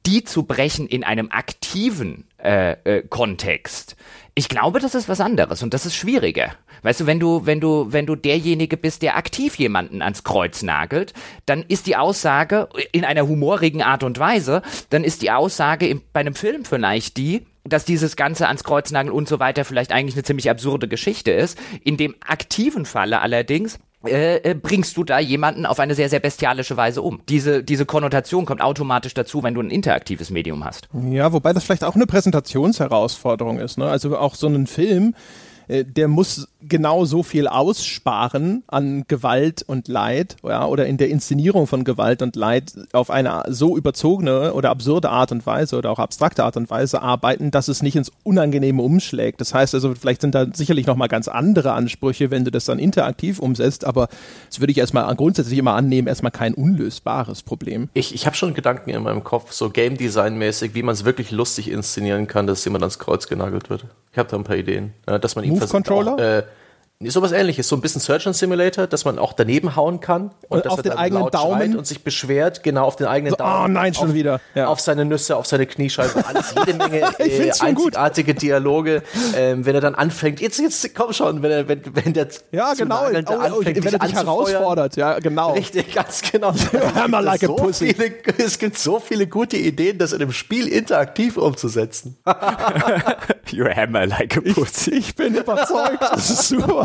die zu brechen in einem aktiven äh, äh, Kontext. Ich glaube, das ist was anderes und das ist schwieriger. Weißt du, wenn du, wenn du, wenn du derjenige bist, der aktiv jemanden ans Kreuz nagelt, dann ist die Aussage in einer humorigen Art und Weise, dann ist die Aussage im, bei einem Film vielleicht die, dass dieses Ganze ans Kreuznageln und so weiter vielleicht eigentlich eine ziemlich absurde Geschichte ist. In dem aktiven Falle allerdings äh, äh, bringst du da jemanden auf eine sehr, sehr bestialische Weise um. Diese, diese Konnotation kommt automatisch dazu, wenn du ein interaktives Medium hast. Ja, wobei das vielleicht auch eine Präsentationsherausforderung ist. Ne? Also auch so einen Film, der muss genau so viel aussparen an Gewalt und Leid ja, oder in der Inszenierung von Gewalt und Leid auf eine so überzogene oder absurde Art und Weise oder auch abstrakte Art und Weise arbeiten, dass es nicht ins Unangenehme umschlägt. Das heißt also, vielleicht sind da sicherlich nochmal ganz andere Ansprüche, wenn du das dann interaktiv umsetzt, aber das würde ich erstmal grundsätzlich immer annehmen, erstmal kein unlösbares Problem. Ich, ich habe schon Gedanken in meinem Kopf, so Game Design mäßig, wie man es wirklich lustig inszenieren kann, dass jemand ans Kreuz genagelt wird. Ich habe da ein paar Ideen, dass man ihm Move Controller? Auch, äh, sowas ähnliches, so ein bisschen Surgeon Simulator, dass man auch daneben hauen kann und, und dass auf er den eigenen Daumen und sich beschwert, genau auf den eigenen so, Daumen. Oh nein, schon auf, wieder. Ja. Auf seine Nüsse, auf seine Kniescheibe, [LAUGHS] alles jede Menge äh, einzigartige gut. Dialoge. Ähm, wenn er dann anfängt, jetzt jetzt komm schon, wenn er wenn, wenn der ja genau, oh, oh, anfängt, wenn er dich herausfordert, ja genau. Richtig, ganz genau. [LAUGHS] Hammer like a so pussy. Viele, es gibt so viele gute Ideen, das in einem Spiel interaktiv umzusetzen. [LAUGHS] you hammer like a pussy. Ich, ich bin überzeugt. Das ist super.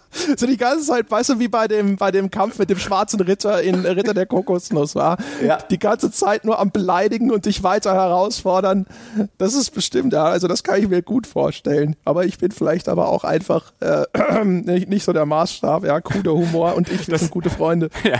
so die ganze Zeit, weißt du, wie bei dem, bei dem Kampf mit dem schwarzen Ritter in Ritter der Kokosnuss war. Ja. Die ganze Zeit nur am Beleidigen und dich weiter herausfordern. Das ist bestimmt, ja, also das kann ich mir gut vorstellen. Aber ich bin vielleicht aber auch einfach äh, [CLEARS THROAT] nicht, so der Maßstab, ja, cooler Humor und ich, wir sind gute Freunde. [LAUGHS] Ja,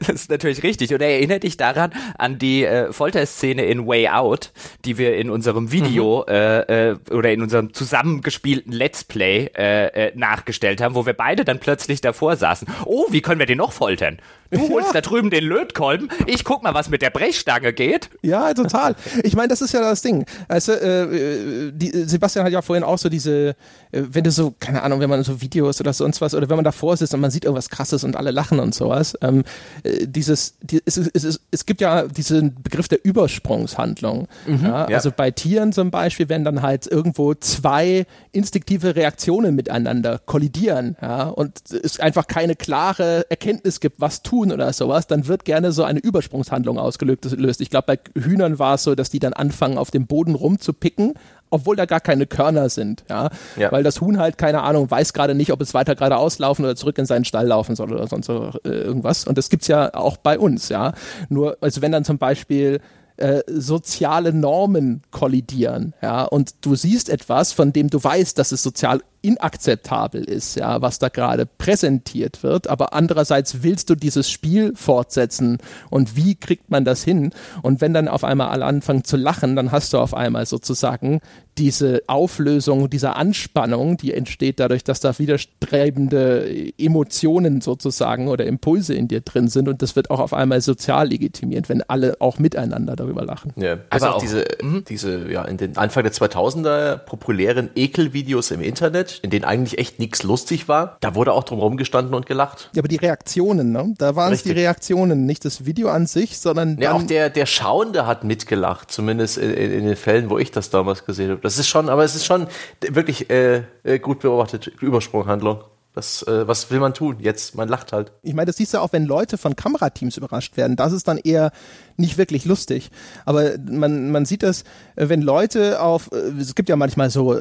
das ist natürlich richtig. Und erinnere dich daran an die äh, Folterszene in Way Out, die wir in unserem Video mhm. äh, äh oder in unserem zusammengespielten Let's Play äh, äh, nachgestellt haben, wo wir beide dann plötzlich davor saßen. Oh, wie können wir den noch foltern? Du ja. holst da drüben den Lötkolben, ich guck mal, was mit der Brechstange geht. Ja, total. Ich meine, das ist ja das Ding. Also, äh, die, Sebastian hat ja vorhin auch so diese, äh, wenn du so, keine Ahnung, wenn man so Videos oder sonst was, oder wenn man davor sitzt und man sieht irgendwas krasses und alle lachen und sowas, ähm, äh, dieses, die, es, es, es, es gibt ja diesen Begriff der Übersprungshandlung. Mhm, ja, ja. Also bei Tieren zum Beispiel, wenn dann halt irgendwo zwei instinktive Reaktionen miteinander kollidieren, ja, und es einfach keine klare Erkenntnis gibt, was tun oder sowas, dann wird gerne so eine Übersprungshandlung ausgelöst. Ich glaube, bei Hühnern war es so, dass die dann anfangen, auf dem Boden rumzupicken, obwohl da gar keine Körner sind, ja? Ja. Weil das Huhn halt, keine Ahnung, weiß gerade nicht, ob es weiter geradeaus laufen oder zurück in seinen Stall laufen soll oder sonst so, äh, irgendwas. Und das gibt's ja auch bei uns, ja. Nur, also wenn dann zum Beispiel äh, soziale Normen kollidieren, ja, und du siehst etwas, von dem du weißt, dass es sozial inakzeptabel ist, ja, was da gerade präsentiert wird, aber andererseits willst du dieses Spiel fortsetzen? Und wie kriegt man das hin? Und wenn dann auf einmal alle anfangen zu lachen, dann hast du auf einmal sozusagen diese Auflösung dieser Anspannung, die entsteht dadurch, dass da widerstrebende Emotionen sozusagen oder Impulse in dir drin sind. Und das wird auch auf einmal sozial legitimiert, wenn alle auch miteinander darüber lachen. Ja, Also auch auch- diese, diese, ja, in den Anfang der 2000er populären Ekelvideos im Internet, in denen eigentlich echt nichts lustig war, da wurde auch drum rumgestanden und gelacht. Ja, aber die Reaktionen, ne? Da waren es die Richtig. Reaktionen, nicht das Video an sich, sondern Ja, auch der, der Schauende hat mitgelacht, zumindest in, in, in den Fällen, wo ich das damals gesehen habe. Das ist schon, aber es ist schon wirklich äh, äh, gut beobachtet, Übersprunghandlung. Das, äh, was will man tun jetzt? Man lacht halt. Ich meine, das siehst du auch, wenn Leute von Kamerateams überrascht werden. Das ist dann eher nicht wirklich lustig. Aber man, man sieht das, äh, wenn Leute auf, äh, es gibt ja manchmal so,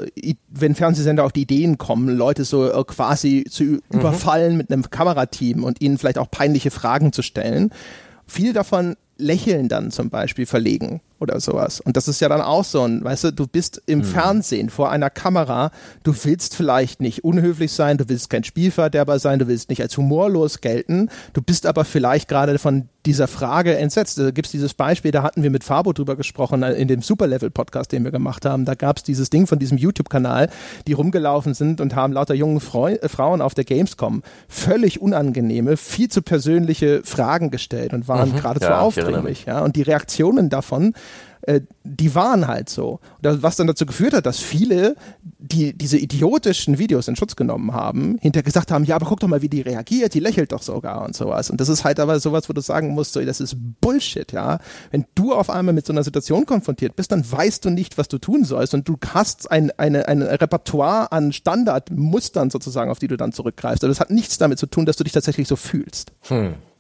wenn Fernsehsender auf die Ideen kommen, Leute so äh, quasi zu ü- überfallen mit einem Kamerateam und ihnen vielleicht auch peinliche Fragen zu stellen. Viele davon lächeln dann zum Beispiel verlegen oder sowas. Und das ist ja dann auch so ein, weißt du, du bist im Fernsehen vor einer Kamera, du willst vielleicht nicht unhöflich sein, du willst kein Spielverderber sein, du willst nicht als humorlos gelten, du bist aber vielleicht gerade von dieser Frage entsetzt. Da gibt es dieses Beispiel, da hatten wir mit Fabo drüber gesprochen, äh, in dem Superlevel-Podcast, den wir gemacht haben. Da gab es dieses Ding von diesem YouTube-Kanal, die rumgelaufen sind und haben lauter jungen Freu äh, Frauen auf der Gamescom völlig unangenehme, viel zu persönliche Fragen gestellt und waren geradezu Ja, aufdringlich. Ja, und die Reaktionen davon, äh, die waren halt so. Was dann dazu geführt hat, dass viele, die diese idiotischen Videos in Schutz genommen haben, hinterher gesagt haben, ja, aber guck doch mal, wie die reagiert, die lächelt doch sogar und sowas. Und das ist halt aber sowas, wo du sagen musst, so, das ist Bullshit, ja. Wenn du auf einmal mit so einer Situation konfrontiert bist, dann weißt du nicht, was du tun sollst und du hast ein, eine, ein Repertoire an Standardmustern sozusagen, auf die du dann zurückgreifst. Aber das hat nichts damit zu tun, dass du dich tatsächlich so fühlst.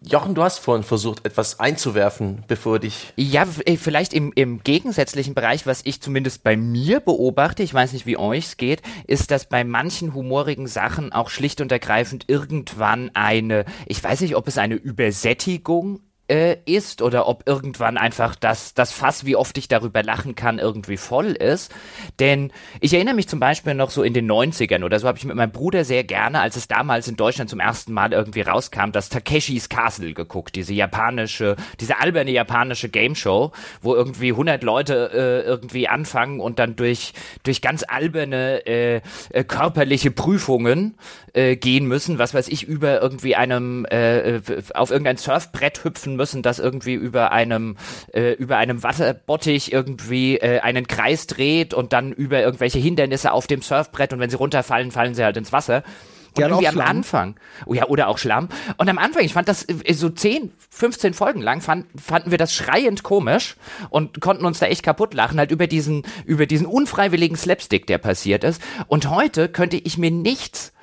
Jochen, du hast vorhin versucht, etwas einzuwerfen, bevor dich. Ja, äh, vielleicht im, im gegensätzlichen Bereich, was ich zumindest bei mir beobachte, ich weiß nicht, wie euch's geht, ist, dass bei manchen humorigen Sachen auch schlicht und ergreifend irgendwann eine, ich weiß nicht, ob es eine Übersättigung äh, ist oder ob irgendwann einfach das, das Fass, wie oft ich darüber lachen kann, irgendwie voll ist. Denn ich erinnere mich zum Beispiel noch so in den 90ern oder so habe ich mit meinem Bruder sehr gerne, als es damals in Deutschland zum ersten Mal irgendwie rauskam, das Takeshis Castle geguckt, diese japanische, diese alberne japanische Game Show, wo irgendwie 100 Leute äh, irgendwie anfangen und dann durch, durch ganz alberne äh, äh, körperliche Prüfungen äh, gehen müssen, was weiß ich, über irgendwie einem, äh, äh, auf irgendein Surfbrett hüpfen müssen, das irgendwie über einem, äh, über einem Wasserbottich irgendwie äh, einen Kreis dreht und dann über irgendwelche Hindernisse auf dem Surfbrett und wenn sie runterfallen, fallen sie halt ins Wasser. Und auch irgendwie am Schlamm. Anfang, oh ja, oder auch Schlamm. Und am Anfang, ich fand das äh, so 10, 15 Folgen lang, fand, fanden wir das schreiend komisch und konnten uns da echt kaputt lachen, halt über diesen, über diesen unfreiwilligen Slapstick, der passiert ist. Und heute könnte ich mir nichts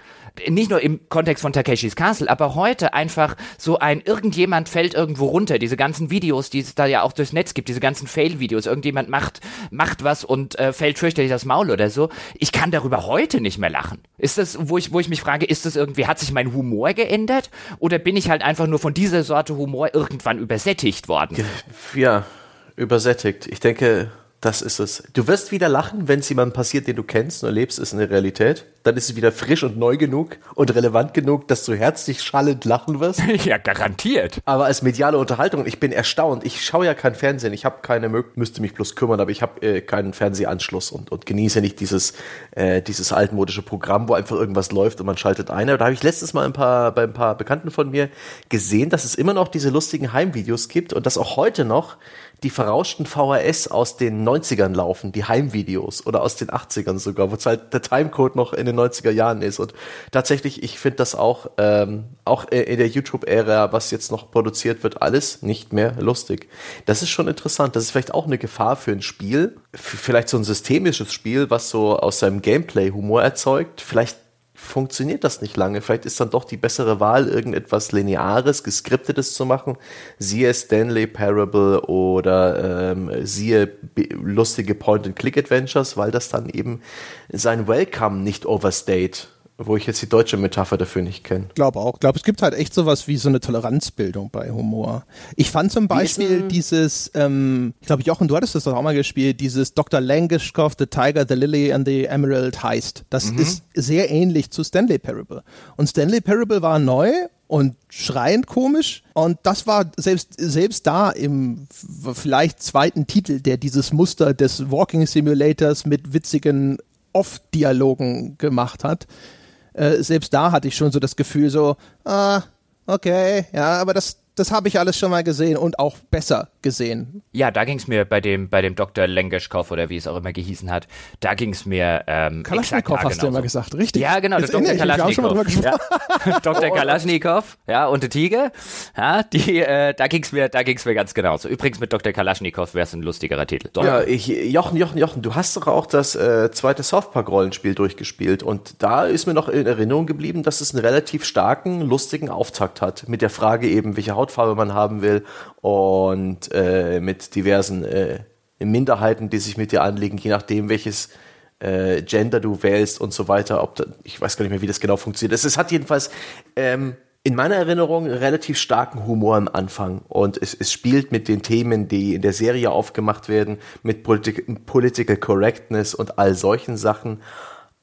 nicht nur im Kontext von Takeshis Castle, aber heute einfach so ein irgendjemand fällt irgendwo runter, diese ganzen Videos, die es da ja auch durchs Netz gibt, diese ganzen Fail-Videos, irgendjemand macht, macht was und äh, fällt fürchterlich das Maul oder so. Ich kann darüber heute nicht mehr lachen. Ist das, wo ich, wo ich mich frage, ist das irgendwie, hat sich mein Humor geändert? Oder bin ich halt einfach nur von dieser Sorte Humor irgendwann übersättigt worden? Ja, übersättigt. Ich denke, das ist es. Du wirst wieder lachen, wenn es jemandem passiert, den du kennst und erlebst, ist eine Realität. Dann ist es wieder frisch und neu genug und relevant genug, dass du herzlich schallend lachen wirst. [LAUGHS] ja, garantiert. Aber als mediale Unterhaltung, ich bin erstaunt. Ich schaue ja kein Fernsehen. Ich habe keine Möglichkeit, müsste mich bloß kümmern, aber ich habe äh, keinen Fernsehanschluss und, und genieße nicht dieses, äh, dieses altmodische Programm, wo einfach irgendwas läuft und man schaltet ein. Da habe ich letztes Mal ein paar, bei ein paar Bekannten von mir gesehen, dass es immer noch diese lustigen Heimvideos gibt und dass auch heute noch die verrauschten VHS aus den 90ern laufen, die Heimvideos oder aus den 80ern sogar, wo es halt der Timecode noch in den 90er Jahren ist. Und tatsächlich, ich finde das auch, ähm, auch in der YouTube-Ära, was jetzt noch produziert wird, alles nicht mehr lustig. Das ist schon interessant. Das ist vielleicht auch eine Gefahr für ein Spiel, vielleicht so ein systemisches Spiel, was so aus seinem Gameplay Humor erzeugt. Vielleicht funktioniert das nicht lange. Vielleicht ist dann doch die bessere Wahl, irgendetwas Lineares, Geskriptetes zu machen. Siehe Stanley Parable oder ähm, siehe lustige Point-and-Click-Adventures, weil das dann eben sein Welcome nicht overstate wo ich jetzt die deutsche Metapher dafür nicht kenne. Glaube auch. Glaube, es gibt halt echt sowas wie so eine Toleranzbildung bei Humor. Ich fand zum Beispiel dieses, ähm, ich glaube, Jochen, du hattest das doch auch mal gespielt, dieses Dr. Langishkov, The Tiger, The Lily and the Emerald heißt. Das mhm. ist sehr ähnlich zu Stanley Parable. Und Stanley Parable war neu und schreiend komisch. Und das war selbst, selbst da im vielleicht zweiten Titel, der dieses Muster des Walking Simulators mit witzigen Off-Dialogen gemacht hat, äh, selbst da hatte ich schon so das Gefühl so, ah, okay, ja, aber das, das habe ich alles schon mal gesehen und auch besser gesehen. Ja, da ging es mir bei dem, bei dem Dr. Lengeschkow oder wie es auch immer gehießen hat, da ging es mir ähm, Kalaschnikow hast du immer gesagt, richtig. Ja, genau, der Dr. Kalaschnikow. Ja. [LAUGHS] Dr. Oh. Kalaschnikow, ja, und der Tiger, ja, die, äh, da ging es mir, da ging's mir ganz genauso. Übrigens mit Dr. Kalaschnikow wäre es ein lustigerer Titel. Doch. Ja, ich, Jochen, Jochen, Jochen, du hast doch auch das äh, zweite South Park Rollenspiel durchgespielt und da ist mir noch in Erinnerung geblieben, dass es einen relativ starken, lustigen Auftakt hat mit der Frage eben, welche Hautfarbe man haben will und äh, mit diversen äh, Minderheiten, die sich mit dir anlegen, je nachdem, welches äh, Gender du wählst und so weiter. Ob da, ich weiß gar nicht mehr, wie das genau funktioniert. Es, es hat jedenfalls ähm, in meiner Erinnerung relativ starken Humor am Anfang und es, es spielt mit den Themen, die in der Serie aufgemacht werden, mit Polit Political Correctness und all solchen Sachen.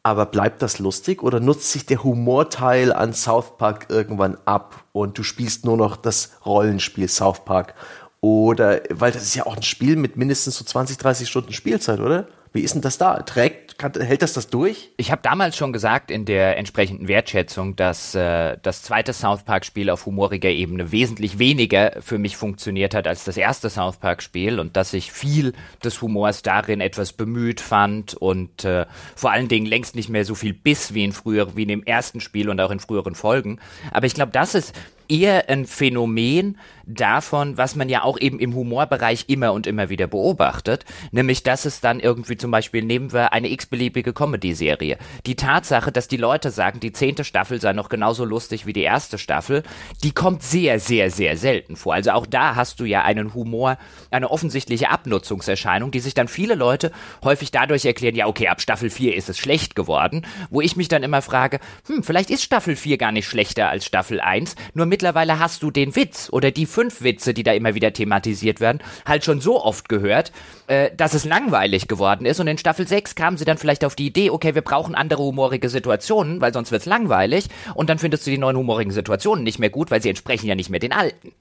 Aber bleibt das lustig oder nutzt sich der Humorteil an South Park irgendwann ab und du spielst nur noch das Rollenspiel South Park? Oder, weil das ist ja auch ein Spiel mit mindestens so 20, 30 Stunden Spielzeit, oder? Wie ist denn das da? Trägt, kann, hält das das durch? Ich habe damals schon gesagt in der entsprechenden Wertschätzung, dass äh, das zweite South Park Spiel auf humoriger Ebene wesentlich weniger für mich funktioniert hat als das erste South Park Spiel und dass ich viel des Humors darin etwas bemüht fand und äh, vor allen Dingen längst nicht mehr so viel Biss wie in früher, wie in dem ersten Spiel und auch in früheren Folgen. Aber ich glaube, das ist eher ein Phänomen davon, was man ja auch eben im Humorbereich immer und immer wieder beobachtet, nämlich dass es dann irgendwie zum Beispiel, nehmen wir eine x-beliebige Comedy-Serie. Die Tatsache, dass die Leute sagen, die zehnte Staffel sei noch genauso lustig wie die erste Staffel, die kommt sehr, sehr, sehr selten vor. Also auch da hast du ja einen Humor, eine offensichtliche Abnutzungserscheinung, die sich dann viele Leute häufig dadurch erklären, ja okay, ab Staffel 4 ist es schlecht geworden, wo ich mich dann immer frage, hm, vielleicht ist Staffel 4 gar nicht schlechter als Staffel 1, nur mittlerweile hast du den Witz oder die fünf Witze, die da immer wieder thematisiert werden, halt schon so oft gehört, äh, dass es langweilig geworden ist. Und in Staffel 6 kamen sie dann vielleicht auf die Idee, okay, wir brauchen andere humorige Situationen, weil sonst wird's langweilig. Und dann findest du die neuen humorigen Situationen nicht mehr gut, weil sie entsprechen ja nicht mehr den alten.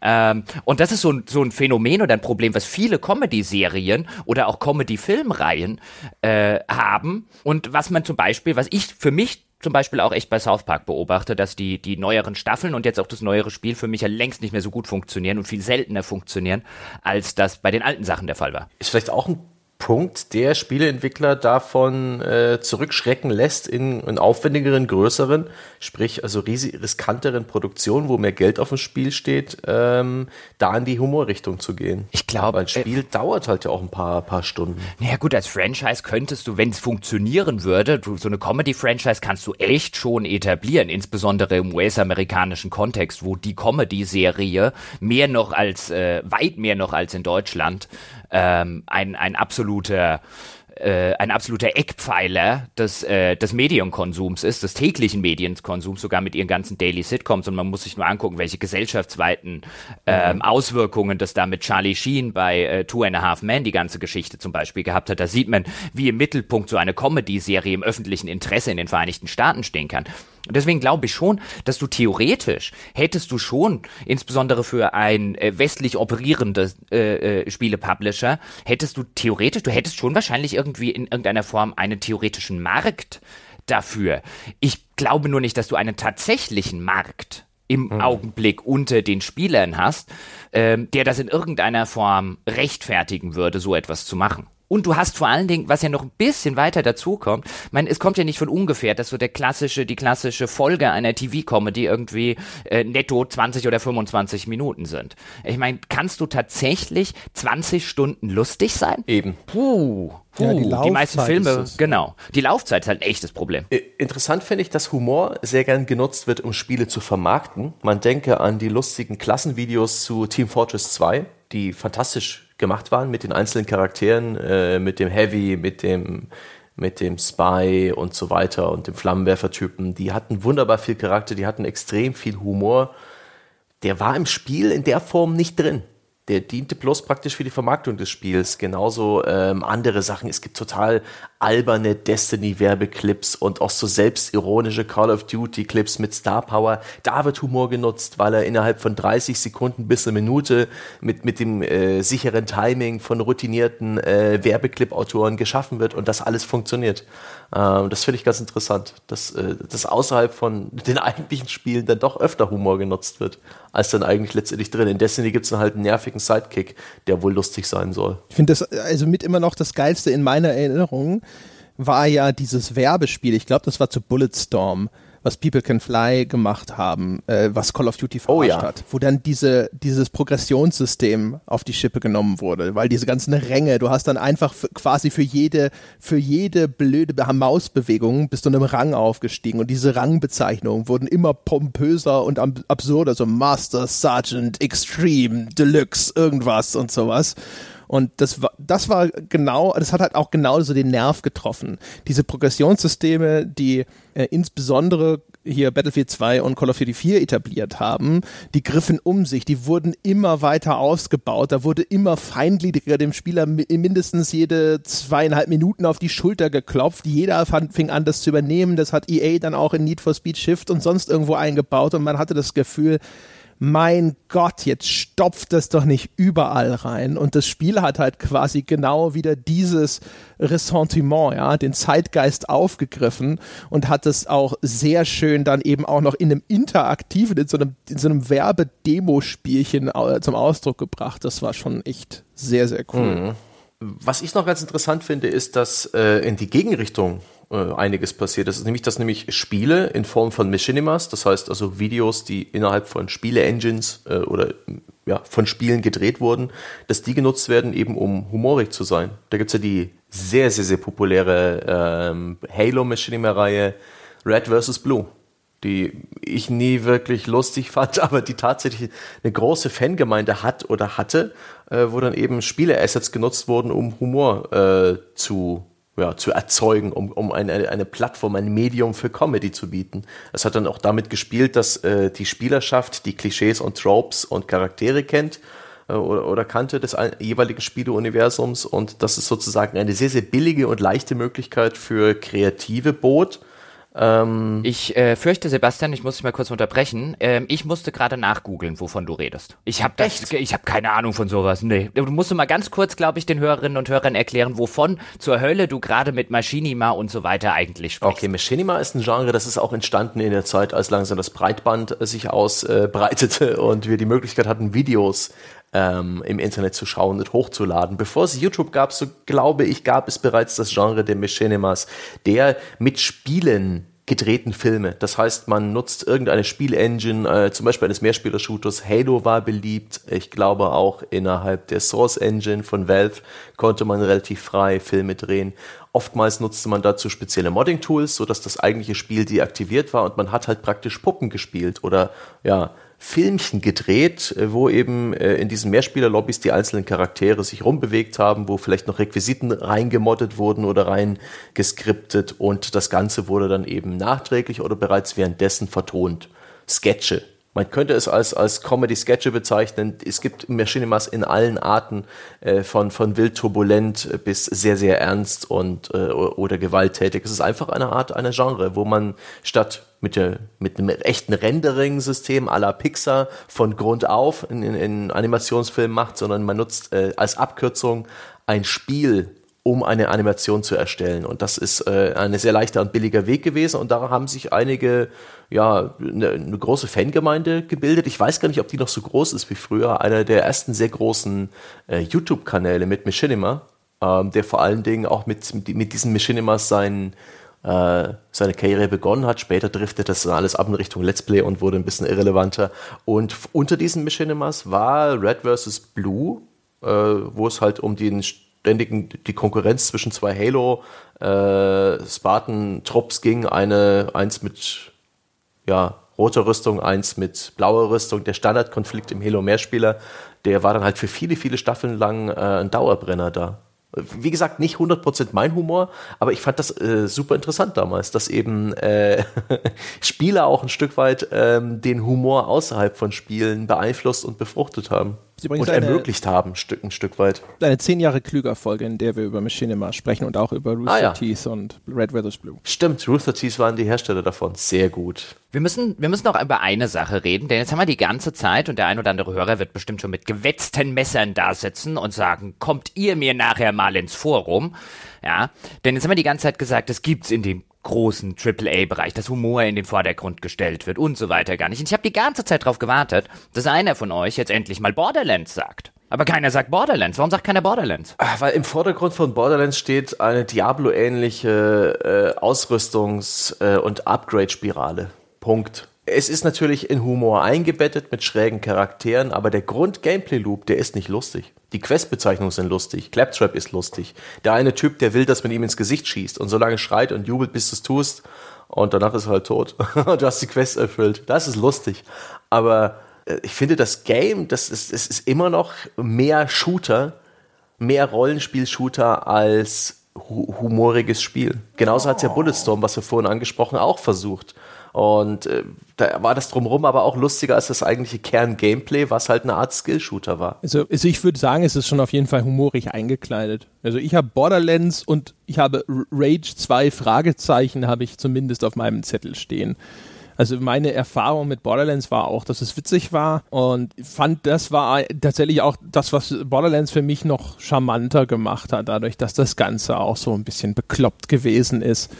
Ähm, und das ist so ein, so ein Phänomen oder ein Problem, was viele Comedy-Serien oder auch Comedy-Filmreihen äh, haben. Und was man zum Beispiel, was ich für mich zum Beispiel auch echt bei South Park beobachte, dass die, die neueren Staffeln und jetzt auch das neuere Spiel für mich ja längst nicht mehr so gut funktionieren und viel seltener funktionieren, als das bei den alten Sachen der Fall war. Ist vielleicht auch ein Punkt, der Spieleentwickler davon äh, zurückschrecken lässt in, in aufwendigeren, größeren, sprich also riskanteren Produktionen, wo mehr Geld auf dem Spiel steht, ähm, da in die Humorrichtung zu gehen. Ich glaube, ein Spiel äh, dauert halt ja auch ein paar, paar Stunden. Naja gut, als Franchise könntest du, wenn es funktionieren würde, du, so eine Comedy-Franchise kannst du echt schon etablieren, insbesondere im US-amerikanischen Kontext, wo die Comedy-Serie mehr noch als, äh, weit mehr noch als in Deutschland ähm, ein, ein absoluter äh, ein absoluter Eckpfeiler des, äh, des Medienkonsums ist, des täglichen Medienkonsums, sogar mit ihren ganzen Daily Sitcoms. Und man muss sich nur angucken, welche gesellschaftsweiten ähm, mhm. Auswirkungen das da mit Charlie Sheen bei äh, Two and a Half Men die ganze Geschichte zum Beispiel gehabt hat. Da sieht man, wie im Mittelpunkt so eine Comedy-Serie im öffentlichen Interesse in den Vereinigten Staaten stehen kann. Und deswegen glaube ich schon, dass du theoretisch hättest du schon, insbesondere für ein äh, westlich operierendes äh, äh, Spiele-Publisher, hättest du theoretisch, du hättest schon wahrscheinlich irgendwie in irgendeiner Form einen theoretischen Markt dafür. Ich glaube nur nicht, dass du einen tatsächlichen Markt im mhm. Augenblick unter den Spielern hast, ähm, der das in irgendeiner Form rechtfertigen würde, so etwas zu machen. Und du hast vor allen Dingen, was ja noch ein bisschen weiter dazu kommt, ich meine, es kommt ja nicht von ungefähr, dass so der klassische, die klassische Folge einer TV-Comedy irgendwie äh, netto 20 oder 25 Minuten sind. Ich meine, kannst du tatsächlich 20 Stunden lustig sein? Eben. Puh. Puh, Ja, die die, meisten ist Filme, genau. Die Laufzeit ist halt ein echtes Problem. Äh, Interessant finde ich, dass Humor sehr gern genutzt wird, um Spiele zu vermarkten. Man denke an die lustigen Klassenvideos zu Team Fortress 2, die fantastisch gemacht waren mit den einzelnen Charakteren, äh, mit dem Heavy, mit dem, mit dem Spy und so weiter und dem Flammenwerfer-Typen. Die hatten wunderbar viel Charakter, die hatten extrem viel Humor. Der war im Spiel in der Form nicht drin. Der diente bloß praktisch für die Vermarktung des Spiels. Genauso ähm, andere Sachen. Es gibt total alberne Destiny-Werbeclips und auch so selbstironische Call of Duty-Clips mit Star Power. Da wird Humor genutzt, weil er innerhalb von 30 Sekunden bis eine Minute mit, mit dem äh, sicheren Timing von routinierten äh, Werbeclip-Autoren geschaffen wird und das alles funktioniert. Ähm, das finde ich ganz interessant, dass, äh, dass außerhalb von [LAUGHS] den eigentlichen Spielen dann doch öfter Humor genutzt wird, als dann eigentlich letztendlich drin. In Destiny gibt es dann halt einen nervigen Sidekick, der wohl lustig sein soll. Ich finde das also mit immer noch das Geilste in meiner Erinnerung war ja dieses Werbespiel. Ich glaube, das war zu Bulletstorm, was People Can Fly gemacht haben, äh, was Call of Duty verarscht Oh ja. hat, wo dann diese, dieses Progressionssystem auf die Schippe genommen wurde, weil diese ganzen Ränge, du hast dann einfach quasi für jede, für jede blöde Be- Mausbewegung bist du in einem Rang aufgestiegen und diese Rangbezeichnungen wurden immer pompöser und ab- absurder, so Master, Sergeant, Extreme, Deluxe, irgendwas und sowas. Und das war, das war genau, das hat halt auch genau so den Nerv getroffen. Diese Progressionssysteme, die äh, insbesondere hier Battlefield 2 und Call of Duty 4 etabliert haben, die griffen um sich, die wurden immer weiter ausgebaut, da wurde immer feingliedriger dem Spieler mi- mindestens jede zweieinhalb Minuten auf die Schulter geklopft, jeder fand, fing an, das zu übernehmen, das hat EA dann auch in Need for Speed Shift und sonst irgendwo eingebaut. Und man hatte das Gefühl, mein Gott, jetzt stopft das doch nicht überall rein. Und das Spiel hat halt quasi genau wieder dieses Ressentiment, ja, den Zeitgeist aufgegriffen und hat es auch sehr schön dann eben auch noch in einem interaktiven, in so einem, in so einem Werbedemospielchen au- zum Ausdruck gebracht. Das war schon echt sehr, sehr cool. Was ich noch ganz interessant finde, ist, dass äh, in die Gegenrichtung äh, einiges passiert. Das ist nämlich, dass nämlich Spiele in Form von Machinimas, das heißt also Videos, die innerhalb von Spiele-Engines äh, oder ja, von Spielen gedreht wurden, dass die genutzt werden, eben um humorig zu sein. Da gibt's ja die sehr, sehr, sehr populäre ähm, Halo-Machinima-Reihe Red vs. Blue die ich nie wirklich lustig [LAUGHS] fand, aber die tatsächlich eine große Fangemeinde hat oder hatte, äh, wo dann eben Spiele-Assets genutzt wurden, um Humor äh, zu, ja, zu erzeugen, um, um eine, eine Plattform, ein Medium für Comedy zu bieten. Es hat dann auch damit gespielt, dass äh, die Spielerschaft die Klischees und Tropes und Charaktere kennt äh, oder, oder kannte des jeweiligen Spieleuniversums und das ist sozusagen eine sehr, sehr billige und leichte Möglichkeit für Kreative bot, Ich äh, fürchte, Sebastian, ich muss dich mal kurz unterbrechen. Ähm, ich musste gerade nachgoogeln, wovon du redest. Ich habe das, ich habe keine Ahnung von sowas. Nee, du musst mal ganz kurz, glaube ich, den Hörerinnen und Hörern erklären, wovon zur Hölle du gerade mit Machinima und so weiter eigentlich sprichst. Okay, Machinima ist ein Genre, das ist auch entstanden in der Zeit, als langsam das Breitband äh, sich ausbreitete und wir die Möglichkeit hatten, Videos ähm, im Internet zu schauen und hochzuladen. Bevor es YouTube gab, so glaube ich, gab es bereits das Genre der Machinimas, der mit Spielen gedrehten Filme. Das heißt, man nutzt irgendeine Spielengine, äh, zum Beispiel eines Mehrspieler-Shooters. Halo war beliebt. Ich glaube auch innerhalb der Source Engine von Valve konnte man relativ frei Filme drehen. Oftmals nutzte man dazu spezielle Modding-Tools, sodass das eigentliche Spiel deaktiviert war und man hat halt praktisch Puppen gespielt oder ja, Filmchen gedreht, äh, wo eben äh, in diesen Mehrspieler-Lobbys die einzelnen Charaktere sich rumbewegt haben, wo vielleicht noch Requisiten reingemoddet wurden oder reingeskriptet und das Ganze wurde dann eben nachträglich oder bereits währenddessen vertont. Sketche. Man könnte es als, als Comedy-Sketche bezeichnen. Es gibt Machinimas in allen Arten, äh, von, von wild turbulent bis sehr, sehr ernst und, äh, oder gewalttätig. Es ist einfach eine Art, eine Genre, wo man statt mit, der, mit einem echten Rendering-System à la Pixar von Grund auf in, in, in Animationsfilmen macht, sondern man nutzt äh, als Abkürzung ein Spiel, um eine Animation zu erstellen. Und das ist äh, ein sehr leichter und billiger Weg gewesen. Und da haben sich einige, ja, eine, eine große Fangemeinde gebildet. Ich weiß gar nicht, ob die noch so groß ist wie früher. Einer der ersten sehr großen äh, YouTube-Kanäle mit Machinima ähm, der vor allen Dingen auch mit, mit, mit diesen Machinimas seinen seine Karriere begonnen hat. Später driftet das alles ab in Richtung Let's Play und wurde ein bisschen irrelevanter. Und unter diesen Machinimas war Red vs. Blue, äh, wo es halt um den ständigen, die Konkurrenz zwischen zwei Halo äh, Spartan-Trupps ging. Eine, eins mit ja, roter Rüstung, eins mit blauer Rüstung. Der Standardkonflikt im Halo Mehrspieler, der war dann halt für viele, viele Staffeln lang äh, ein Dauerbrenner da. Wie gesagt, nicht 100% mein Humor, aber ich fand das äh, super interessant damals, dass eben äh, [LAUGHS] Spieler auch ein Stück weit ähm, den Humor außerhalb von Spielen beeinflusst und befruchtet haben. Und eine, ermöglicht haben, Stück, ein Stück weit. Eine zehn Jahre Klüger-Folge, in der wir über Machinima sprechen und auch über Rooster ah, ja. Teeth und Red Weathers Blue. Stimmt, Rooster Teeth waren die Hersteller davon. Sehr gut. Wir müssen, wir müssen noch über eine Sache reden, denn jetzt haben wir die ganze Zeit und der ein oder andere Hörer wird bestimmt schon mit gewetzten Messern da sitzen und sagen, kommt ihr mir nachher mal ins Forum? Ja, denn jetzt haben wir die ganze Zeit gesagt, es gibt's in dem großen AAA-Bereich, dass Humor in den Vordergrund gestellt wird und so weiter gar nicht. Und ich habe die ganze Zeit darauf gewartet, dass einer von euch jetzt endlich mal Borderlands sagt. Aber keiner sagt Borderlands. Warum sagt keiner Borderlands? Ach, weil im Vordergrund von Borderlands steht eine Diablo-ähnliche äh, Ausrüstungs- äh, und Upgrade-Spirale. Punkt. Es ist natürlich in Humor eingebettet mit schrägen Charakteren, aber der Grund-Gameplay-Loop, der ist nicht lustig. Die Quest-Bezeichnungen sind lustig, Claptrap ist lustig. Der eine Typ, der will, dass man ihm ins Gesicht schießt und so lange schreit und jubelt, bis du es tust und danach ist er halt tot. [LAUGHS] du hast die Quest erfüllt. Das ist lustig. Aber äh, ich finde, das Game, das ist, es ist immer noch mehr Shooter, mehr Rollenspiel-Shooter als humoriges Spiel. Genauso hat es ja Bulletstorm, was wir vorhin angesprochen, auch versucht. Und äh, da war das drumherum aber auch lustiger als das eigentliche Kern-Gameplay, was halt eine Art Skill-Shooter war. Also, also ich würde sagen, es ist schon auf jeden Fall humorig eingekleidet. Also ich habe Borderlands und ich habe Rage 2 Fragezeichen habe ich zumindest auf meinem Zettel stehen. Also meine Erfahrung mit Borderlands war auch, dass es witzig war und fand, das war tatsächlich auch das, was Borderlands für mich noch charmanter gemacht hat, dadurch, dass das Ganze auch so ein bisschen bekloppt gewesen ist.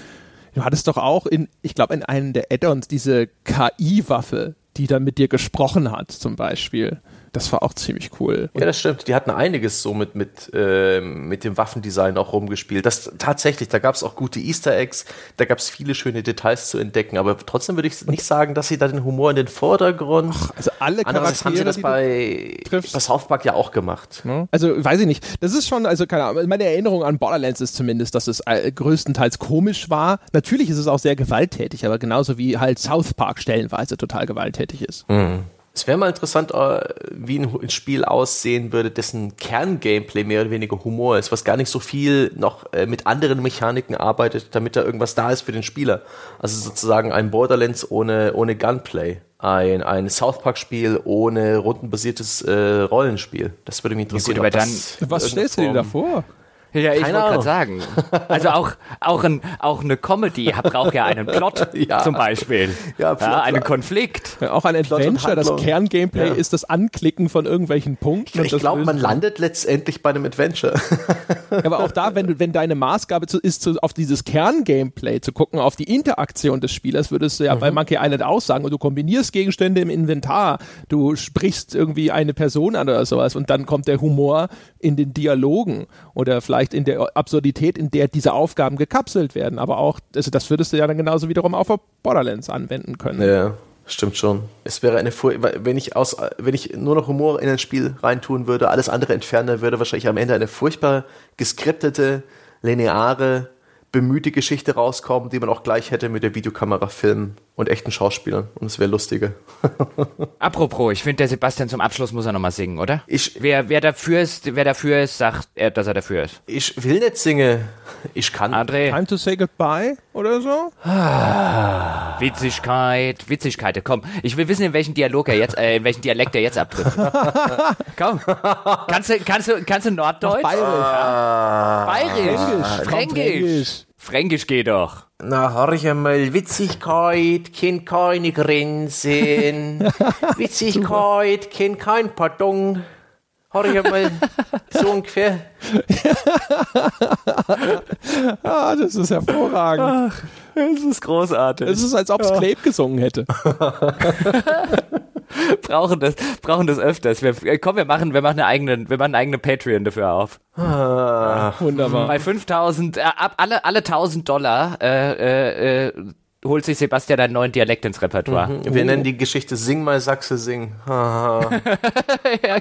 Du hattest doch auch in, ich glaube, in einem der Add-ons diese KI-Waffe, die dann mit dir gesprochen hat, zum Beispiel. Das war auch ziemlich cool. Ja, das stimmt. Die hatten einiges so mit, mit, äh, mit dem Waffendesign auch rumgespielt. Das tatsächlich, da gab es auch gute Easter Eggs, da gab es viele schöne Details zu entdecken, aber trotzdem würde ich nicht sagen, dass sie da den Humor in den Vordergrund. Ach, also alle Charaktere, haben sie das bei, bei South Park ja auch gemacht. Also weiß ich nicht. Das ist schon, also keine Ahnung, meine Erinnerung an Borderlands ist zumindest, dass es äh, größtenteils komisch war. Natürlich ist es auch sehr gewalttätig, aber genauso wie halt South Park stellenweise total gewalttätig ist. Mhm. Es wäre mal interessant, äh, wie ein Spiel aussehen würde, dessen Kerngameplay mehr oder weniger Humor ist, was gar nicht so viel noch äh, mit anderen Mechaniken arbeitet, damit da irgendwas da ist für den Spieler. Also sozusagen ein Borderlands ohne, ohne Gunplay. Ein, ein South Park-Spiel ohne rundenbasiertes äh, Rollenspiel. Das würde mich interessieren. Ja, gut, aber dann, was stellst du dir da vor? Ja, ich wollte gerade sagen. Also auch, auch, ein, auch eine Comedy braucht ja einen Plot [LAUGHS] ja. zum Beispiel. Ja, Plot, ja einen Konflikt. Ja, auch ein Adventure. Das Kerngameplay ja. ist das Anklicken von irgendwelchen Punkten. Ich, ich glaube, man landet letztendlich bei einem Adventure. aber auch da, wenn, du, wenn deine Maßgabe zu, ist, zu, auf dieses Kerngameplay zu gucken, auf die Interaktion des Spielers, würdest du ja mhm. bei Monkey Island auch sagen. Und du kombinierst Gegenstände im Inventar, du sprichst irgendwie eine Person an oder sowas und dann kommt der Humor in den Dialogen oder vielleicht vielleicht in der Absurdität, in der diese Aufgaben gekapselt werden. Aber auch, also das würdest du ja dann genauso wiederum auf Borderlands anwenden können. Ja. Stimmt schon. Es wäre eine Fur wenn ich aus, wenn ich nur noch Humor in ein Spiel reintun würde, alles andere entfernen würde, wahrscheinlich am Ende eine furchtbar geskriptete, lineare, bemühte Geschichte rauskommen, die man auch gleich hätte mit der Videokamera filmen und echten Schauspielern. Und es wäre lustiger. [LAUGHS] Apropos, ich finde, der Sebastian zum Abschluss muss er nochmal singen, oder? Ich, wer, wer dafür ist, wer dafür ist, sagt er, dass er dafür ist. Ich will nicht singen. Ich kann. André. Time to say goodbye oder so? Ah. Witzigkeit, Witzigkeit. Komm, ich will wissen, in welchem Dialog er jetzt, äh, in welchem Dialekt er jetzt abtrifft. [LAUGHS] Komm. Kannst du, kannst du, kannst du Norddeutsch? Bayerisch. Ah. Bayerisch. Fränkisch. Fränkisch. Fränkisch geht doch. Na, horch einmal, Witzigkeit kennt keine Grenzen. [LAUGHS] Witzigkeit kennt kein Pardon. Horch einmal, [LAUGHS] so ungefähr. [LAUGHS] ah, das ist hervorragend. Ach, das ist großartig. Es ist, als ob es ja. Clape gesungen hätte. [LAUGHS] brauchen das, brauchen das öfters. Wir, äh, komm, wir machen, wir machen eine eigene, wir machen eine eigene Patreon dafür auf. Ah, wunderbar. Bei 5000, äh, ab alle, alle 1000 Dollar, äh, äh, äh, holt sich Sebastian einen neuen Dialekt ins Repertoire. Mhm. Wir nennen die Geschichte Sing mal Sachse Sing. [LAUGHS] ja,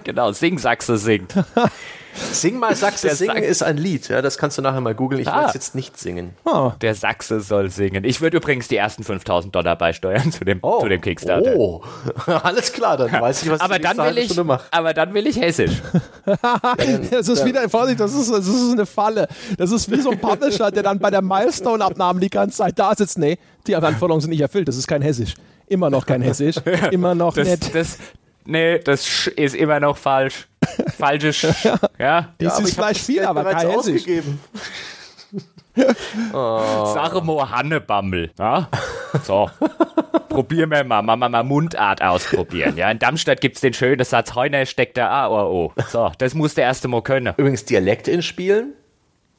genau. Sing, Sachse, sing. [LAUGHS] Sing mal Sachse Der Sing Sachs- ist ein Lied, ja, das kannst du nachher mal googeln. Ich Ah. will es jetzt nicht singen. Ah, Der Sachse soll singen. Ich würde übrigens die ersten 5000 Dollar beisteuern zu dem, zu dem Kickstarter. Oh, [LAUGHS] alles klar, dann weiß ich, was Aber ich dann, will ich, Stunde mache. aber dann will ich hessisch. [LAUGHS] das ist wieder, Vorsicht, das ist, das ist eine Falle. Das ist wie so ein Publisher, der dann bei der Milestone-Abnahme die ganze Zeit da sitzt. Nee, die Anforderungen sind nicht erfüllt. Das ist kein Hessisch. Immer noch kein Hessisch. [LAUGHS] Immer noch Das, nett. das, nee, das Sch ist immer noch falsch. [LAUGHS] Falsches Sch. Ja. Dieses Fleisch das viel, aber bereits kein Hessisch. ausgegeben. Sache mo Hannebammel. Ja? So. Probieren wir mal, mal, mal, mal Mundart ausprobieren. Ja, in Darmstadt gibt's den schönen Satz, Heuner steckt der A Ohr O. So, das muss der erste mal können. Übrigens, Dialekt in Spielen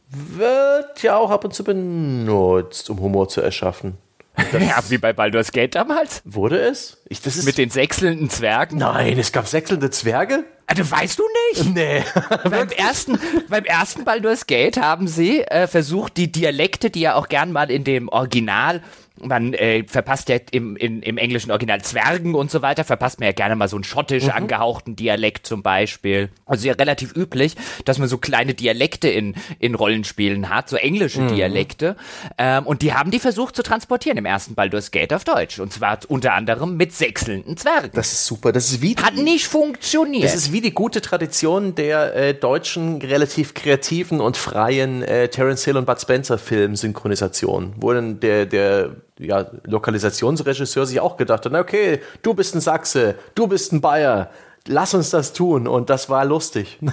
wird ja auch ab und zu benutzt, um Humor zu erschaffen. [LAUGHS] Ja, wie bei Baldur's Gate damals. Wurde es? Ich, das ist Mit den sechselnden Zwergen. Nein, es gab sechselnde Zwerge? Also, weißt du nicht? Nee. [LAUGHS] beim ersten, beim ersten Baldur's Gate haben sie äh, versucht, die Dialekte, die ja auch gern mal in dem Original, man äh, verpasst ja im, in, im englischen Original Zwergen und so weiter, verpasst man ja gerne mal so einen schottisch angehauchten Dialekt zum Beispiel. Also ja relativ üblich, dass man so kleine Dialekte in, in Rollenspielen hat, so englische Dialekte. Ähm, und die haben die versucht zu transportieren im ersten Baldur's Gate auf Deutsch. Und zwar unter anderem mit sechselnden Zwergen. Das ist super. Das ist wie, Hat nicht funktioniert. das ist wie die gute Tradition der äh, deutschen, relativ kreativen und freien äh, Terence Hill und Bud Spencer Film-Synchronisation, wo dann der, der ja, Lokalisationsregisseur sich auch gedacht hat, okay, du bist ein Sachse, du bist ein Bayer, lass uns das tun. Und das war lustig. [LAUGHS]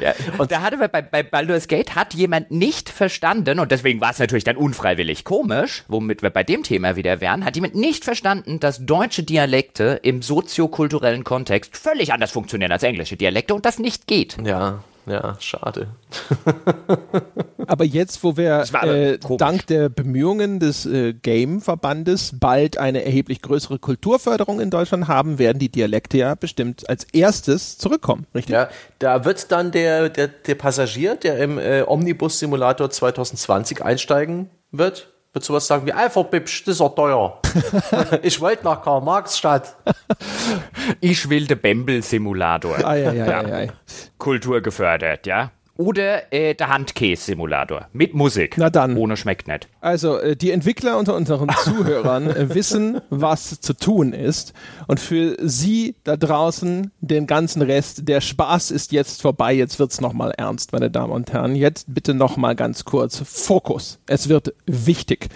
Ja. Und da hatte bei, bei, bei Baldur's Gate hat jemand nicht verstanden, und deswegen war es natürlich dann unfreiwillig komisch, womit wir bei dem Thema wieder wären, hat jemand nicht verstanden, dass deutsche Dialekte im soziokulturellen Kontext völlig anders funktionieren als englische Dialekte und das nicht geht. ja, ja, schade. [LAUGHS] Aber jetzt, wo wir äh, dank der Bemühungen des äh, Game-Verbandes bald eine erheblich größere Kulturförderung in Deutschland haben, werden die Dialekte ja bestimmt als erstes zurückkommen, richtig? Ja, da wird dann der, der, der Passagier, der im äh, Omnibus-Simulator 2020 einsteigen wird, wird sowas sagen wie, einfach Bibsch, das ist auch teuer. [LAUGHS] ich wollte nach Karl-Marx-Stadt. Ich will den Bembel-Simulator. Kultur gefördert, ja. Oder äh, der Handkäse-Simulator mit Musik. Na dann. Ohne schmeckt nicht. Also, äh, die Entwickler unter unseren [LAUGHS] Zuhörern äh, wissen, was zu tun ist. Und für Sie da draußen den ganzen Rest, der Spaß ist jetzt vorbei. Jetzt wird's noch nochmal ernst, meine Damen und Herren. Jetzt bitte nochmal ganz kurz Fokus. Es wird wichtig.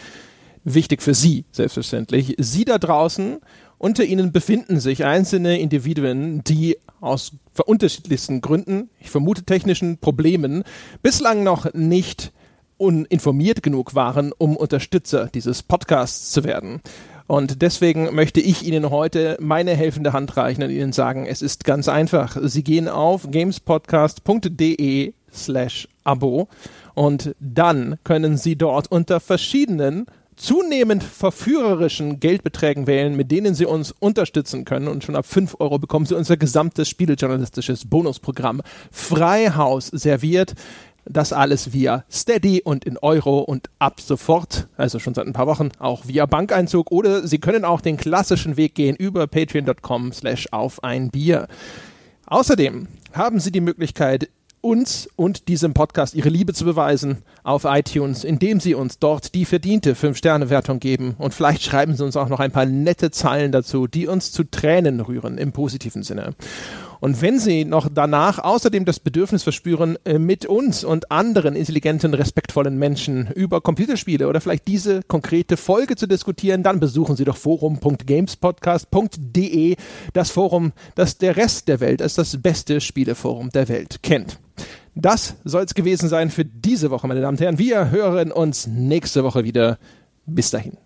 Wichtig für Sie, selbstverständlich. Sie da draußen, unter Ihnen befinden sich einzelne Individuen, die aus unterschiedlichsten Gründen, ich vermute technischen Problemen, bislang noch nicht uninformiert genug waren, um Unterstützer dieses Podcasts zu werden. Und deswegen möchte ich Ihnen heute meine helfende Hand reichen und Ihnen sagen, es ist ganz einfach. Sie gehen auf gamespodcast.de slash Abo und dann können Sie dort unter verschiedenen zunehmend verführerischen Geldbeträgen wählen, mit denen Sie uns unterstützen können. Und schon ab 5 Euro bekommen Sie unser gesamtes spielejournalistisches Bonusprogramm Freihaus serviert. Das alles via Steady und in Euro und ab sofort, also schon seit ein paar Wochen, auch via Bankeinzug. Oder Sie können auch den klassischen Weg gehen über patreon.com slash auf ein Bier. Außerdem haben Sie die Möglichkeit, uns und diesem Podcast ihre Liebe zu beweisen auf iTunes, indem sie uns dort die verdiente 5-Sterne-Wertung geben und vielleicht schreiben sie uns auch noch ein paar nette Zeilen dazu, die uns zu Tränen rühren im positiven Sinne. Und wenn Sie noch danach außerdem das Bedürfnis verspüren, äh, mit uns und anderen intelligenten, respektvollen Menschen über Computerspiele oder vielleicht diese konkrete Folge zu diskutieren, dann besuchen Sie doch forum.gamespodcast.de, das Forum, das der Rest der Welt als das beste Spieleforum der Welt kennt. Das soll es gewesen sein für diese Woche, meine Damen und Herren. Wir hören uns nächste Woche wieder. Bis dahin.